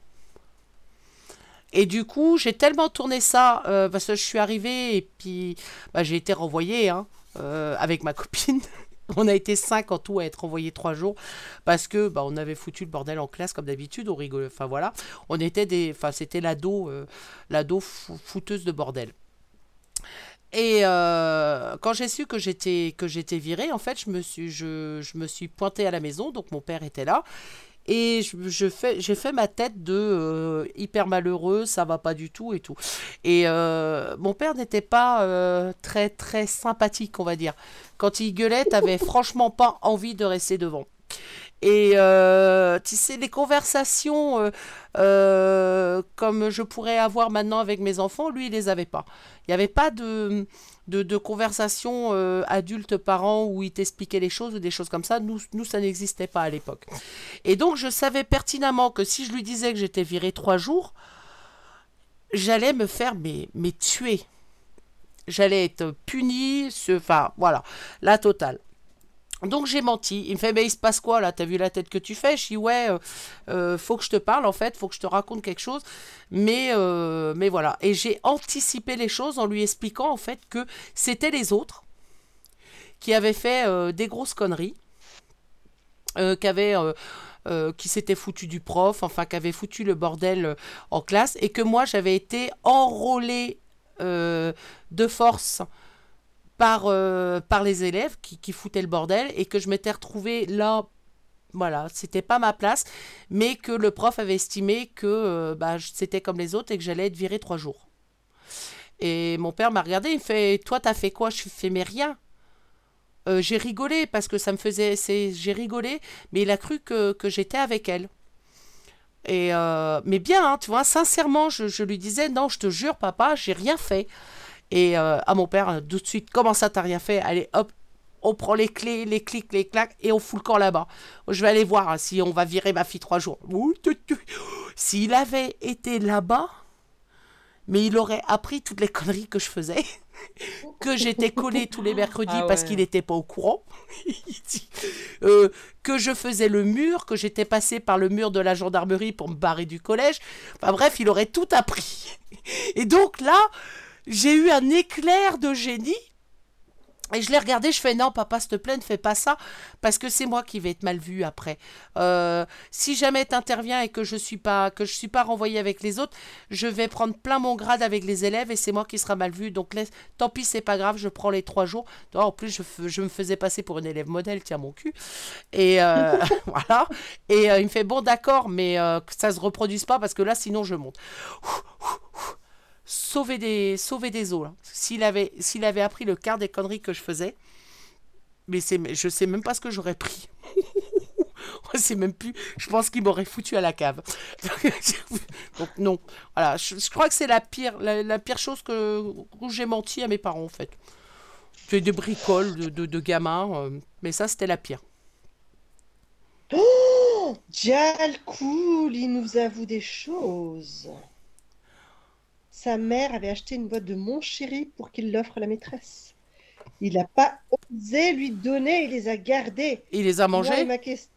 Et du coup, j'ai tellement tourné ça euh, parce que je suis arrivée et puis bah, j'ai été renvoyée hein, euh, avec ma copine. On a été cinq en tout à être renvoyés trois jours parce que bah, on avait foutu le bordel en classe comme d'habitude. On rigolait. Enfin voilà, on était des. Enfin c'était l'ado, euh, l'ado fou- fouteuse de bordel. Et euh, quand j'ai su que j'étais que j'étais virée, en fait, je me suis je, je me suis pointée à la maison, donc mon père était là. Et je, je fais, j'ai fait ma tête de euh, hyper malheureux, ça va pas du tout et tout. Et euh, mon père n'était pas euh, très très sympathique, on va dire. Quand il gueulait, t'avais franchement pas envie de rester devant. Et euh, tu sais, les conversations euh, euh, comme je pourrais avoir maintenant avec mes enfants, lui, il les avait pas. Il n'y avait pas de, de, de conversation euh, adulte-parent où il t'expliquait les choses ou des choses comme ça. Nous, nous ça n'existait pas à l'époque. Et donc, je savais pertinemment que si je lui disais que j'étais virée trois jours, j'allais me faire mais, tuer. J'allais être punie, ce- enfin voilà, la totale. Donc j'ai menti. Il me fait, mais il se passe quoi là? T'as vu la tête que tu fais? Je dis, ouais, euh, euh, faut que je te parle en fait, faut que je te raconte quelque chose. Mais, euh, mais voilà. Et j'ai anticipé les choses en lui expliquant en fait que c'était les autres qui avaient fait des grosses conneries, qui avaient. qui s'étaient foutu du prof, enfin qui avaient foutu le bordel en classe, et que moi j'avais été enrôlée euh, de force par, euh, par les élèves qui, qui foutaient le bordel et que je m'étais retrouvée là, voilà, c'était pas ma place, mais que le prof avait estimé que euh, bah, c'était comme les autres et que j'allais être virée trois jours. Et mon père m'a regardé, il me fait Toi, t'as fait quoi? Je fais Mais rien. Euh, j'ai rigolé parce que ça me faisait. J'ai rigolé, mais il a cru que, j'étais avec elle. Et mais bien, hein, tu vois, sincèrement, je lui disais Non, je te jure, papa, j'ai rien fait. Et euh, à mon père, tout de suite, comment ça, t'as rien fait? Allez, hop, on prend les clés, les clics, les claques, et on fout le camp là-bas. Je vais aller voir hein, si on va virer ma fille trois jours. S'il avait été là-bas, mais il aurait appris toutes les conneries que je faisais, que j'étais collée tous les mercredis Ah parce qu'il n'était pas au courant, euh, que je faisais le mur, que j'étais passée par le mur de la gendarmerie pour me barrer du collège. Enfin bref, il aurait tout appris. Et donc là, j'ai eu un éclair de génie. Et je l'ai regardé, je fais non, papa, s'il te plaît, ne fais pas ça, parce que c'est moi qui vais être mal vu après. Euh, si jamais tu interviens et que je suis pas que je suis pas renvoyé avec les autres, je vais prendre plein mon grade avec les élèves et c'est moi qui sera mal vu. Donc laisse, tant pis, c'est pas grave, je prends les trois jours. Oh, En plus, je, je me faisais passer pour une élève modèle, tiens mon cul. Et euh, voilà. Et euh, il me fait bon, d'accord, mais que ça se reproduise pas parce que là, sinon, je monte sauver des, sauver des os. là. S'il avait, s'il avait appris le quart des conneries que je faisais, mais c'est, je sais même pas ce que j'aurais pris. Sais même plus. Je pense qu'il m'aurait foutu à la cave. Donc non. Voilà. Je, crois que c'est la pire, la, pire chose que où j'ai menti à mes parents en fait. C'est des bricoles de, de, de gamins, euh, mais ça c'était la pire. Oh Dial cool, il nous avoue des choses. Sa mère avait acheté une boîte de mon chéri pour qu'il l'offre à la maîtresse. Il n'a pas osé lui donner, il les a gardés. Il les a mangés Moi, ma ques-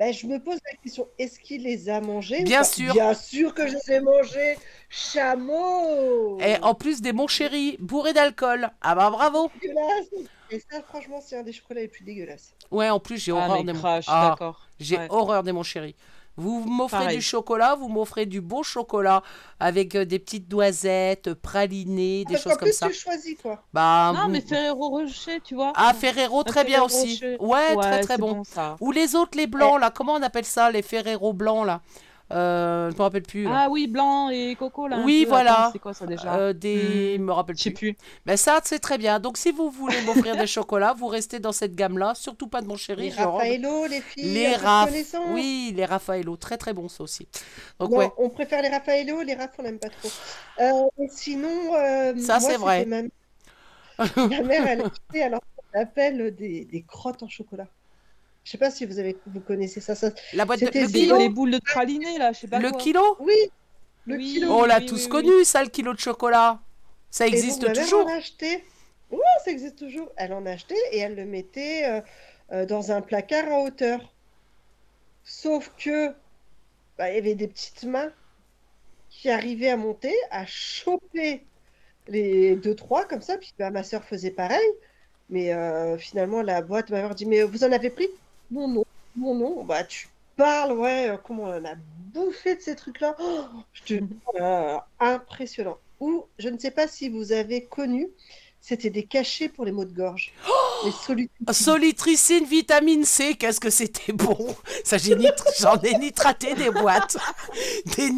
Ben, je me pose la question, est-ce qu'il les a mangés Bien sûr. Bien sûr que je les ai mangés. Chameau Et en plus des mon chéri bourrés d'alcool. Ah bah bravo. Dégueulasse. Et ça, franchement, c'est un des chocolats les plus dégueulasses. Ouais, en plus j'ai Ah, horreur des mon crash, Ah, d'accord. J'ai Ouais. horreur des mon chéri. Vous m'offrez du chocolat, vous m'offrez du beau chocolat avec euh, des petites noisettes, pralinées, des Parce choses qu'en comme plus, ça. tu choisis, quoi. Bah, Non, vous- mais Ferrero Rocher, tu vois. Ah, Ferrero, très bien Ferrero aussi. Ouais, très très bon. ça. Ou les autres, les blancs, là, comment on appelle ça Les Ferrero blancs, là? Euh, je me rappelle plus. Ah oui, blanc et coco là. Oui, voilà. C'est quoi ça déjà Euh, des... Je me rappelle Je sais plus. plus. Mais ça, c'est très bien. Donc, si vous voulez m'offrir des chocolats, vous restez dans cette gamme-là. Surtout pas de mon chéri. Les Raffaello, les filles, Les Raf... Oui, les Raffaello. Très, très bon, ça aussi. Donc, Non, ouais. on préfère les Raffaello, les Raff, on n'aime pas trop. Euh, et sinon, euh, Ça, c'est vrai. Ma... ma mère, elle alors on appelle des, des crottes en chocolat. Je sais pas si vous avez vous connaissez ça. ça... La boîte de... Le kilo. les boules de praliné là, je sais pas Le quoi. kilo Oui, le Oui. kilo. On l'a oui, tous oui, connu, ça, le kilo de chocolat. Ça Et donc, existe ma mère toujours. en a acheté. Ouais, ça existe toujours. Elle en a acheté et elle le mettait euh, euh, dans un placard en hauteur. Sauf que bah, il y avait des petites mains qui arrivaient à monter, à choper les deux trois comme ça. Puis bah, ma soeur faisait pareil. Mais euh, finalement, la boîte m'a dit Mais vous en avez pris Mon nom, mon nom. Bah, tu parles, ouais, euh, comment on en a bouffé de ces trucs-là. Oh, je te dis, euh, impressionnant. Ou, je ne sais pas si vous avez connu, c'était des cachets pour les maux de gorge. solutions. Solitricine, vitamine C, qu'est-ce que c'était bon. Ça, j'en ai nitraté des boîtes. Des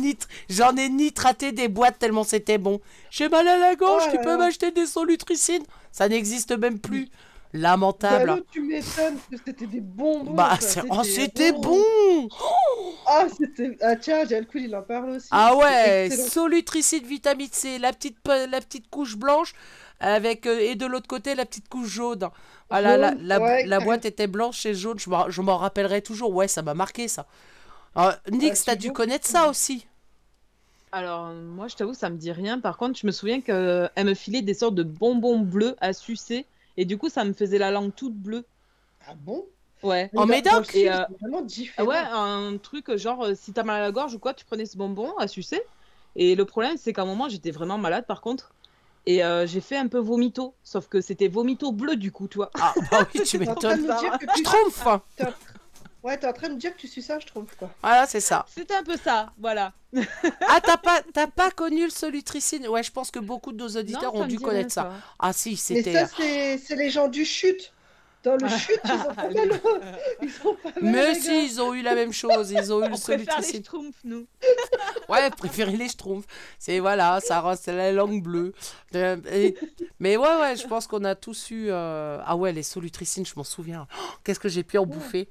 J'en ai nitraté des boîtes tellement c'était bon. J'ai mal à la gorge, Oh tu peux m'acheter des solutricines? Ça n'existe même plus. Bah, Lamentable. l'autre, tu m'étonnes que c'était des bonbons. Bah, oh, c'était bon Ah, c'était. Ah, tiens, j'ai le coup, il en parle aussi. Ah ouais, solutricide, vitamine C, la petite, pe- la petite couche blanche avec euh, et de l'autre côté la petite couche jaune. Voilà, la, Jaune, la- ouais, la carré- boîte était blanche et jaune, je m'en- je m'en rappellerai toujours. Ouais, ça m'a marqué ça. Alors, Nix, tu t'as dû connaître ça aussi. Alors, euh, moi, je t'avoue, ça me dit rien. Par contre, je me souviens qu'elle me filait des sortes de bonbons bleus à sucer. Et du coup, ça me faisait la langue toute bleue. Ah bon? Ouais. En médoc? Et, euh, c'est vraiment différent. ouais, un truc genre, euh, si t'as mal à la gorge ou quoi, tu prenais ce bonbon à sucer. Et le problème, c'est qu'à un moment, j'étais vraiment malade par contre. Et euh, j'ai fait un peu vomito. Sauf que c'était vomito bleu du coup, tu vois. Ah bah oui, tu m'étonnes. Je tu. trompe. t'es en- Ouais, t'es en train de me dire que tu suis ça, je trouve quoi. Voilà, c'est ça. C'était un peu ça, voilà. Ah, t'as pas, t'as pas connu le solutricine? Ouais, je pense que beaucoup de nos auditeurs Non, ont dû connaître rien, ça. ça. Ah si, Mais c'était. ça, c'est c'est les gens du chute. Dans le chute, ils ont pas mal. Ils ont pas mal. Mais si, ils ont eu la même chose. Ils ont eu le On solutricine. schtroumpfs, nous. Ouais, préférez les schtroumpfs. C'est voilà, ça reste la langue bleue. Euh, et- mais ouais, ouais, je pense qu'on a tous eu. euh, Ah ouais, les solutricines, je m'en souviens. Oh, Qu'est-ce que j'ai pu en bouffer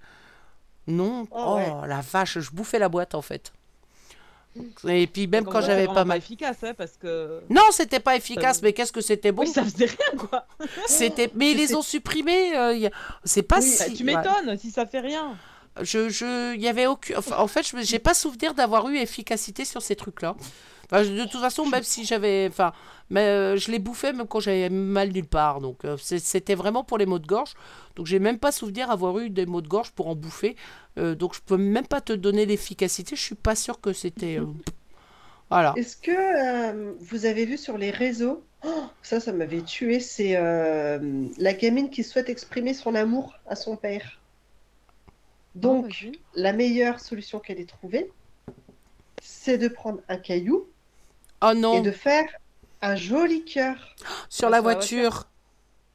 Non. Oh, Oh, la vache, je bouffais la boîte en fait. Et puis même quand j'avais pas mal. efficace, hein, parce que. Non, c'était pas efficace, mais qu'est-ce que c'était bon? Oui, ça faisait rien, quoi. C'était, mais ils les ont supprimés. euh, a- C'est pas Oui, si. Bah, tu ouais. m'étonnes si ça fait rien. Je, je, il y avait aucun. enfin, en fait, je j'ai pas souvenir d'avoir eu efficacité sur ces trucs-là. Enfin, de toute façon, même si j'avais, enfin, mais euh, je les bouffais même quand j'avais mal nulle part. Donc, euh, c'était vraiment pour les maux de gorge. Donc, j'ai même pas souvenir avoir eu des maux de gorge pour en bouffer. Euh, donc, je peux même pas te donner l'efficacité. Je suis pas sûr que c'était. euh, Voilà. Est-ce que euh, vous avez vu sur les réseaux, oh, ça, ça m'avait tué, c'est euh, la gamine qui souhaite exprimer son amour à son père. Donc, vas-y. la meilleure solution qu'elle ait trouvée, c'est de prendre un caillou Oh et non, de faire un joli cœur sur la sur la voiture.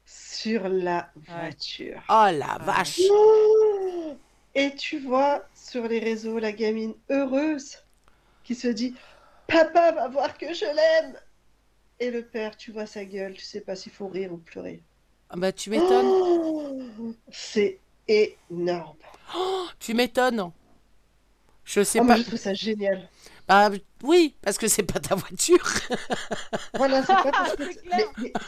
sur la voiture. Oh la vache. Oh Et tu vois sur les réseaux la gamine heureuse qui se dit Papa va voir que je l'aime. Et le père, tu vois sa gueule, tu sais pas s'il faut rire ou pleurer. Ah Bah, tu m'étonnes. Oh C'est énorme. Tu m'étonnes. Je sais Oh, moi, pas. je trouve ça génial. Bah, oui, parce que c'est pas ta voiture. Voilà, c'est pas parce que-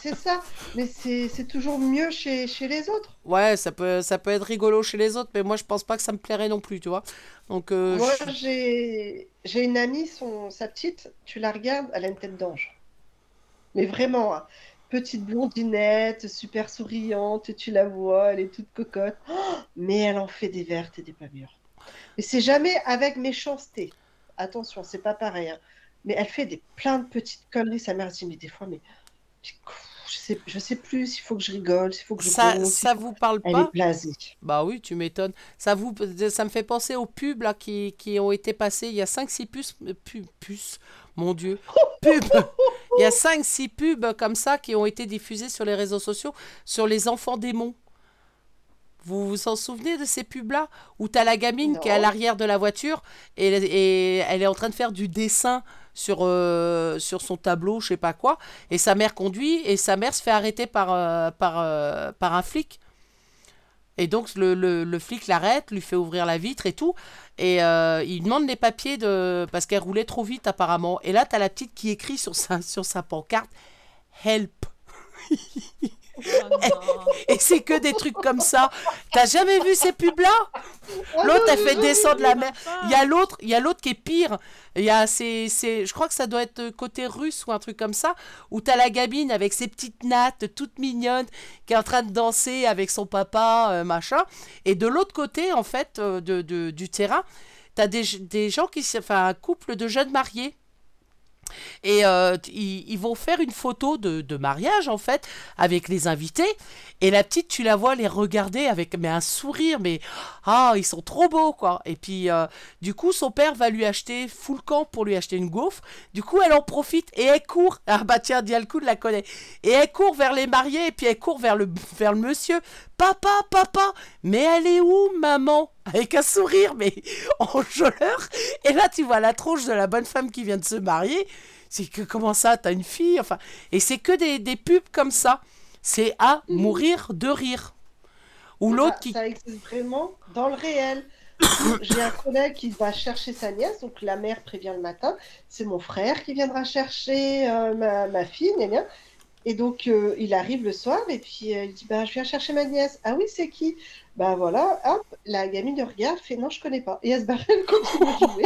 c'est ça. Mais c'est toujours mieux chez, chez les autres. Ouais, ça peut, ça peut être rigolo chez les autres, mais moi je pense pas que ça me plairait non plus, tu vois. Donc, euh, Moi, j'ai une amie, son, sa petite, tu la regardes, elle a une tête d'ange. Mais vraiment, hein. petite blondinette, super souriante, tu la vois, elle est toute cocotte. Oh, mais elle en fait des vertes et des pas mûres. Mais c'est jamais avec méchanceté. Attention, c'est pas pareil. hein. Mais elle fait des plein de petites conneries. Sa mère dit, mais des fois, mais je sais, je sais plus s'il faut que je rigole, s'il faut que je ça, gronde, ça faut- vous parle Elle pas est blasée. Bah oui, tu m'étonnes. Ça vous, ça me fait penser aux pubs là qui, qui ont été passés. Il y a 5-6 puces, euh, pu- puces, mon Dieu, pubs. Il y a 5-6 pubs comme ça qui ont été diffusées sur les réseaux sociaux sur les enfants démons. Vous vous en souvenez de ces pubs-là Où t'as la gamine qui est à l'arrière de la voiture et, et elle est en train de faire du dessin sur, euh, sur son tableau, je sais pas quoi. Et sa mère conduit et sa mère se fait arrêter par, euh, par, euh, par un flic. Et donc le, le, le flic l'arrête, lui fait ouvrir la vitre et tout. Et il demande les papiers de parce qu'elle roulait trop vite apparemment. Et là, tu as la petite qui écrit sur sa, sur sa pancarte Help. et c'est que des trucs comme ça. T'as jamais vu ces pubs-là? L'autre a fait descendre la mer. Il y a l'autre, il y a l'autre qui est pire. Il y a je crois que ça doit être côté russe ou un truc comme ça, où t'as la gamine avec ses petites nattes toutes mignonnes qui est en train de danser avec son papa, euh, machin. Et de l'autre côté, en fait, euh, de, de, du terrain, t'as des, des gens qui, enfin, un couple de jeunes mariés et euh, ils, vont faire une photo de, mariage, en fait, avec les invités. Et la petite, tu la vois les regarder avec mais un sourire, mais ah, ils sont trop beaux, quoi. Et puis, euh, du coup, son père va lui acheter full camp pour lui acheter une gaufre. Du coup, elle en profite et elle court. Ah bah tiens, Dialcoud la connaît. Et elle court vers les mariés et puis elle court vers le, vers le monsieur. Papa, papa, mais elle est où, maman? Avec un sourire, mais enjôleur. Et là, tu vois la tronche de la bonne femme qui vient de se marier. C'est que comment ça, t'as une fille? Enfin, et c'est que des, des pubs comme ça. C'est à Mhm. mourir de rire. Ou l'autre Ça- qui. Ça existe vraiment dans le réel. J'ai un collègue qui va chercher sa nièce, donc la mère prévient le matin. C'est mon frère qui viendra chercher euh, ma, ma fille, gna. Et donc euh, il arrive le soir et puis euh, il dit bah, Je viens chercher ma nièce. Ah oui, c'est qui? Bah voilà, hop, la gamine de regarde, fait Non, je connais pas. Et elle se barre, elle continue de jouer.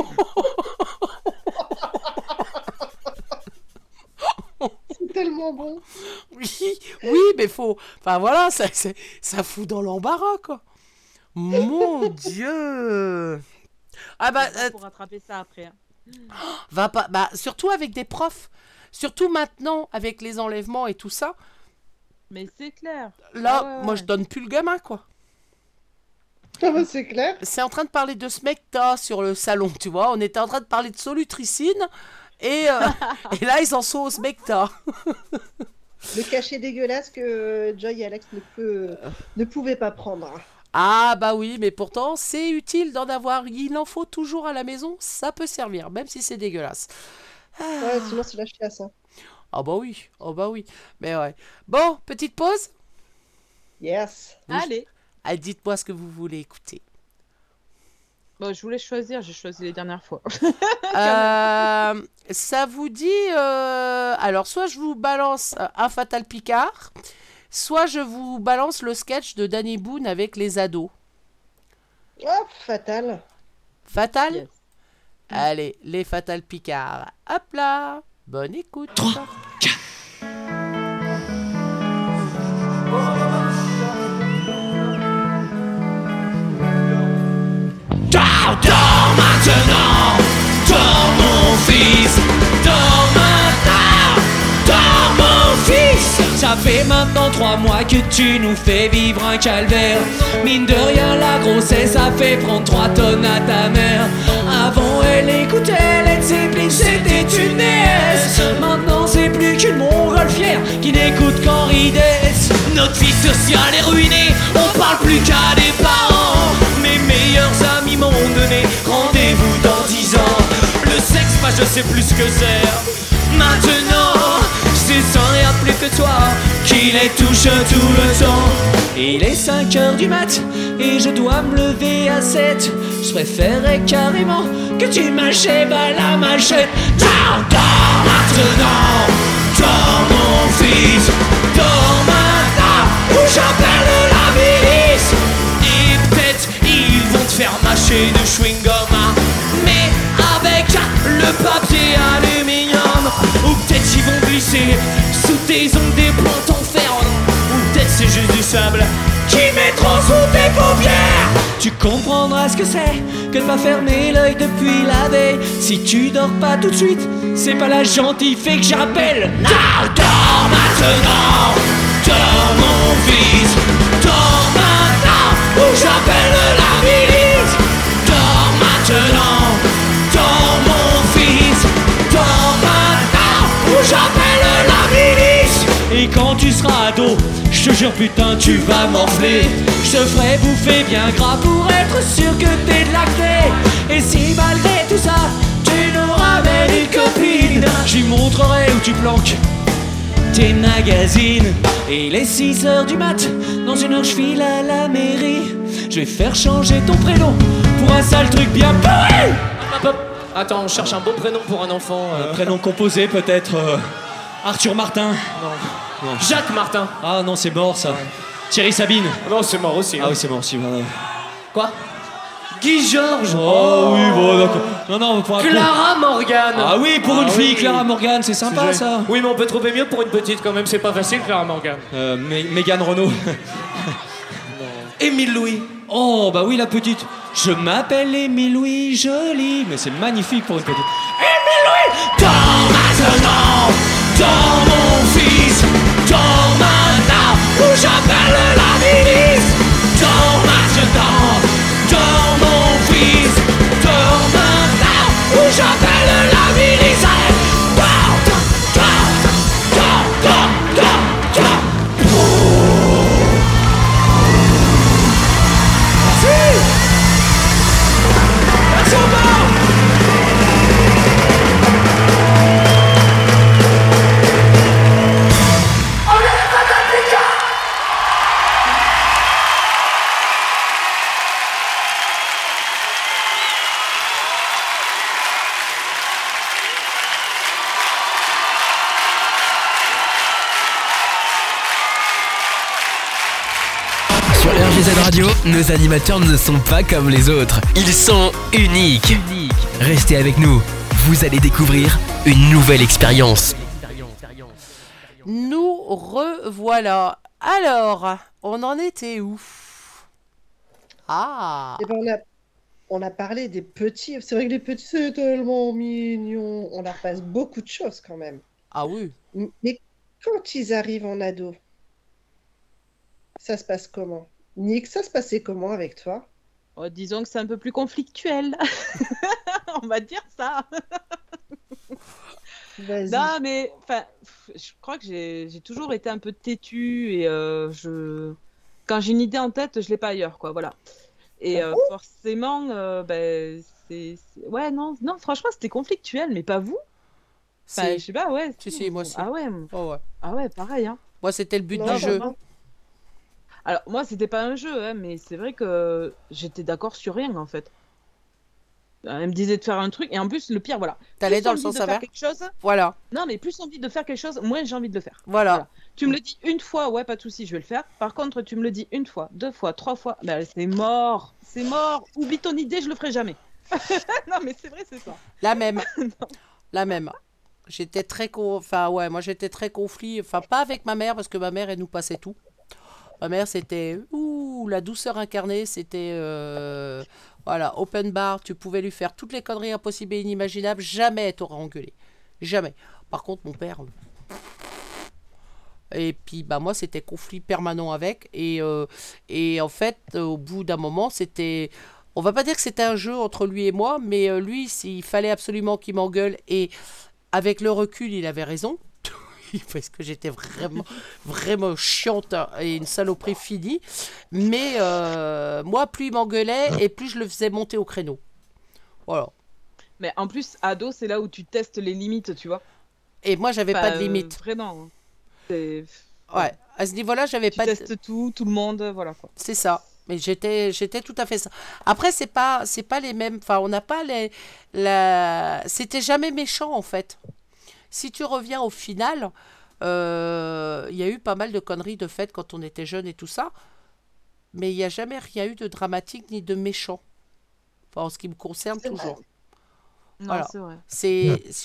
c'est tellement bon. Oui, oui, mais faut. Enfin voilà, ça, ça fout dans l'embarras, quoi. Mon Dieu. Ah bah, euh, Pour rattraper ça après. hein. va pas. Bah, surtout avec des profs. Surtout maintenant, avec les enlèvements et tout ça. Mais c'est clair. Là, Ah ouais, moi, je donne plus le gamin, quoi. c'est clair. C'est en train de parler de smecta sur le salon, tu vois. On était en train de parler de solutricine. Et, euh, et là, ils en sont au smecta. Le cachet dégueulasse que Joy et Alex ne, peut, ne pouvaient pas prendre. Ah bah oui, mais pourtant c'est utile d'en avoir. Il en faut toujours à la maison, ça peut servir, même si c'est dégueulasse. Ouais, sinon c'est la chiasse. hein. Ah bah oui, oh bah oui. Mais ouais. Bon, petite pause Yes. Allez. Ah, Dites-moi ce que vous voulez écouter. Bon, je voulais choisir, j'ai choisi les dernières fois. Euh, ça vous dit... euh, Alors, soit je vous balance euh, un Fatal Picard, soit je vous balance le sketch de Danny Boone avec les ados. Hop, fatal. Fatal? Allez, les Fatal Picard. Hop là Bonne écoute. Dors, dors maintenant, dors mon fils, Ça fait maintenant trois mois que tu nous fais vivre un calvaire. Mine de rien, la grossesse a fait prendre trois tonnes à ta mère. Avant, elle écoutait Led Zeppelin, c'était une déesse. Maintenant, c'est plus qu'une montgolfière qui n'écoute qu'Henri Dess. Notre vie sociale est ruinée, on parle plus qu'à des parents. Mes meilleurs amis m'ont donné rendez-vous dans dix ans. Le sexe, moi je sais plus ce que c'est. Maintenant, c'est sans rien plus que toi qui les touche tout le temps. Il est 5 heures du mat et je dois me lever à 7. Je préférerais carrément que tu m'achèves à la machette. Dors, dors maintenant, dors mon fils, dors maintenant ou j'appelle la milice. Et peut-être ils vont te faire mâcher de chewing-gum, hein. mais avec le papier aluminium. Ou peut-être ils vont glisser sous tes ongles des plantes en fer. Ou peut-être c'est juste du sable qui mettront sous tes paupières. Tu comprendras ce que c'est que de pas fermer l'œil depuis la veille. Si tu dors pas tout de suite, c'est pas la gentille fée que j'appelle. Dors maintenant, dors mon fils, dors maintenant, ou j'appelle la milice. Dors maintenant, j'appelle la milice. Et quand tu seras ado, je Je jure putain tu vas m'enfler Je te ferai bouffer bien gras pour être sûr que t'es de l'acné Et si malgré tout ça tu nous ramènes une copine lui montrerai où tu planques tes magazines Et il est 6 heures du mat Dans une heure je file à la mairie Je vais faire changer ton prénom Pour un sale truc bien pourri. Attends, on cherche un beau prénom pour un enfant. euh. Prénom composé peut-être euh, Arthur Martin Non. Jacques Martin. Ah non c'est mort ça Thierry Sabine Non, c'est mort aussi. hein. Ah oui c'est mort aussi voilà. Quoi? Guy Georges. Oh, oui bon d'accord Non non pour un Clara Morgan. Ah oui pour Ah une fille oui. Clara Morgan c'est sympa ça Oui, mais on peut trouver mieux pour une petite quand même. C'est pas facile, Clara Morgan. euh, Mé- Mégane Renault Émile Louis Oh bah oui la petite. Je m'appelle Émile Louis Jolie Mais c'est magnifique pour une petite. Émile Louis Dors maintenant Dors mon fils Dors maintenant Ou j'appelle la milice Dors RGZ Radio, nos animateurs ne sont pas comme les autres. Ils sont uniques. Restez avec nous. Vous allez découvrir une nouvelle expérience. Nous revoilà. Alors, on en était où? Ah Eh ben, on, a, on a parlé des petits. C'est vrai que les petits, c'est tellement mignon. On leur passe beaucoup de choses quand même. Ah oui Mais quand ils arrivent en ado, ça se passe comment? Nick, ça se passait comment avec toi? Oh, disons que c'est un peu plus conflictuel. On va dire ça. Non, mais je crois que j'ai j'ai toujours été un peu têtue et euh, je quand j'ai une idée en tête, je l'ai pas ailleurs, quoi. Voilà. Et euh, forcément, euh, ben, c'est ouais, non, non, franchement, c'était conflictuel, mais pas vous. Enfin, Si. je sais pas, ouais. Si, si, moi aussi. Ah ouais. Oh ouais. Ah ouais, pareil, hein. Moi, c'était le but Non, du non, jeu. non. Alors, moi, c'était pas un jeu, hein, mais c'est vrai que j'étais d'accord sur rien, en fait. Elle me disait de faire un truc, et en plus, le pire, voilà. T'allais dans le sens de faire inverse quelque chose. Voilà. Non, mais plus envie de faire quelque chose, moins j'ai envie de le faire. Voilà. Tu me le dis une fois, ouais, pas de souci, je vais le faire. Par contre, tu me le dis une fois, deux fois, trois fois, ben, c'est mort, c'est mort. Oublie ton idée, je le ferai jamais. non, mais c'est vrai, c'est ça. La même. La même. J'étais très con... enfin ouais, moi j'étais très conflit, enfin pas avec ma mère parce que ma mère elle nous passait tout. Ma mère c'était la douceur incarnée, c'était euh, voilà open bar, tu pouvais lui faire toutes les conneries impossibles et inimaginables, jamais elle t'aurait engueulé, jamais. Par contre mon père. euh, Et puis bah moi c'était conflit permanent avec et euh, et en fait au bout d'un moment c'était on va pas dire que c'était un jeu entre lui et moi, mais euh, lui, s'il fallait absolument qu'il m'engueule, et avec le recul, il avait raison, parce que j'étais vraiment, vraiment chiante hein, et une saloperie finie. Mais euh, moi, plus il m'engueulait, et plus je le faisais monter au créneau. Voilà. Mais en plus, ado, c'est là où tu testes les limites, tu vois. Et moi, j'avais Enfin, pas de euh, limite. vraiment. hein. Ouais, à ce niveau-là, j'avais Tu pas de... testes tout, tout le monde, voilà quoi. C'est ça. Mais j'étais, j'étais tout à fait ça. Après, c'est pas, c'est pas les mêmes. Enfin, on n'a pas les, la. C'était jamais méchant en fait. Si tu reviens au final, euh, il y a eu pas mal de conneries de fait quand on était jeune et tout ça, mais il n'y a jamais rien eu de dramatique ni de méchant. Enfin, en ce qui me concerne toujours. Non, Voilà. c'est vrai.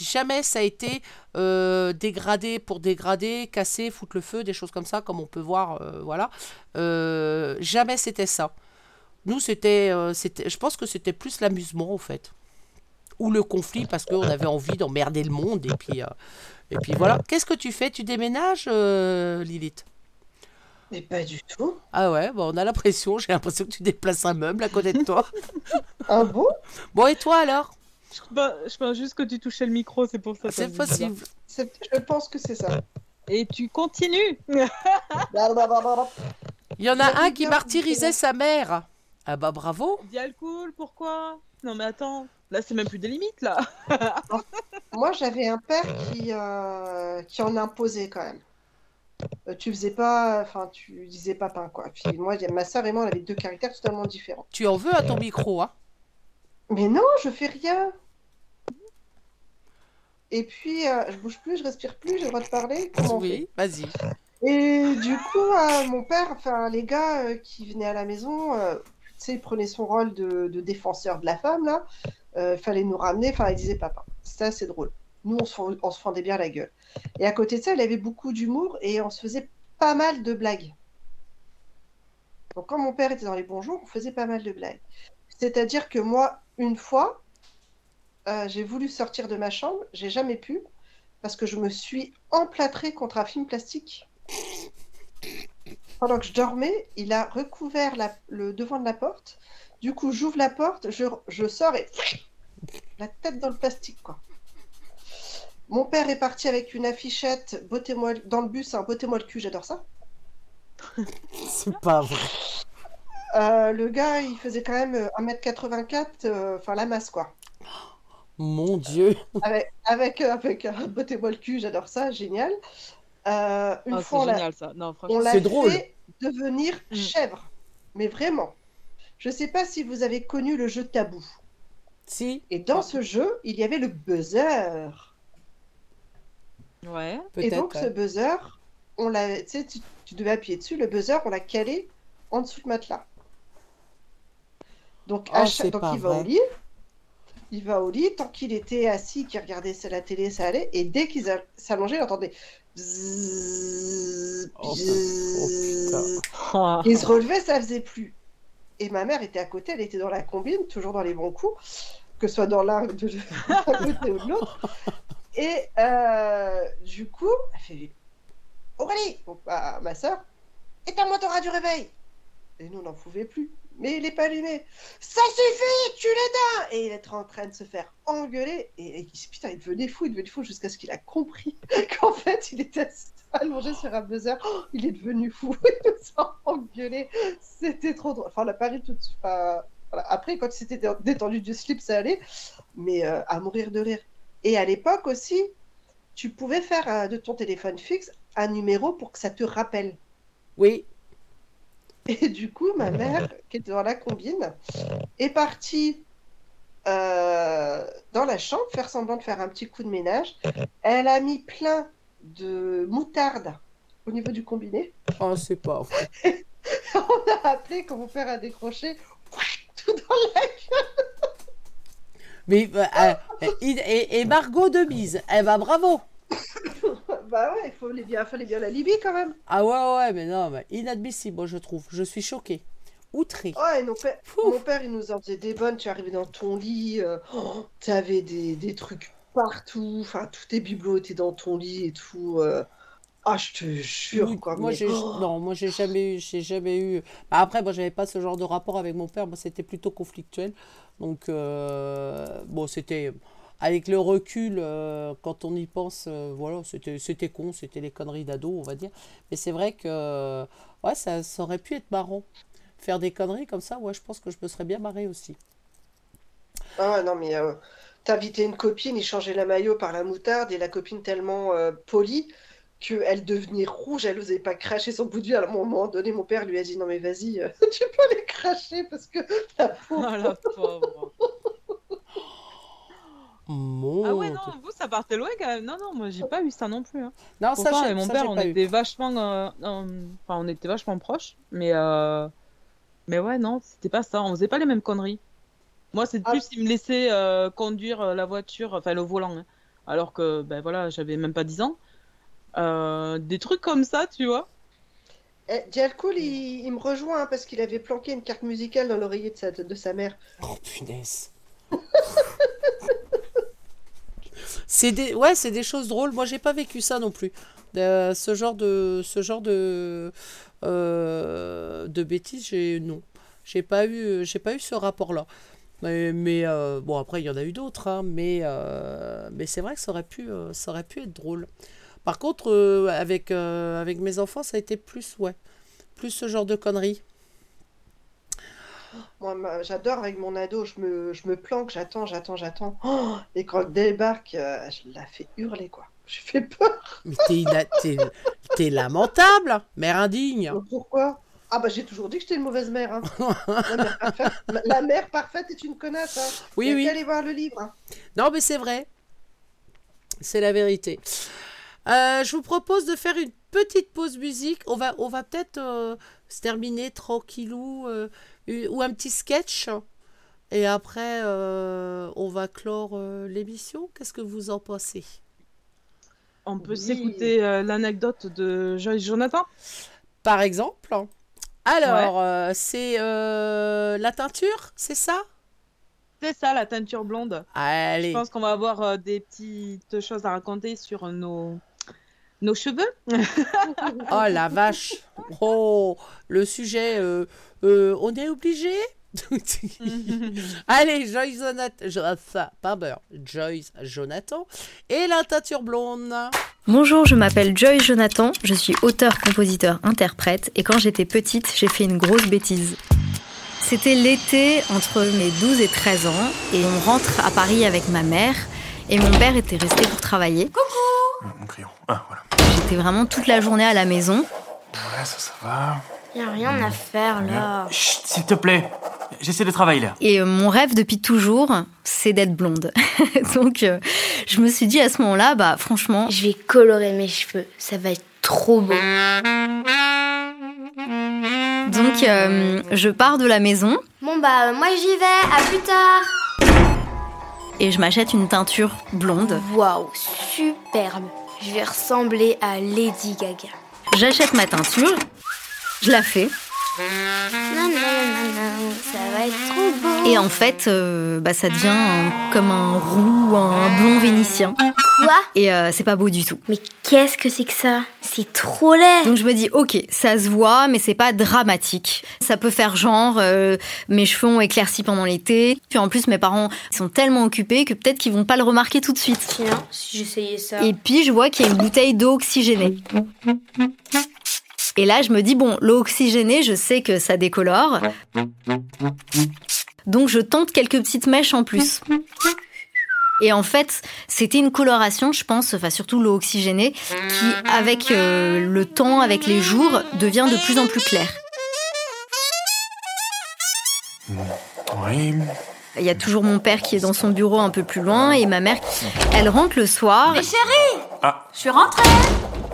Jamais ça a été euh, dégradé pour dégrader, casser, foutre le feu, des choses comme ça, comme on peut voir, euh, voilà. Euh, jamais c'était ça. Nous, c'était, euh, c'était, je pense que c'était plus l'amusement en fait, ou le conflit parce qu'on avait envie d'emmerder le monde et puis, euh, et puis voilà. Qu'est-ce que tu fais? Tu déménages, euh, Lilith? Mais pas du tout. Ah ouais, bon, on a l'impression, j'ai l'impression que tu déplaces un meuble à côté de toi. ah bon Bon, et toi alors? Je, bah, je pense juste que tu touchais le micro, c'est pour ça. C'est possible. Je pense que c'est ça. Et tu continues. Il y en a un qui martyrisait sa mère. Ah bah bravo. Dialcool, pourquoi? Non mais attends, là c'est même plus des limites là. Moi, j'avais un père qui, euh, qui en imposait quand même. Euh, tu faisais pas, enfin, tu disais pas pain quoi. Puis moi, ma soeur et moi, on avait deux caractères totalement différents. Tu en veux à ton micro, hein? Mais non, je fais rien. Et puis, euh, je bouge plus, je respire plus, j'ai le droit de parler. Comment Oui, vas-y. Et du coup, euh, mon père, enfin, les gars euh, qui venaient à la maison, euh, tu sais, il prenait son rôle de, de défenseur de la femme, là. Euh, fallait nous ramener, enfin, il disait papa. Ça, c'est drôle. Nous, on se, fendait bien la gueule. Et à côté de ça, il avait beaucoup d'humour et on se faisait pas mal de blagues. Donc, quand mon père était dans les bons jours, on faisait pas mal de blagues. C'est-à-dire que moi, une fois, euh, j'ai voulu sortir de ma chambre, j'ai jamais pu, parce que je me suis emplâtrée contre un film plastique. Pendant que je dormais, il a recouvert le devant de la porte. Du coup, j'ouvre la porte, je, je sors et la tête dans le plastique, quoi. Mon père est parti avec une affichette bottez-moi dans le bus, un bottez-moi le cul, j'adore ça. C'est pas vrai. Euh, le gars, il faisait quand même euh, 1m84, euh, enfin la masse, quoi. Mon Dieu. Avec, avec, euh, avec un bottez-moi le cul, j'adore ça, génial. Euh, une Ah, fois, on c'est l'a- ça. Non, fait devenir Mm. chèvre. Mais vraiment. Je sais pas si vous avez connu le jeu Tabou. Si. Et dans ce jeu, il y avait le buzzer. Ouais. Et donc, ce buzzer, on l'a, tu, sais, tu, devais appuyer dessus. Le buzzer, on l'a calé en dessous le matelas. Donc, à Oh, chaque- c'est donc pas il va au lit. Il va au lit. Tant qu'il était assis, qu'il regardait la télé, ça allait. Et dès qu'il a- s'allongeait, il entendait. bzzz, Oh, bzzz. Ah. Et il se relevait, ça faisait plus. Et ma mère était à côté, elle était dans la combine, toujours dans les bons coups, que ce soit dans l'un de côté ou de l'autre. Et euh, du coup, elle fait Aurélie, ma soeur, éteins-moi ton radio réveil. Et nous, on n'en pouvait plus. Mais il n'est pas allumé. Ça suffit, tu l'éteins Et il est en train de se faire engueuler. Et, et putain, il devenait fou, il devenait fou jusqu'à ce qu'il a compris qu'en fait, il était allongé sur un buzzer. Oh, il est devenu fou. Il nous a engueulé. C'était trop drôle. Enfin, pas ri tout de suite. Enfin, voilà. Après, quand il s'était dé- détendu du slip, ça allait. Mais euh, à mourir de rire. Et à l'époque aussi, tu pouvais faire euh, de ton téléphone fixe un numéro pour que ça te rappelle. Oui. Et du coup, ma mère, qui était dans la combine, est partie euh, dans la chambre faire semblant de faire un petit coup de ménage. Elle a mis plein de moutarde au niveau du combiné. Oh, c'est pas vrai. On a appelé quand mon père a décroché tout dans la gueule. Mais, euh, euh, et, et- et Margot de Bise, eh ben bravo. bah ouais, il fallait bien, fallait bien la Libye quand même. Ah ouais, ouais, mais non, mais inadmissible, moi, je trouve. Je suis choquée. Outrée. Ouais, mon père, mon père, il nous en faisait des bonnes. Tu arrivais dans ton lit, euh, oh, t'avais des, des trucs partout. Enfin, tous tes bibelots étaient dans ton lit et tout. euh. Ah, je te jure, quoi. Moi, mais- j'ai, oh. non, moi, j'ai jamais eu, j'ai jamais eu. Bah, après, moi, j'avais pas ce genre de rapport avec mon père. Moi, c'était plutôt conflictuel. Donc, euh, bon, c'était avec le recul, euh, quand on y pense, euh, voilà, c'était, c'était con, c'était les conneries d'ado, on va dire. Mais c'est vrai que, ouais, ça, ça aurait pu être marrant. Faire des conneries comme ça, ouais, je pense que je me serais bien marré aussi. Ah non, mais euh, t'invitais une copine, il changeait la maillot par la moutarde et la copine tellement euh, polie qu'elle devenait rouge, elle n'osait pas cracher son bout de vie. Alors, à un moment donné, mon père lui a dit Non, mais vas-y, euh, tu peux les cracher parce que la pauvre. Ah, la pauvre. Mon Ah ouais, non, vous, ça partait loin quand même. Non, non, moi, j'ai pas eu ça non plus. hein. Non, ça, Pourtant, j'ai- avec mon ça, père, on eu. était vachement, euh, euh, enfin, on était vachement proches, mais euh, mais ouais, non, c'était pas ça. On faisait pas les mêmes conneries. Moi, c'est Ah. plus il me laissait euh, conduire euh, la voiture, enfin le volant, hein. alors que ben voilà, j'avais même pas 10 ans. Euh, des trucs comme ça, tu vois. Eh, Dialcool, il, il me rejoint hein, parce qu'il avait planqué une carte musicale dans l'oreiller de sa, de sa mère. Oh punaise. c'est des ouais, c'est des choses drôles. Moi, j'ai pas vécu ça non plus. Euh, ce genre de ce genre de euh, de bêtises, j'ai non. J'ai pas eu j'ai pas eu ce rapport-là. Mais, mais, euh, bon après il y en a eu d'autres hein, mais euh, mais c'est vrai que ça aurait pu euh, ça aurait pu être drôle. Par contre, euh, avec, euh, avec mes enfants, ça a été plus, ouais, plus ce genre de conneries. Moi, ma- j'adore avec mon ado, je me, je me planque, j'attends, j'attends, j'attends. Oh, et quand il débarque, euh, je la fais hurler, quoi. Je fais peur. Mais t'es, ina- t'es, t'es lamentable, mère indigne. Pourquoi? Ah bah j'ai toujours dit que j'étais une mauvaise mère. hein. la, mère parfaite, la mère parfaite est une connasse. Hein. Oui, oui. qu'à aller voir le livre. hein. Non, mais c'est vrai. C'est la vérité. Euh, je vous propose de faire une petite pause musique. On va, on va peut-être euh, se terminer tranquillou euh, ou un petit sketch. Et après, euh, on va clore euh, l'émission. Qu'est-ce que vous en pensez? On peut s'écouter euh, l'anecdote de Joyce Jonathan? Par exemple. Alors, euh, c'est euh, la teinture, c'est ça? C'est ça, la teinture blonde. Allez. Je pense qu'on va avoir euh, des petites choses à raconter sur nos, nos cheveux. Oh la vache Oh, le sujet, on est obligé? Allez, Joyce Jonathan, pardon, Joyce Jonathan et la teinture blonde. Bonjour, je m'appelle Joy Jonathan, je suis auteur, compositeur, interprète et quand j'étais petite, j'ai fait une grosse bêtise. C'était l'été entre mes 12 et 13 ans et on rentre à Paris avec ma mère et mon père était resté pour travailler. Mon crayon. Ah, voilà. J'étais vraiment toute la journée à la maison Ouais, ça, ça va. Y a rien à faire là. Chut, s'il te plaît. J'essaie de travailler là. et euh, mon rêve depuis toujours, c'est d'être blonde. Donc euh, je me suis dit à ce moment-là, bah franchement, Je vais colorer mes cheveux, ça va être trop beau. donc euh, je pars de la maison Bon bah moi j'y vais, à plus tard. et je m'achète une teinture blonde. Waouh, superbe. Je vais ressembler à Lady Gaga. J'achète ma teinture, je la fais Non, non, non, non, ça va être trop beau. et en fait, euh, bah, ça devient un- comme un roux, un blond vénitien. Quoi? Et euh, c'est pas beau du tout. Mais qu'est-ce que c'est que ça? C'est trop laid. Donc je me dis, ok, ça se voit, mais c'est pas dramatique. Ça peut faire genre, euh, mes cheveux ont éclairci pendant l'été. Puis en plus, mes parents sont tellement occupés que peut-être qu'ils vont pas le remarquer tout de suite. Tiens, si j'essayais ça. Et puis je vois qu'il y a une bouteille d'eau oxygénée. Et là, je me dis, bon, l'eau oxygénée, je sais que ça décolore. Donc je tente quelques petites mèches en plus. Et en fait, c'était une coloration, je pense, enfin surtout l'eau oxygénée, qui, avec euh, le temps, avec les jours, devient de plus en plus claire. Oui. Il y a toujours mon père qui est dans son bureau un peu plus loin et ma mère, elle rentre le soir. Mais chérie Ah. Je suis rentrée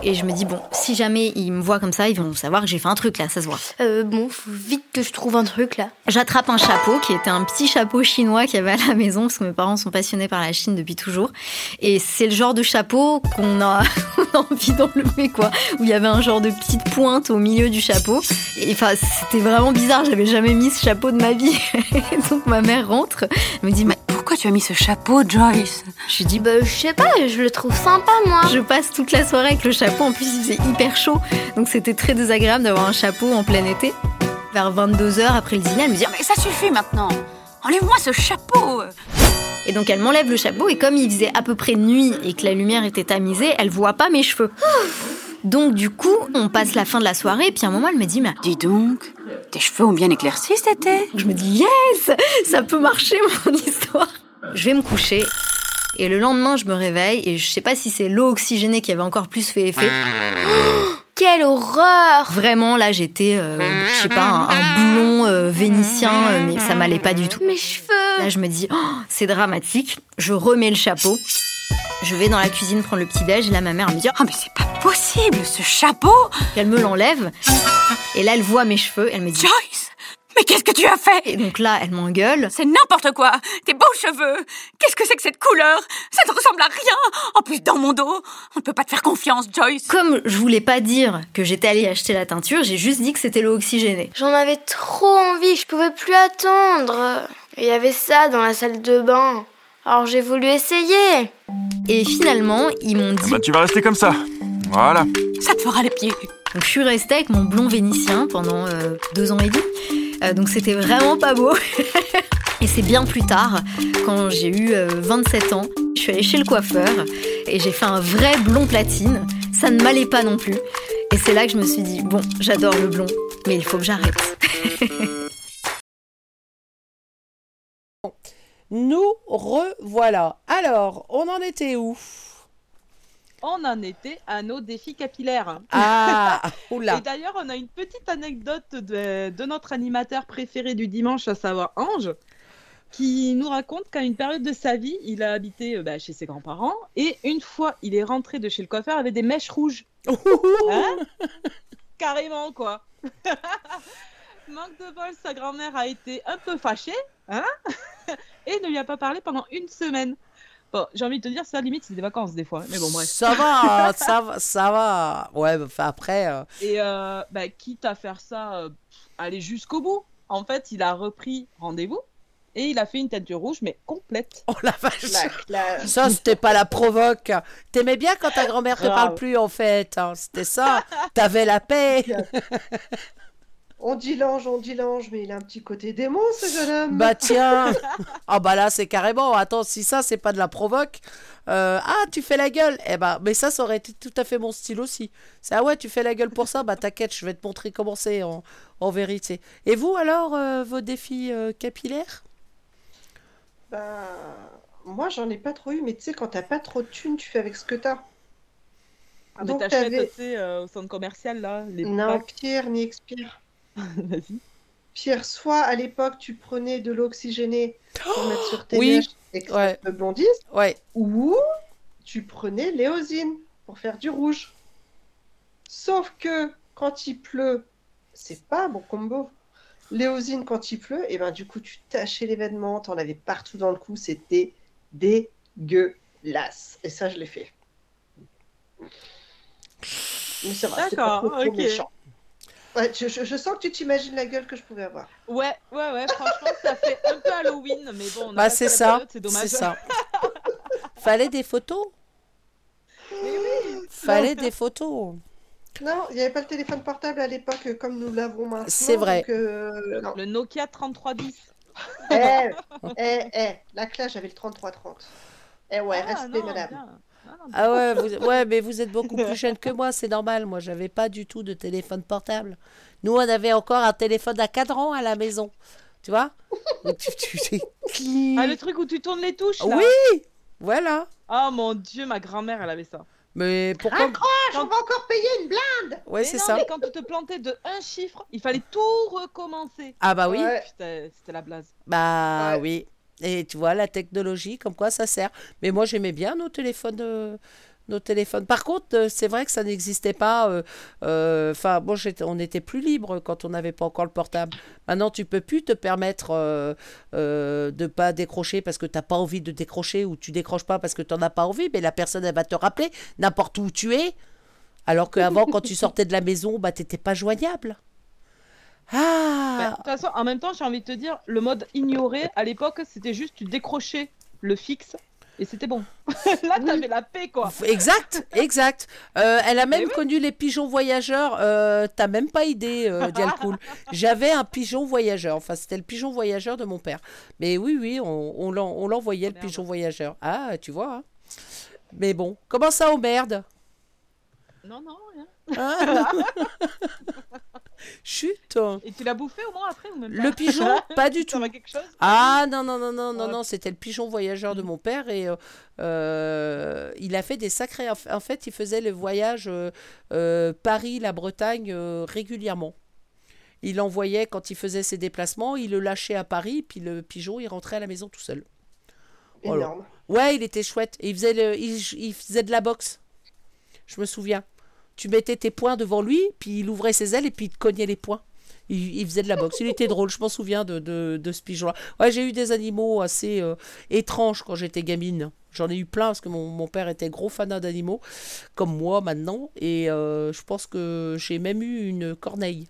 Et je me dis, bon, si jamais ils me voient comme ça, ils vont savoir que j'ai fait un truc là, ça se voit. Euh, bon, faut vite que je trouve un truc là. J'attrape un chapeau qui était un petit chapeau chinois qu'il y avait à la maison parce que mes parents sont passionnés par la Chine depuis toujours. Et c'est le genre de chapeau qu'on a, on a envie d'enlever quoi, où il y avait un genre de petite pointe au milieu du chapeau. Et enfin, c'était vraiment bizarre, j'avais jamais mis ce chapeau de ma vie. Et donc ma mère rentre, elle me dit, mais Pourquoi tu as mis ce chapeau, Joyce je dis, Bah, je sais pas, je le trouve sympa moi. Je passe toute la soirée avec le chapeau. En plus, il faisait hyper chaud. Donc, c'était très désagréable d'avoir un chapeau en plein été. Vers 22h après le dîner, elle me dit Mais ça suffit maintenant Enlève-moi ce chapeau Et donc, elle m'enlève le chapeau. Et comme il faisait à peu près nuit et que la lumière était tamisée, elle voit pas mes cheveux. Donc, du coup, on passe la fin de la soirée. Et puis, à un moment, elle me dit Mais Dis donc, tes cheveux ont bien éclairci cet été Je me dis Yes Ça peut marcher, mon histoire. Je vais me coucher. Et le lendemain, je me réveille. Et je sais pas si c'est l'eau oxygénée qui avait encore plus fait effet. Quelle horreur Vraiment, là, j'étais, euh, je sais pas, un, un blond euh, vénitien, euh, mais ça m'allait pas du tout. Mes cheveux Là, je me dis, oh, c'est dramatique. Je remets le chapeau. Je vais dans la cuisine prendre le petit-déj. Et là, ma mère me dit, Oh mais c'est pas possible, ce chapeau elle me l'enlève. Et là, elle voit mes cheveux. Elle me dit, Joyce Mais qu'est-ce que tu as fait? Et donc là, elle m'engueule. C'est n'importe quoi Tes beaux cheveux Qu'est-ce que c'est que cette couleur? Ça ne ressemble à rien En plus, dans mon dos, on ne peut pas te faire confiance, Joyce Comme je voulais pas dire que j'étais allée acheter la teinture, j'ai juste dit que c'était l'eau oxygénée. J'en avais trop envie, je pouvais plus attendre. Il y avait ça dans la salle de bain. Alors j'ai voulu essayer. Et finalement, ils m'ont dit. Bah, tu vas rester comme ça. Voilà. Ça te fera les pieds Donc je suis restée avec mon blond vénitien pendant euh, deux ans et demi. Euh, donc c'était vraiment pas beau. et c'est bien plus tard, quand j'ai eu euh, 27 ans, je suis allée chez le coiffeur et j'ai fait un vrai blond platine. ça ne m'allait pas non plus. Et c'est là que je me suis dit, bon, j'adore le blond, mais il faut que j'arrête. Nous revoilà. Alors, on en était où? On en était à nos défis capillaires. Ah, oula. Et d'ailleurs, on a une petite anecdote de, de notre animateur préféré du dimanche, à savoir Ange, qui nous raconte qu'à une période de sa vie, il a habité euh, bah, chez ses grands-parents et une fois, il est rentré de chez le coiffeur avec des mèches rouges. Hein? Carrément, quoi. Manque de bol, sa grand-mère a été un peu fâchée hein et ne lui a pas parlé pendant une semaine. Bon, j'ai envie de te dire, ça limite, c'est des vacances des fois. Mais bon, bref. Ça va, ça va, ça va. Ouais, bah, enfin après. euh, Et euh, bah, quitte à faire ça, euh, aller jusqu'au bout. En fait, il a repris rendez-vous et il a fait une teinture rouge, mais complète. Oh la vache Ça, c'était pas la provoque. T'aimais bien quand ta grand-mère te parle plus, en fait. hein. C'était ça. T'avais la paix. On dit l'ange, on dit l'ange, mais il a un petit côté démon, ce jeune homme. Bah tiens. Ah bah là, c'est carrément. Attends, si ça, c'est pas de la provoque. euh, ah, tu fais la gueule. Eh bah, mais ça, ça aurait été tout à fait mon style aussi. C'est ah ouais, tu fais la gueule pour ça? Bah t'inquiète, je vais te montrer comment c'est en, en vérité. Et vous alors, euh, vos défis euh, capillaires? Bah, moi, j'en ai pas trop eu, mais tu sais, quand t'as pas trop de thunes, tu fais avec ce que t'as. Ah, mais Donc, t'achètes, tu sais, euh, au centre commercial, là, les Non, packs. pire ni expire. Vas-y. Pire, soit à l'époque, tu prenais de l'eau oxygénée pour mettre sur tes Oui. et que Ouais. ça te blondisse, Ouais. ou tu prenais l'éosine pour faire du rouge. Sauf que quand il pleut, c'est pas bon combo. L'éosine, quand il pleut, et ben du coup, tu tachais les vêtements, t'en avais partout dans le cou, c'était dégueulasse. Et ça, je l'ai fait. Mais ça va, pas D'accord, trop, trop ok. méchant. Ouais, je, je- je sens que tu t'imagines la gueule que je pouvais avoir. Ouais, ouais, ouais, franchement, ça fait un peu Halloween, mais bon, on a Bah c'est ça. c'est dommage. C'est ça. Fallait des photos. Fallait des photos. Non, il n'y avait pas le téléphone portable à l'époque euh, comme nous l'avons maintenant. C'est vrai. donc, euh. Le Nokia 3310. Eh, eh, eh, la classe, j'avais le 3330. Eh ouais, Ah, respect, non, madame. bien. Ah ouais, vous, ouais, mais vous êtes beaucoup plus jeune que moi, c'est normal. Moi, j'avais pas du tout de téléphone portable. Nous, on avait encore un téléphone à cadran à la maison. Tu vois? Tu- tu- tu- Ah, le truc où tu tournes les touches, là? Oui Voilà. Oh mon dieu, ma grand-mère, elle avait ça. Mais pourquoi Raccroche, on va encore payer une blinde Ouais, c'est ça. mais quand tu te plantais de un chiffre, il fallait tout recommencer. Ah bah oui. Ouais. Putain, C'était la blase. Bah Ouais. oui. Et tu vois, la technologie, comme quoi ça sert. Mais moi, j'aimais bien nos téléphones. euh, nos téléphones. Par contre, euh, c'est vrai que ça n'existait pas. euh, euh, Enfin, bon, j'étais- on était plus libre quand on n'avait pas encore le portable. Maintenant, tu peux plus te permettre euh, euh, de pas décrocher parce que tu n'as pas envie de décrocher ou tu décroches pas parce que tu n'en as pas envie. Mais la personne, elle va te rappeler n'importe où tu es. Alors qu'avant, quand tu sortais de la maison, bah, tu n'étais pas joignable. Bah, Ah De toute façon, en même temps, j'ai envie de te dire, le mode ignoré, à l'époque, c'était juste tu décrochais le fixe et c'était bon. Là, t'avais la paix, quoi. Exact, exact. Euh, elle a même oui. connu les pigeons voyageurs. Euh, T'as même pas idée, euh, Dialcool. J'avais un pigeon voyageur. Enfin, c'était le pigeon voyageur de mon père. Mais oui, oui, on, on l'en- on l'envoyait, le pigeon voyageur. Ah, tu vois. hein. Mais bon, comment ça, oh merde Non, non, rien. Hein Chut Et tu l'as bouffé au moins après ou même pas Le pigeon, pas du tout. va quelque chose Ah non, non, non, non, non, Ouais. non, c'était le pigeon voyageur de mon père et euh, euh, il a fait des sacrés... En fait, il faisait le voyage euh, euh, Paris-la Bretagne euh, régulièrement. Il envoyait, quand il faisait ses déplacements, il le lâchait à Paris, puis le pigeon, il rentrait à la maison tout seul. Voilà. Énorme. Ouais, il était chouette. Et il faisait, le- il, il faisait de la boxe. Je me souviens. Tu mettais tes poings devant lui, puis il ouvrait ses ailes et puis il te cognait les poings. Il, il faisait de la boxe. Il était drôle, je m'en souviens de, de, de ce pigeon-là. Ouais, j'ai eu des animaux assez euh, étranges quand j'étais gamine. J'en ai eu plein parce que mon, mon père était gros fanat d'animaux, comme moi maintenant. Et euh, je pense que j'ai même eu une corneille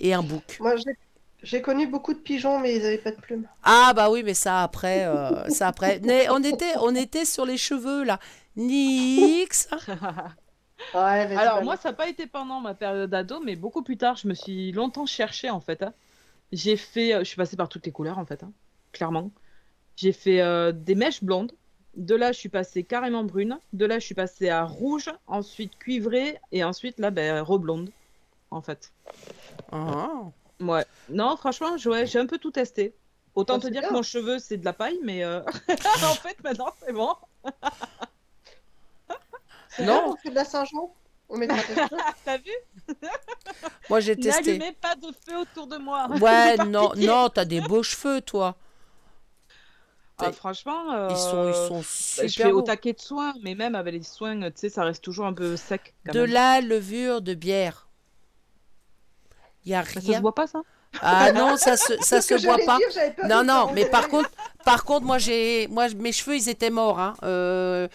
et un bouc. Moi, j'ai- j'ai connu beaucoup de pigeons, mais ils n'avaient pas de plumes. Ah bah oui, mais ça après, euh, ça après. Mais on était, on était sur les cheveux là. Nix. Ouais, Alors, moi, ça n'a pas été pendant ma période ado, mais beaucoup plus tard, je me suis longtemps cherchée, en fait. hein. J'ai fait... euh, Je suis passée par toutes les couleurs, en fait, hein, clairement. J'ai fait euh, des mèches blondes, De là, je suis passée carrément brune. De là, je suis passée à rouge, ensuite cuivrée, et ensuite, là, ben, reblonde, en fait. Ah. Ouais. Non, franchement, ouais, j'ai un peu tout testé. Autant Bah, te dire bien. que mon cheveu, c'est de la paille, mais euh, en fait, maintenant, c'est bon. Non. on fait de la Saint-Jean. On met de la cheveux. T'as vu? Moi, j'ai testé. N'allumez pas de feu autour de moi. Ouais, non, non, t'as des beaux cheveux, toi. Ah, franchement, Ils sont, ils euh, sont bah, super je fais au taquet de soins, mais même avec les soins, tu sais, ça reste toujours un peu sec. quand De même. la levure de bière. Il y a Bah, ça rien. se voit pas, ça? Ah non, ça se, ça se voit pas. dire, Non, non, mais par contre, par contre, moi j'ai, moi mes cheveux ils étaient morts. Hein. Euh,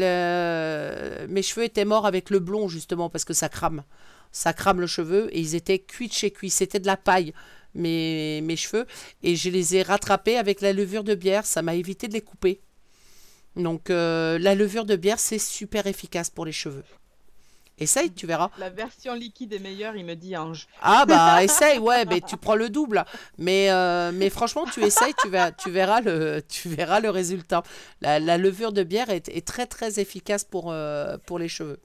mes cheveux étaient morts avec le blond justement parce que ça crame, ça crame le cheveu et ils étaient cuits de chez cuits. C'était de la paille mes mes cheveux et je les ai rattrapés avec la levure de bière. Ça m'a évité de les couper. Donc euh, la levure de bière c'est super efficace pour les cheveux. Essaye, tu verras. La version liquide est meilleure, il me dit Ange. Ah bah essaye, ouais, mais tu prends le double. Mais, euh, mais franchement, tu essayes, tu verras, tu verras, le, tu verras le résultat. La, la levure de bière est, est très très efficace pour, euh, pour les cheveux.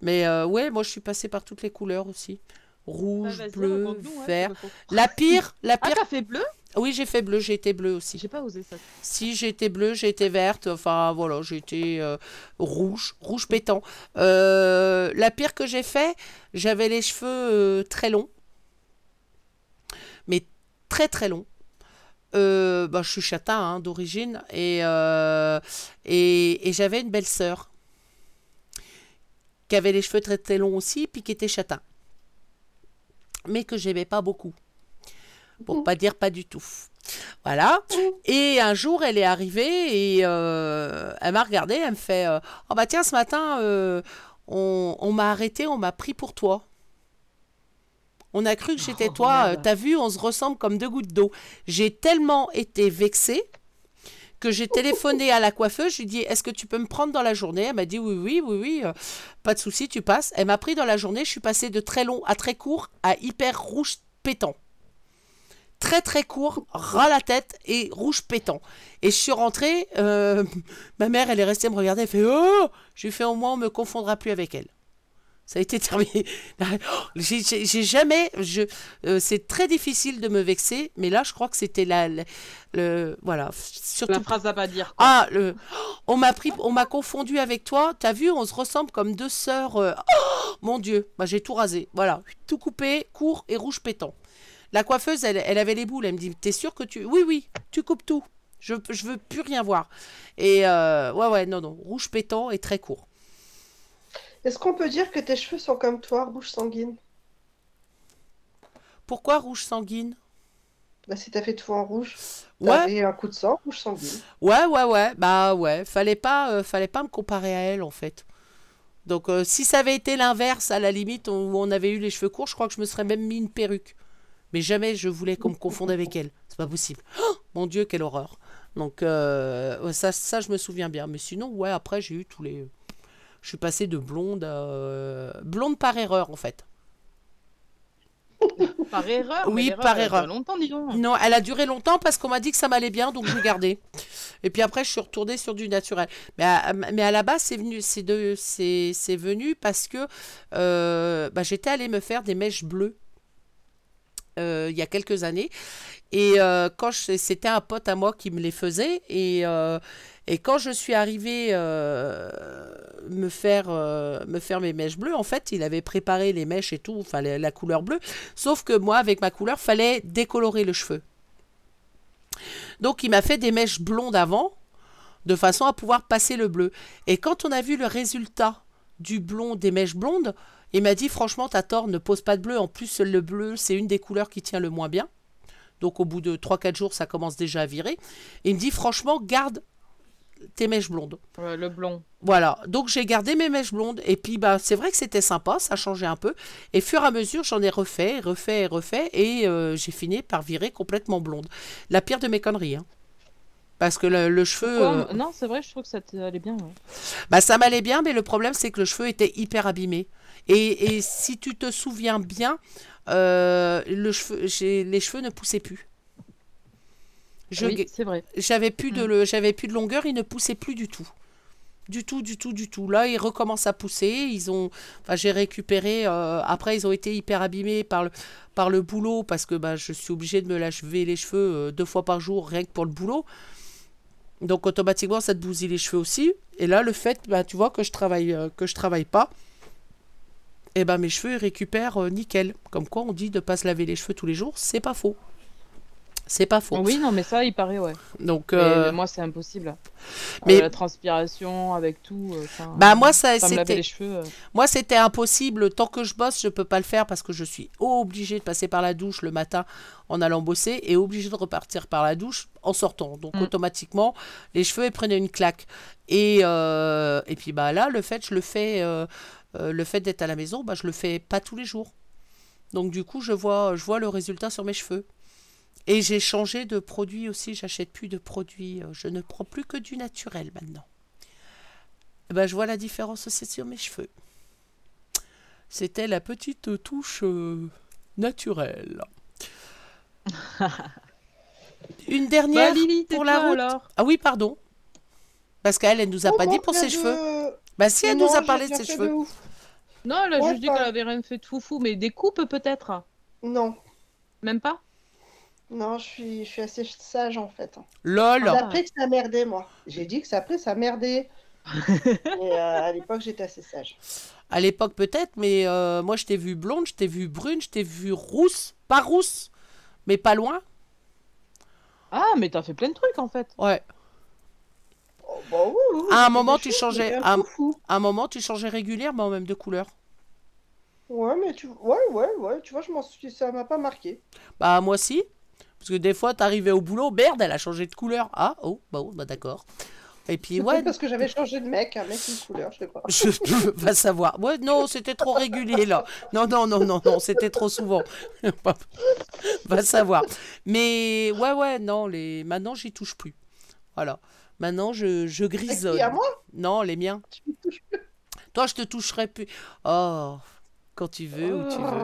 Mais euh, ouais, moi je suis passée par toutes les couleurs aussi. Rouge, vas-y, bleu, ouais, vert. La pire, la Ah, pire. t'as fait bleu? Oui, j'ai fait bleu, j'ai été bleu aussi. J'ai pas osé ça. Si j'ai été bleue, j'ai été verte, enfin voilà, j'ai été euh, rouge, rouge pétant. Euh, la pire que j'ai fait, j'avais les cheveux euh, très longs, mais très très longs. Bah, je suis châtain hein, d'origine et, et, et j'avais une belle sœur qui avait les cheveux très très longs aussi, puis qui était châtain, mais que j'aimais pas beaucoup, pour pas dire pas du tout. Voilà. Et un jour, elle est arrivée et euh, elle m'a regardée. Elle me fait euh, Oh, bah tiens, ce matin, euh, on, on m'a arrêté, on m'a pris pour toi. On a cru que j'étais Oh, toi. T'as vu, on se ressemble comme deux gouttes d'eau. J'ai tellement été vexée que j'ai téléphoné à la coiffeuse. Je lui ai dit Est-ce que tu peux me prendre dans la journée? Elle m'a dit Oui, oui, oui, oui. euh, pas de souci, tu passes. Elle m'a pris dans la journée. Je suis passée de très long à très court à hyper rouge pétant très très court, ras la tête et rouge pétant. Et je suis rentrée, euh, ma mère elle est restée me regarder, elle fait Oh J'ai fait au moins on me confondra plus avec elle. Ça a été terminé. J'ai- jamais. Je, euh, c'est très difficile de me vexer, mais là je crois que c'était la, la- le. Voilà. Surtout. La phrase à pas dire. quoi. Ah, le, on m'a pris, on m'a confondu avec toi. T'as vu, on se ressemble comme deux sœurs. euh, oh, mon Dieu, moi j'ai tout rasé. Voilà, tout coupé, court et rouge pétant. La coiffeuse, elle, elle avait les boules. Elle me dit, t'es sûr que tu, oui, oui, tu coupes tout. Je, je veux plus rien voir. Et euh, ouais, ouais, non, non, rouge pétant et très court. Est-ce qu'on peut dire que tes cheveux sont comme toi, rouge sanguine? Pourquoi rouge sanguine? Bah, si t'as fait tout en rouge, Ouais. t'avais un coup de sang, rouge sanguine. Ouais, ouais, ouais. Bah ouais, fallait pas, euh, fallait pas me comparer à elle en fait. Donc euh, si ça avait été l'inverse, à la limite, où on avait eu les cheveux courts, je crois que je me serais même mis une perruque. Mais jamais je voulais qu'on me confonde avec elle. C'est pas possible. Oh, mon Dieu, quelle horreur. Donc euh, ça, ça, je me souviens bien. Mais sinon, ouais, après j'ai eu tous les. Je suis passée de blonde à euh, blonde par erreur en fait. Par erreur Oui, par elle erreur. longtemps, dis donc. Non, elle a duré longtemps parce qu'on m'a dit que ça m'allait bien, donc j'ai gardé. Et puis après, je suis retournée sur du naturel. Mais à, mais à la base, c'est venu, c'est venu parce que euh, bah, j'étais allée me faire des mèches bleues euh, il y a quelques années. Et euh, quand c'était un pote à moi qui me les faisait, et, euh, et quand je suis arrivée me, faire, me faire mes mèches bleues, en fait, il avait préparé les mèches et tout, enfin la, la couleur bleue, sauf que moi, avec ma couleur, fallait décolorer le cheveu. Donc il m'a fait des mèches blondes avant, de façon à pouvoir passer le bleu. Et quand on a vu le résultat du blond des mèches blondes, il m'a dit franchement, t'as tort, ne pose pas de bleu. En plus, le bleu, c'est une des couleurs qui tient le moins bien. Donc au bout de 3-4 jours, ça commence déjà à virer. Et il me dit franchement, garde tes mèches blondes. Le blond. Voilà, donc j'ai gardé mes mèches blondes et puis bah c'est vrai que c'était sympa, ça changeait un peu. Et fur et à mesure, j'en ai refait, refait, refait et euh, j'ai fini par virer complètement blonde. La pire de mes conneries, hein. Parce que le, le cheveu, Pourquoi euh, Non, c'est vrai, je trouve que ça allait bien. ouais. bah ça m'allait bien, mais le problème c'est que le cheveu était hyper abîmé. Et, et si tu te souviens bien, euh, le cheveu, j'ai- les cheveux ne poussaient plus. Je Oui, ga- c'est vrai. J'avais plus Mm. de le- j'avais plus de longueur, il ne poussait plus du tout. Du tout, du tout, du tout. Là, ils recommencent à pousser. Ils ont, enfin, j'ai récupéré. euh, après, ils ont été hyper abîmés par le, par le boulot parce que bah, je suis obligée de me laver les cheveux euh, deux fois par jour rien que pour le boulot. Donc automatiquement, ça te bousille les cheveux aussi. Et là, le fait, bah, tu vois que je travaille, euh, que je travaille pas, et ben mes cheveux récupèrent euh, nickel. Comme quoi, on dit de pas se laver les cheveux tous les jours, c'est pas faux. C'est pas faux. Oui, non, mais ça, il paraît, ouais. Donc, Mais euh, moi, c'est impossible. mais- Mais la transpiration, avec tout. euh, Bah moi ça c'était euh. moi c'était impossible tant que je bosse je peux pas le faire parce que je suis obligée de passer par la douche le matin en allant bosser et obligée de repartir par la douche en sortant donc Mm. automatiquement les cheveux ils prenaient une claque et euh, et puis bah là le fait je le fais euh, euh, le fait d'être à la maison bah je le fais pas tous les jours donc du coup je vois je vois le résultat sur mes cheveux et j'ai changé de produit aussi j'achète plus de produits euh, je ne prends plus que du naturel maintenant eh ben, je vois la différence aussi sur mes cheveux. C'était la petite touche euh, naturelle. Une dernière Bah, Lily, pour la route. alors. Ah oui, pardon. Parce qu'elle, elle nous a Oh, pas bon, dit pour ses de- cheveux. Bah si, elle Non, nous a parlé de ses cheveux. de. Non, elle a Ouais, juste dit qu'elle avait rien fait de foufou, mais des coupes peut-être Non. Même pas? Non, je suis, je suis assez sage en fait. Lol. C'est après que ça merdait, moi. J'ai dit que c'est après ça merdait. Et euh, à l'époque, j'étais assez sage. À l'époque peut-être, mais euh, moi je t'ai vu blonde, je t'ai vu brune, je t'ai vu rousse. Pas rousse, mais pas loin. Ah, mais t'as fait plein de trucs en fait. Ouais. bah oui, oui, À un j'ai moment, tu choses, changeais. mais un À un, foufou. à un moment, tu changeais régulièrement, même de couleur. Ouais, mais tu ouais, ouais, ouais, tu vois, je m'en suis... ça m'a pas marqué. Bah moi si. Parce que des fois, t'arrivais au boulot, merde, elle a changé de couleur. Ah, oh, bah, oh, bah d'accord. Et puis ouais, parce que j'avais changé de mec, un mec une couleur, je sais pas. je pas savoir. Ouais, non, c'était trop régulier là. Non, non, non, non, non, c'était trop souvent. Va savoir. Mais ouais, ouais, non, les... maintenant j'y touche plus. Voilà. Maintenant je, je grisonne. à moi? Non, les miens. Toi, je te toucherai plus. Oh, quand tu veux, où tu veux.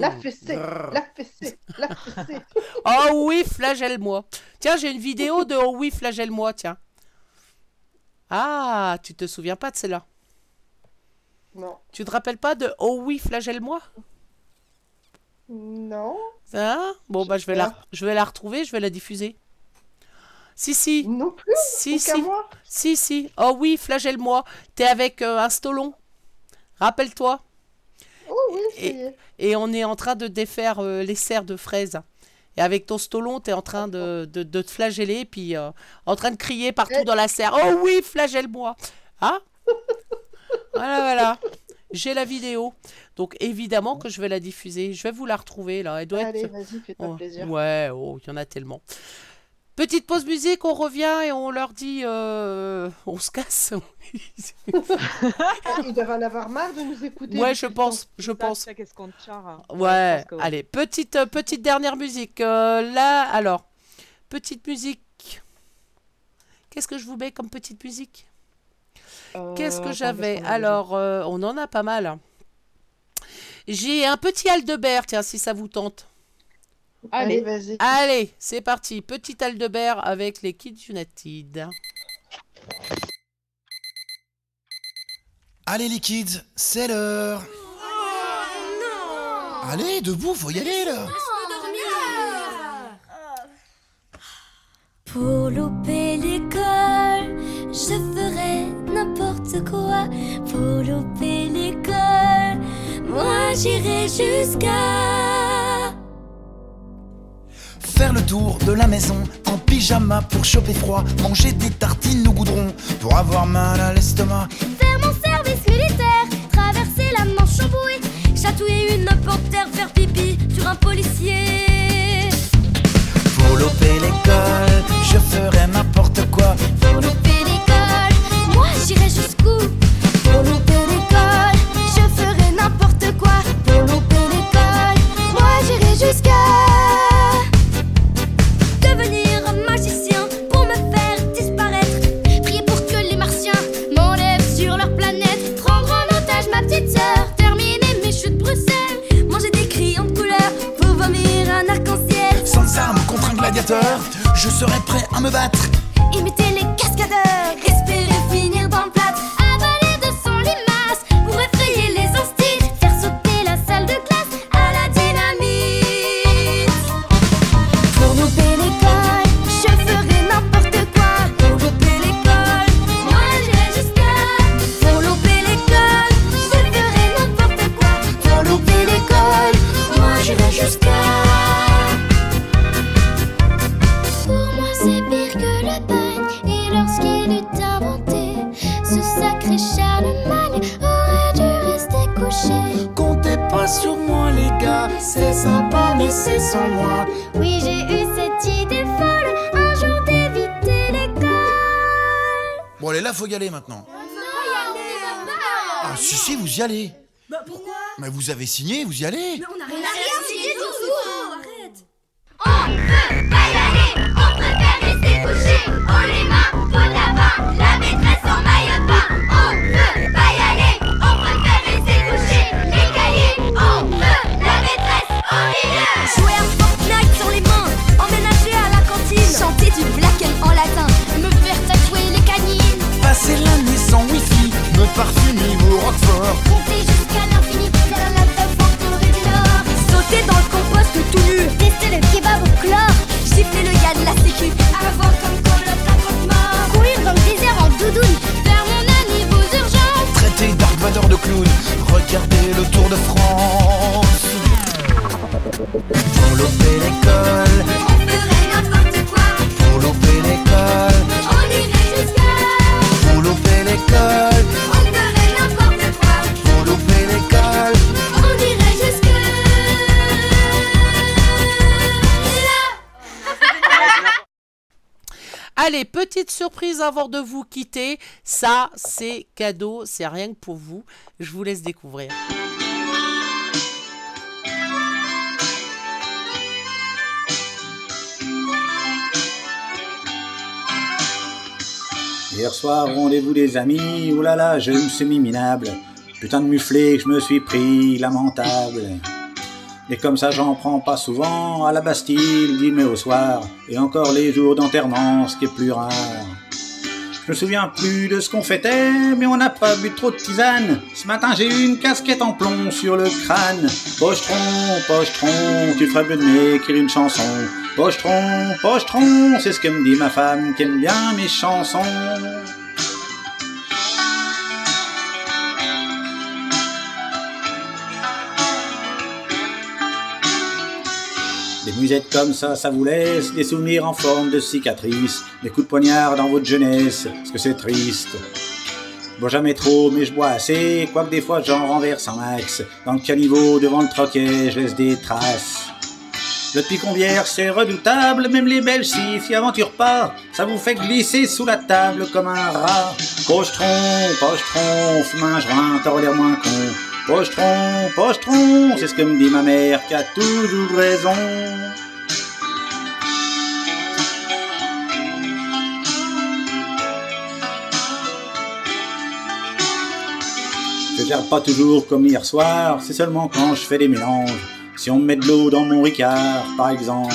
La Mm. fessée, la fessée, la fessée. Oh oui, flagelle-moi. Tiens, j'ai une vidéo de Oh oui, flagelle-moi, tiens. Ah, tu te souviens pas de celle-là Non. Tu te rappelles pas de Oh oui, flagelle-moi? Non. Hein? Bon, bah je vais, la, je vais la retrouver, je vais la diffuser. Si, si. Non plus Si, si. moi Si, si. Oh oui, flagelle-moi. T'es avec euh, un stolon? Rappelle-toi. Oh oui, Et, on est en train de défaire euh, les serres de fraises. Et avec ton stolon, t'es en train de, de, de te flageller, puis euh, en train de crier partout dans la serre. Oh oui, flagelle-moi. Hein Voilà, voilà. J'ai la vidéo. Donc évidemment que je vais la diffuser. Je vais vous la retrouver là. Elle doit Allez, être... vas-y, fais-toi Oh, plaisir. Ouais, oh, il y en a tellement. Petite pause musique, on revient et on leur dit euh, on se casse. Ils doivent en avoir marre de nous écouter. ouais, je pense, je pense. Ouais, allez, petite, euh, petite dernière musique. Euh, là, alors, petite musique. Qu'est-ce que je vous mets comme petite musique? Qu'est-ce que j'avais? Alors, on en a pas mal. J'ai un petit Aldebert, tiens, si ça vous tente. Allez, vas-y. Allez, c'est parti. Petit Aldebert avec les Kids United. Allez les kids, c'est l'heure. Allez, debout, faut y aller là. Pour louper l'école, je ferais n'importe quoi. Pour louper l'école, moi j'irai jusqu'à. Faire le tour de la maison en pyjama pour choper froid. Manger des tartines au goudron pour avoir mal à l'estomac. Faire mon service militaire, traverser la Manche en bouée, chatouiller une panthère, faire pipi sur un policier. Pour louper l'école, je ferai n'importe quoi. Pour louper l'école, moi j'irai jusqu'où? Pour louper je serai prêt à me battre. Imitez les cascadeurs. Mais c'est sans moi. Oui j'ai eu cette idée folle Un jour d'éviter l'école Bon, allez, là, faut y aller maintenant. Ah, si, si, vous y allez. Bah pourquoi? Mais vous avez signé, vous y allez. On a rien signé du tout Arrête On Jouer à Fortnite sur les mains Emménager à la cantine. Chanter du black en latin Me faire tatouer les canines. Passer l'année sans wifi, me parfumer au roquefort. Compter jusqu'à l'infini Faire la teuf en Corée du Nord. Sauter dans le compost tout nu Tester le kebab au chlore. Gifler le gars de la sécu Avoir comme coloc la croque-mort Courir dans le désert en doudoune Faire mon anniv aux urgences. Traiter Dark Vador de clown, regarder le Tour de France. Pour louper l'école, On ferait n'importe quoi pour louper l'école, On irait jusqu'à pour louper l'école, On ferait n'importe quoi pour louper l'école. On irait jusque Allez, petite surprise avant de vous quitter. Ça, c'est cadeau, c'est rien que pour vous. Je vous laisse découvrir. Hier soir, rendez-vous des amis, oulala, je me suis mis minable. Putain de muflé que je me suis pris, lamentable. Et comme ça, j'en prends pas souvent, à la Bastille, dîner au soir, et encore les jours d'enterrement, ce qui est plus rare. Je me souviens plus de ce qu'on fêtait, mais on n'a pas bu trop de tisane. Ce matin, j'ai eu une casquette en plomb sur le crâne. Pochetron, pochetron, tu ferais mieux de m'écrire une chanson. Pochetron, pochetron, c'est ce que me dit ma femme qui aime bien mes chansons. Des musettes comme ça, ça vous laisse des souvenirs en forme de cicatrices, des coups de poignard dans votre jeunesse, parce que c'est triste. Je bois jamais trop, mais je bois assez, quoique des fois j'en renverse en max. Dans le caniveau, devant le troquet, je laisse des traces. Le picon-bière, c'est redoutable, même les Belges s'y aventurent pas. Ça vous fait glisser sous la table comme un rat. Pochetron, fume un joint, l'air moins con. Pochetron, pochetron, c'est ce que me dit ma mère qui a toujours raison. Je gère pas toujours comme hier soir, c'est seulement quand je fais des mélanges. Si on me met de l'eau dans mon ricard, par exemple.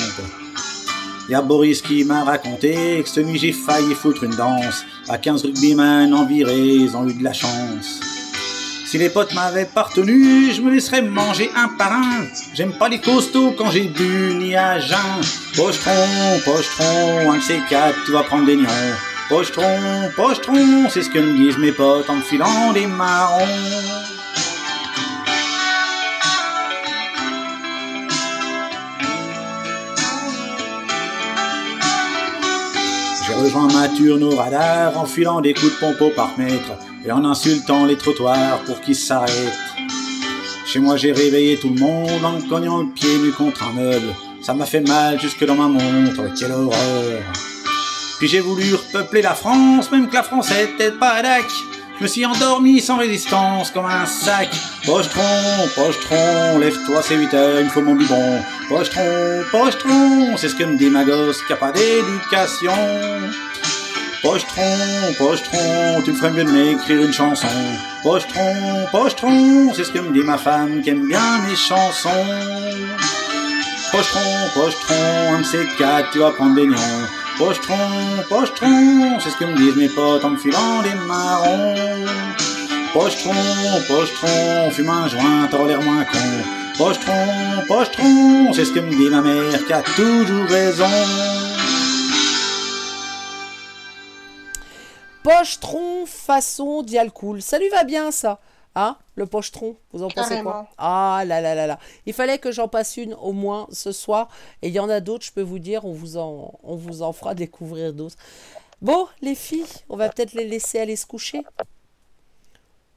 Y a Boris qui m'a raconté que cette nuit j'ai failli foutre une danse. À 15 rugbyman en virée, ils ont eu de la chance. Si les potes m'avaient pas retenu, je me laisserais manger un par un. J'aime pas les costauds quand j'ai bu ni à jeun. Pochetron, pochetron, un de ces quatre, tu vas prendre des nions. Pochetron, pochetron, c'est ce que me disent mes potes en me filant des marrons. J'ai rejoint ma turne au radar en filant des coups de pompeau par mètre et en insultant les trottoirs pour qu'ils s'arrêtent. Chez moi j'ai réveillé tout le monde en cognant le pied nu contre un meuble. Ça m'a fait mal jusque dans ma montre, quelle horreur. Puis j'ai voulu repeupler la France, même que la France était pas dac. Je me suis endormi sans résistance comme un sac. Pochetron, pochetron, lève-toi, c'est 8 heures, il me faut mon biberon. Pochetron, pochetron, c'est ce que me dit ma gosse qui a pas d'éducation. Pochetron, pochetron, tu me ferais mieux de m'écrire une chanson. Pochetron, pochetron, c'est ce que me dit ma femme qui aime bien mes chansons. Pochetron, pochetron, un de ces quatre, tu vas prendre des nions. Pochetron, pochetron, c'est ce que me disent mes potes en me filant des marrons. Pochetron, pochetron, fume un joint, t'auras l'air moins con. Pochetron, pochetron, c'est ce que me dit ma mère qui a toujours raison. Pochetron façon Dialcool. Ça lui va bien, ça. Hein Le pochetron, vous en pensez quoi? Ah là là là là. Il fallait que j'en passe une au moins ce soir. Et il y en a d'autres, je peux vous dire, on vous en, on vous en fera découvrir d'autres. Bon, les filles, on va peut-être les laisser aller se coucher.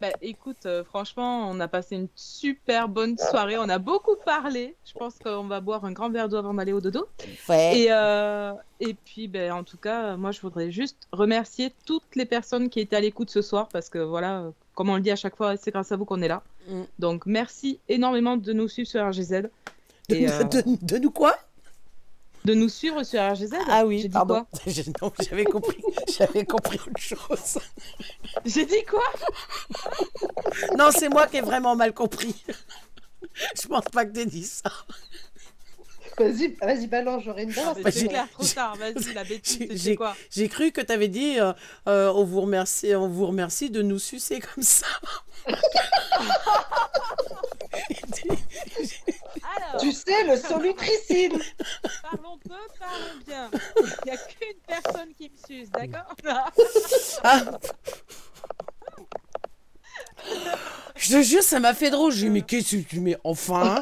Bah écoute, euh, franchement, on a passé une super bonne soirée. On a beaucoup parlé. Je pense qu'on va boire un grand verre d'eau avant d'aller au dodo. Ouais. Et, euh, et puis, ben, en tout cas, moi, je voudrais juste remercier toutes les personnes qui étaient à l'écoute ce soir parce que voilà, comme on le dit à chaque fois, c'est grâce à vous qu'on est là. Mm. Donc, merci énormément de nous suivre sur RGZ. De, Et, euh, de- de nous quoi? De nous suivre sur RGZ. Ah oui, J'ai dit pardon. J'avais compris, j'avais compris autre chose. J'ai dit quoi Non, c'est moi qui ai vraiment mal compris. Je pense pas que t'aies dit ça. Vas-y, vas-y, balance, j'aurai une balance. Bah, C'est j'ai- clair, trop tard. Vas-y, la bêtise, J'ai- quoi cru que tu avais dit euh, euh, on, vous remercie, on vous remercie de nous sucer comme ça. Alors, Tu sais, le solutricide. parlons peu, parlons bien. Il n'y a qu'une personne qui me suce, d'accord? Ah. Je te jure, ça m'a fait drôle. J'ai dit, mais qu'est-ce que tu mets enfin?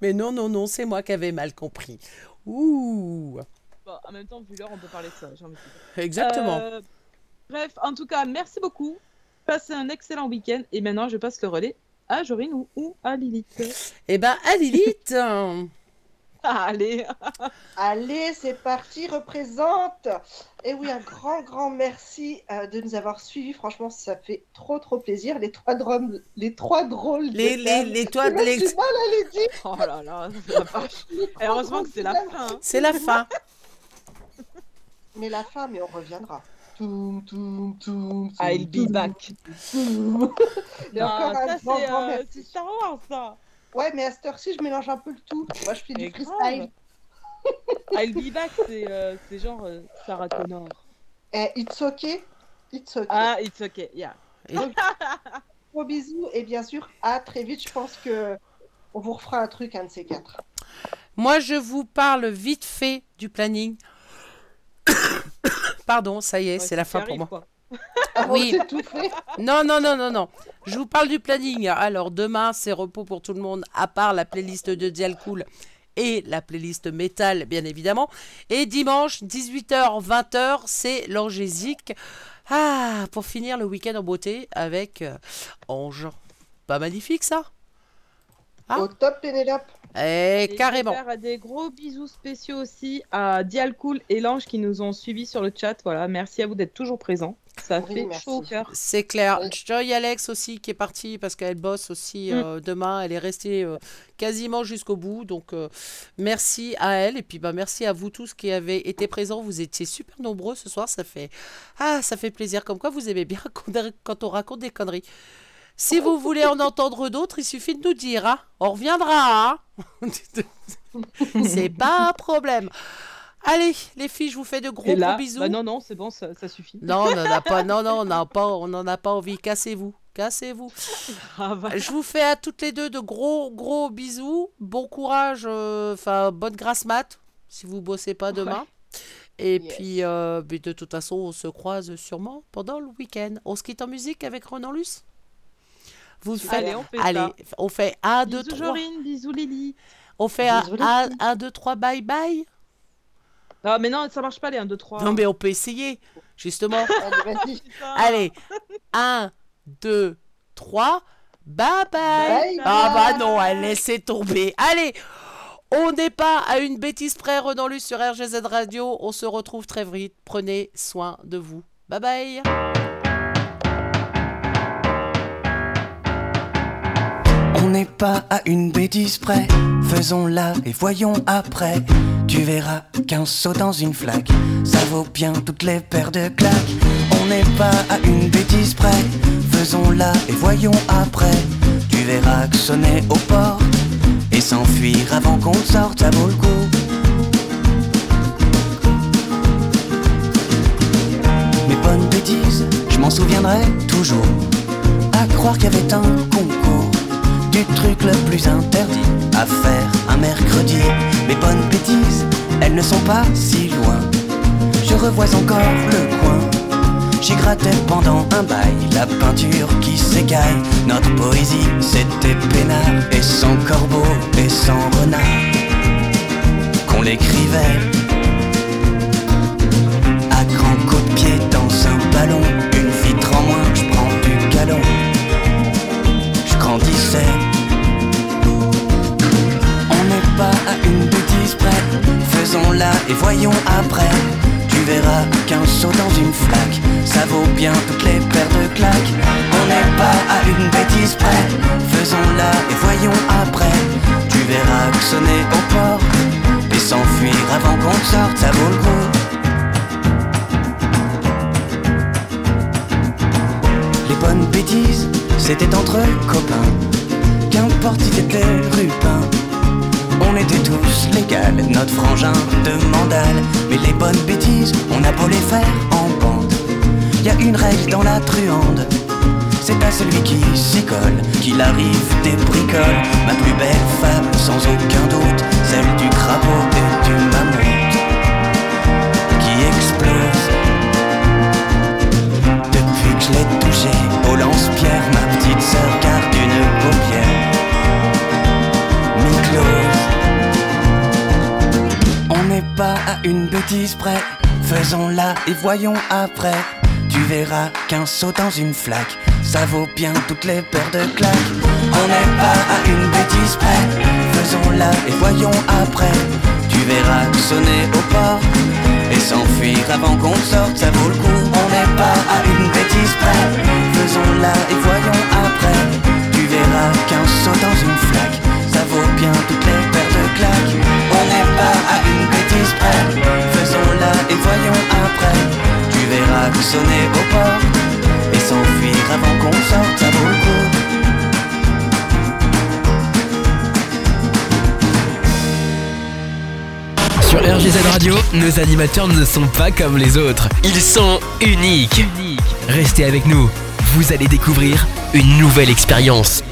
Mais non, non, non, c'est moi qui avais mal compris. Ouh Bon, en même temps, vu l'heure, on peut parler de ça. j'ai envie de dire. Exactement. Euh, bref, en tout cas, merci beaucoup. Passez un excellent week-end. Et maintenant, je passe le relais à Jorine ou, ou à Lilith. Eh ben, à Lilith hein. Allez Allez, c'est parti, représente. Et oui, un grand, grand merci euh, de nous avoir suivis. Franchement, ça fait trop, trop plaisir. Les trois drôles, les trois drôles. de Les- les- femmes. les trois- Je me les- suis mal à les dire. Oh là là, la vache. Et heureusement que c'est la fin. hein. C'est la fin. Mais la fin, mais on reviendra. Toum, toum, toum, toum, I'll be toum, back. toum. Et Non, encore un ça, c'est, euh, c'est Star Wars, ça. Ouais, mais à cette heure-ci, je mélange un peu le tout. Moi, je fais du freestyle. I'll be back, c'est euh, genre euh, Sarah Connor. Eh, it's okay. It's okay. Ah, it's okay, yeah. Gros bisous et bien sûr, à très vite. Je pense que on vous refera un truc, un de ces quatre. Moi, je vous parle vite fait du planning. Pardon, ça y est, Ouais, c'est la fin pour moi. quoi. Avant Oui. Non, non, non, non, non. Je vous parle du planning. Alors, demain, c'est repos pour tout le monde, à part la playlist de Dialcool et la playlist métal, bien évidemment. Et dimanche, 18h, 20h, c'est l'angésique. Ah, pour finir le week-end en beauté avec euh, Ange. Pas magnifique, ça? Au top, Pénélope. Eh, Et carrément. Faire des gros bisous spéciaux aussi à Dialcool et Lange qui nous ont suivis sur le chat. Voilà, merci à vous d'être toujours présents. Ça Oui, fait merci. chaud au cœur. C'est clair. Joy Alex aussi qui est partie parce qu'elle bosse aussi Mm. euh, demain. Elle est restée euh, quasiment jusqu'au bout. Donc euh, merci à elle et puis bah merci à vous tous qui avez été présents. Vous étiez super nombreux ce soir. Ça fait ah ça fait plaisir. Comme quoi vous aimez bien quand- quand on raconte des conneries. Si vous voulez en entendre d'autres, il suffit de nous dire. hein. On reviendra. hein. C'est pas un problème. Allez, les filles, je vous fais de gros, là, gros bisous. bah non, non, c'est bon, ça, ça suffit. Non, on n'en a pas. Non, non, on n'en a pas. On n'en a pas envie. Cassez-vous. Cassez-vous. Je vous fais à toutes les deux de gros, gros bisous. Bon courage. euh, Enfin, bonne grasse mat si vous bossez pas demain. Et puis, euh, de toute façon, on se croise sûrement pendant le week-end. On se quitte en musique avec Ronan Luce? Vous faites. Allez, on fait ça. Allez, on fait 1, 2, Bisous 3. Jorine, bisous Lily. On fait un, Bisous, les un, filles. un, deux, trois, bye bye. Ah, mais non, ça marche pas les 1, 2, 3. Non, mais on peut essayer, justement. Allez, vas-y. Allez, 1, 2, 3, bye bye. Bye ah bah non, elle laissez tomber. Allez, on n'est pas à une bêtise près, Renan Luce sur RGZ Radio. On se retrouve très vite. Prenez soin de vous. Bye bye. On n'est pas à une bêtise près, faisons-la et voyons après. Tu verras qu'un saut dans une flaque, ça vaut bien toutes les paires de claques. On n'est pas à une bêtise près, faisons-la et voyons après. Tu verras que sonner aux portes, et s'enfuir avant qu'on sorte, ça vaut le. Mes bonnes bêtises, je m'en souviendrai toujours. À croire qu'il y avait un concours du truc le plus interdit à faire un mercredi. Mes bonnes bêtises, elles ne sont pas si loin. Je revois encore le coin. J'y grattais pendant un bail la peinture qui s'écaille. Notre poésie, c'était peinard et sans corbeau et sans renard. Qu'on l'écrivait à grands coups dans un ballon. Une vitre en moins, je prends du galon. Faisons-la et voyons après. Tu verras qu'un saut dans une flaque, ça vaut bien toutes les paires de claques. On n'est pas à une bêtise près. Faisons-la et voyons après. Tu verras que sonner au port et s'enfuir avant qu'on sorte, ça vaut le coup. Les bonnes bêtises, c'était entre copains. Qu'importe si t'étais rupin. On était tous légal, notre frangin de mandale. Mais les bonnes bêtises, on a beau les faire en bande. Y a une règle dans la truande. C'est à celui qui s'y colle qu'il arrive des bricoles. Ma plus belle fable, sans aucun doute, celle du crapaud et du mammouth qui explose. Depuis que je l'ai touché au lance-pierre, ma petite sœur garde une paupière. N'est pas à une bêtise près, faisons-la et voyons après. Tu verras qu'un saut dans une flaque, ça vaut bien toutes les paires de claques. On n'est pas à une bêtise près, faisons-la et voyons après. Tu verras sonner au port et s'enfuir avant qu'on sorte, ça vaut le coup. On n'est pas à une bêtise près, faisons-la et voyons après. Tu verras qu'un saut dans une flaque, ça vaut bien toutes les paires de claques. On n'est pas à une faisons-la et voyons après. Tu verras que sonner au port et s'enfuir avant qu'on sorte, ça vaut. Sur RGZ Radio, nos animateurs ne sont pas comme les autres. Ils sont uniques. Restez avec nous. Vous allez découvrir une nouvelle expérience.